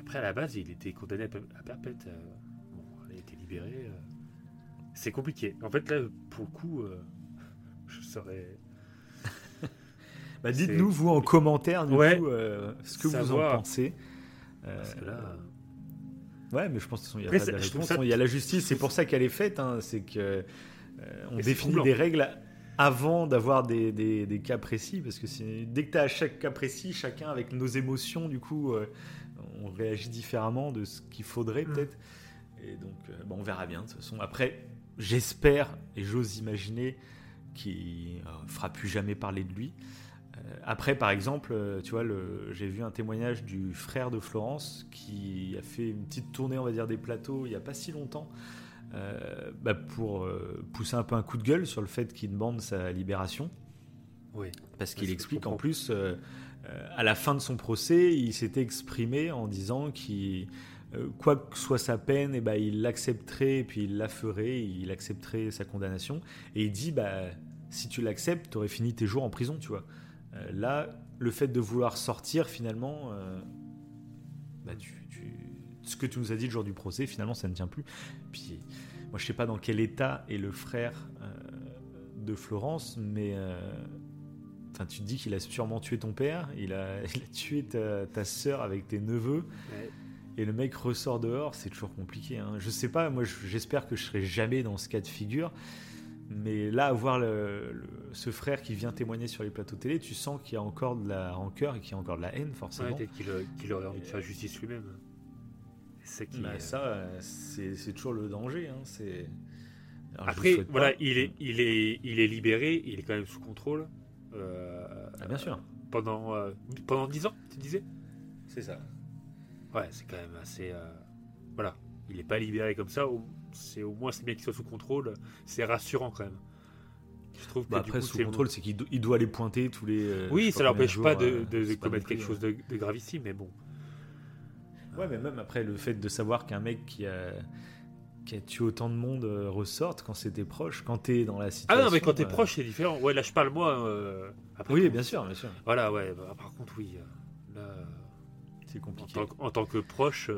Après, à la base, il était condamné à per- à perpète. euh, Bon, il a été libéré. euh, C'est compliqué. En fait, là, pour le coup, euh, je saurais. [laughs] Bah, Dites-nous, vous, en commentaire, du Ouais. coup, euh, ce que vous en pensez. Parce que là. ouais, mais je pense qu'il n'y a pas de ça- Il y a la justice, c'est pour ça qu'elle est faite. hein, c'est que euh, on Et c'est définit des règles avant d'avoir des, des- des cas précis. Parce que dès que tu as chaque cas précis, chacun avec nos émotions, du coup, euh, on réagit différemment de ce qu'il faudrait Mm. peut-être. Et donc, euh, on verra bien. De toute façon, après, j'espère et j'ose imaginer qu'il ne fera plus jamais parler de lui. Euh, après, par exemple, euh, tu vois, j'ai vu un témoignage du frère de Florence qui a fait une petite tournée, on va dire, des plateaux il n'y a pas si longtemps, euh, bah, pour euh, pousser un peu un coup de gueule sur le fait qu'il demande sa libération. Oui. Parce qu'il explique en plus, euh, à la fin de son procès, il s'était exprimé en disant qu'il, quoi que soit sa peine, eh ben, il l'accepterait et puis il la ferait, il accepterait sa condamnation. Et il dit, bah, si tu l'acceptes, tu aurais fini tes jours en prison, tu vois. Là, le fait de vouloir sortir, finalement, bah, tu- ce que tu nous as dit le jour du procès, finalement, ça ne tient plus. Puis, moi, je sais pas dans quel état est le frère euh, de Florence, mais euh, enfin, tu te dis qu'il a sûrement tué ton père, il a, [laughs] il a tué ta, ta sœur avec tes neveux, Ouais. et le mec ressort dehors, c'est toujours compliqué. Hein. Je sais pas, moi, je- j'espère que je serai jamais dans ce cas de figure. Mais là, avoir le- le- ce frère qui vient témoigner sur les plateaux télé, tu sens qu'il y a encore de la rancœur et qu'il y a encore de la haine, Ouais, forcément. peut-être qu'il euh, qu'il aurait envie de faire justice lui-même. C'est qui. Bah, euh, ça, euh, c'est toujours le danger. Hein. C'est- Après, voilà, il est, il, est, il est libéré, il est quand même sous contrôle. euh, Ah, bien sûr. Pendant, euh, pendant 10 ans, tu disais? C'est ça. Ouais, c'est quand même assez. euh, Voilà, il n'est pas libéré comme ça. au- C'est au moins c'est bien qu'il soit sous contrôle. C'est rassurant quand même. Je trouve que Bah, du après, coup, sous contrôle, c'est qu'il do- il doit les pointer tous les. Oui, ça l'empêche pas de commettre quelque chose de, de gravissime, mais bon. Ouais, mais même après, le fait de savoir qu'un mec qui a, qui a tué autant de monde euh, ressorte quand c'était proche, quand t'es dans la Ah situation. non, mais quand t'es euh, proche, c'est différent. Ouais, là, je parle moi. euh, après, Oui, bien sûr, bien sûr. Voilà, ouais. bah, par contre, oui. euh, Là, C'est en, compliqué. tant, que- en tant que proche,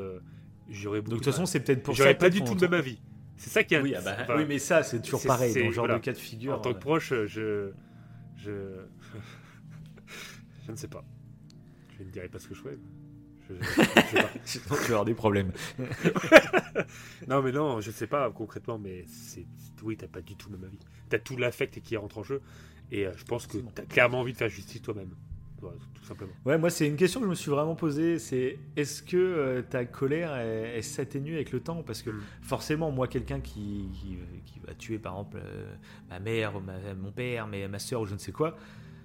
j'aurais beaucoup. Donc, de toute façon, c'est peut-être pour ça. j'aurais pas peut-être du tout le même avis. C'est ça qui est. Oui, ah bah, enfin, oui, mais ça, c'est toujours c'est- pareil. c'est- Dans genre voilà. de cas de figure. En tant que proche, je. Je. [laughs] je ne sais pas. Je ne dirai pas ce que je souhaite. Je, je- tu [laughs] vas avoir des problèmes. [laughs] Non, mais non, je sais pas concrètement, mais c'est. Oui, t'as pas du tout le même avis. T'as tout l'affect qui rentre en jeu. Et euh, je pense que t'as clairement envie de faire justice toi-même. Tout simplement. Ouais, moi, c'est une question que je me suis vraiment posée. C'est est-ce que euh, ta colère, elle, elle s'atténue avec le temps? Parce que Mm. forcément, moi, quelqu'un qui, qui, qui va tuer, par exemple, euh, ma mère, ma- mon père, mais ma soeur ou je ne sais quoi,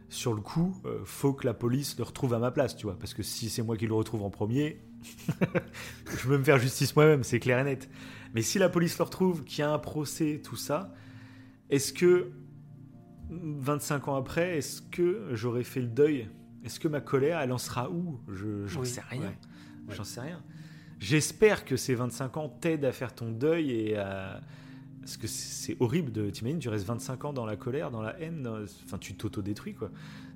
sur le coup, euh, faut que la police le retrouve à ma place, tu vois. Parce que si c'est moi qui le retrouve en premier, [laughs] je peux me faire justice moi-même, c'est clair et net. Mais si la police le retrouve, qu'il y a un procès, tout ça, est-ce que 25 ans après, est-ce que j'aurais fait le deuil? Est-ce que ma colère, elle en sera où? Je J'en Oui, sais rien. ouais, ouais. J'en sais rien. J'espère que ces 25 ans t'aident à faire ton deuil et à. Parce que c'est horrible de. T'imagines, tu restes 25 ans dans la colère, dans la haine, enfin, tu t'autodétruis, quoi.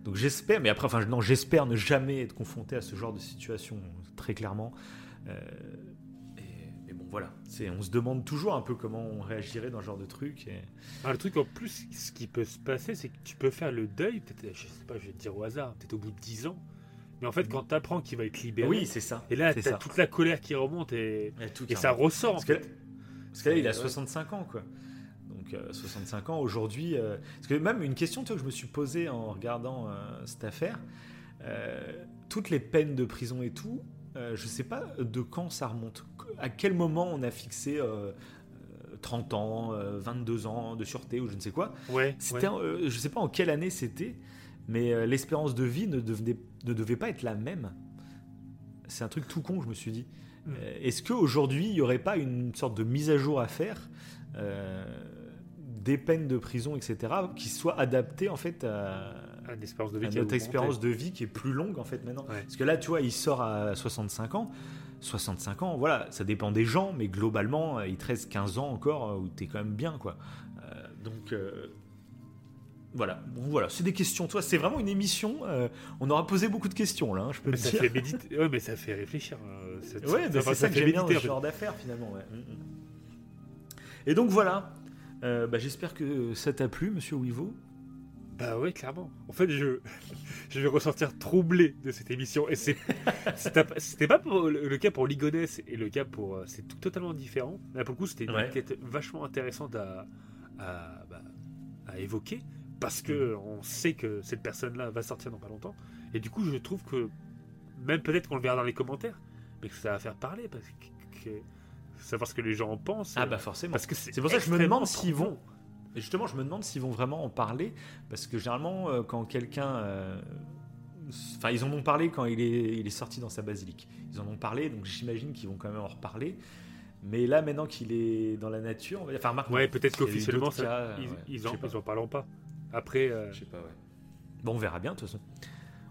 Donc j'espère, mais après, enfin, non, j'espère ne jamais être confronté à ce genre de situation, très clairement. Euh, mais bon, voilà. C'est- On se demande toujours un peu comment on réagirait dans ce genre de truc. Et... Ah, le truc en plus, ce qui peut se passer, c'est que tu peux faire le deuil, peut-être, je sais pas, je vais te dire au hasard, peut-être au bout de 10 ans. Mais en fait, quand t'apprends qu'il va être libéré, Oui, c'est ça. et là, ça. toute la colère qui remonte et, Et, tout et ça ressort. Parce en que. Parce que là, il a Ouais. 65 ans, quoi. Donc, euh, 65 ans aujourd'hui. euh, parce que même une question toi, que je me suis posée en regardant euh, cette affaire euh, toutes les peines de prison et tout, euh, je sais pas de quand ça remonte. À quel moment on a fixé euh, euh, 30 ans, euh, 22 ans de sûreté ou je ne sais quoi Ouais, C'était, ouais. euh, je sais pas en quelle année c'était, mais euh, l'espérance de vie ne, devenait, ne devait pas être la même. C'est un truc tout con, je me suis dit. Euh, Est-ce qu'aujourd'hui, il n'y aurait pas une sorte de mise à jour à faire euh, des peines de prison, etc., qui soit adaptées en fait à, de vie à a notre expérience de vie qui est plus longue en fait maintenant. Ouais. Parce que là, tu vois, il sort à 65 ans. 65 ans, voilà, ça dépend des gens, mais globalement, euh, il te reste 15 ans encore où t'es quand même bien, quoi. Euh, donc, euh, voilà, bon, voilà, c'est des questions. Toi, c'est vraiment une émission. euh, on aura posé beaucoup de questions là, hein, je peux Mais te ça dire. fait méditer. Ouais, mais ça fait réfléchir. hein. Ça- Ouais, c'est ça, que fait j'aime bien ce genre d'affaires finalement. ouais. Mm, mm. Et donc voilà. Euh, bah, J'espère que ça t'a plu, Monsieur Wivo. Bah ouais, clairement. En fait, je, [laughs] je vais ressortir troublé de cette émission. Et c'est, [laughs] c'était pas- pour le, cas pour Ligonès et le cas pour. euh, C'est tout totalement différent. Là, pour le coup, c'était une Ouais. vachement intéressante à, à, bah, à évoquer. Parce que on sait que cette personne-là va sortir dans pas longtemps. Et du coup, je trouve que. Même peut-être qu'on le verra dans les commentaires. Mais que ça va faire parler. Parce que. que- savoir ce que les gens en pensent. Ah bah forcément. Parce que c'est, pour ça que je me demande s'ils vont. Justement, je me demande s'ils vont vraiment en parler, parce que généralement, euh, quand quelqu'un, euh, enfin, ils en ont parlé quand il est, il est sorti dans sa basilique. Ils en ont parlé, donc j'imagine qu'ils vont quand même en reparler. Mais là, maintenant qu'il est dans la nature, on va- enfin, Marc, Ouais, peut-être qu'officiellement, ils, ouais, ils en, ils en pas. Après, euh, Je sais pas, ouais. Bon, on verra bien, de toute façon.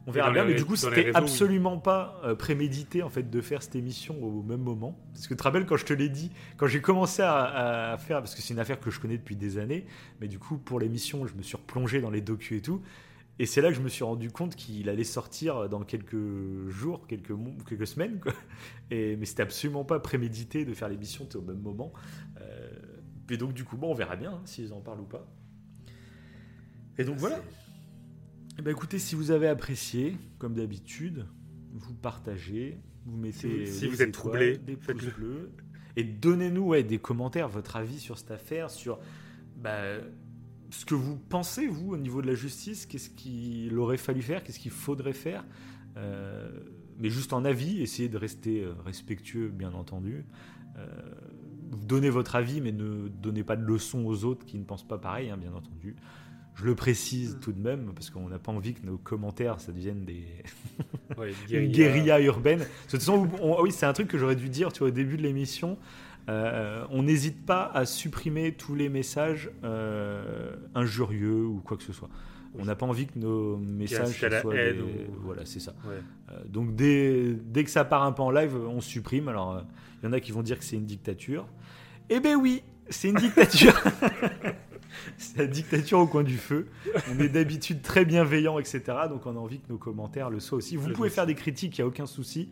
On verra bien, les mais du coup, c'était oui. absolument pas euh, prémédité en fait de faire cette émission au même moment. Parce que tu te rappelles quand je te l'ai dit, quand j'ai commencé à, à faire, parce que c'est une affaire que je connais depuis des années, mais du coup pour l'émission, je me suis replongé dans les docus et tout. Et c'est là que je me suis rendu compte qu'il allait sortir dans quelques jours, quelques, mois, quelques semaines. Quoi. Et, mais c'était absolument pas prémédité de faire l'émission au même moment. Euh, et donc du coup, bon, on verra bien hein, s'ils en parlent ou pas. Et donc voilà. Eh ben, écoutez, si vous avez apprécié, comme d'habitude, vous partagez, vous mettez Si- si des vous êtes étoiles, troublé, des pouces bleus, et donnez-nous ouais, des commentaires, votre avis sur cette affaire, sur bah, ce que vous pensez, vous, au niveau de la justice, qu'est-ce qu'il aurait fallu faire, qu'est-ce qu'il faudrait faire, Euh, mais juste en avis, essayez de rester euh, respectueux, bien entendu. Euh, vous donnez votre avis, mais ne donnez pas de leçons aux autres qui ne pensent pas pareil, hein, bien entendu. Je le précise Mm. tout de même, parce qu'on n'a pas envie que nos commentaires, ça devienne des... [laughs] ouais, une guérilla urbaine. De toute façon, on- oui, c'est un truc que j'aurais dû dire tu vois, au début de l'émission. Euh, on n'hésite pas à supprimer tous les messages euh, injurieux ou quoi que ce soit. On n'a pas envie que nos messages à soient haine des- ou- Voilà, c'est ça. Ouais. Euh, donc dès, dès que ça part un peu en live, on supprime. Alors il y en a qui vont dire que c'est une dictature. Eh ben oui, c'est une dictature. [laughs] c'est la dictature au coin du feu. On est d'habitude très bienveillant, etc. Donc on a envie que nos commentaires le soient aussi. Vous pouvez faire des critiques, il n'y a aucun souci.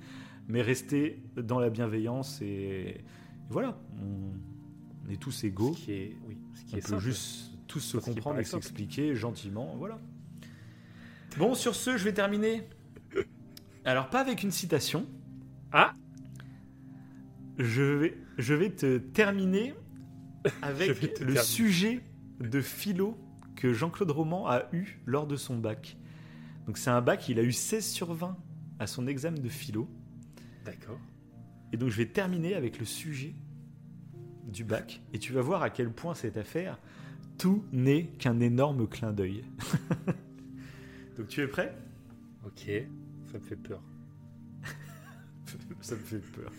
Mais restez dans la bienveillance et voilà. On, est tous égaux. Ce qui est, oui, ce qui On est peut simple. juste tous se comprendre et s'expliquer gentiment. Voilà. Bon, sur ce, je vais terminer. Alors, pas avec une citation. Ah Je vais, je vais te terminer [laughs] avec te le terminer. sujet de philo que Jean-Claude Roman a eu lors de son bac. Donc, c'est un bac, il a eu 16 sur 20 à son examen de philo. D'accord. Et donc, je vais terminer avec le sujet du bac. Et tu vas voir à quel point cette affaire, tout n'est qu'un énorme clin d'œil. [laughs] donc, tu es prêt? Ok. Ça me fait peur. [laughs] Ça me fait peur.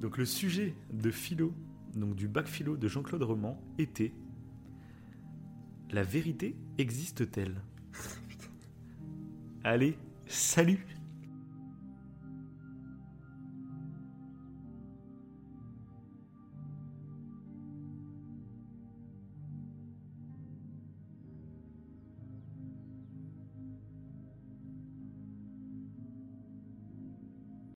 Donc, le sujet de philo, donc du bac philo de Jean-Claude Roman, était La vérité existe-t-elle? [laughs] Allez, salut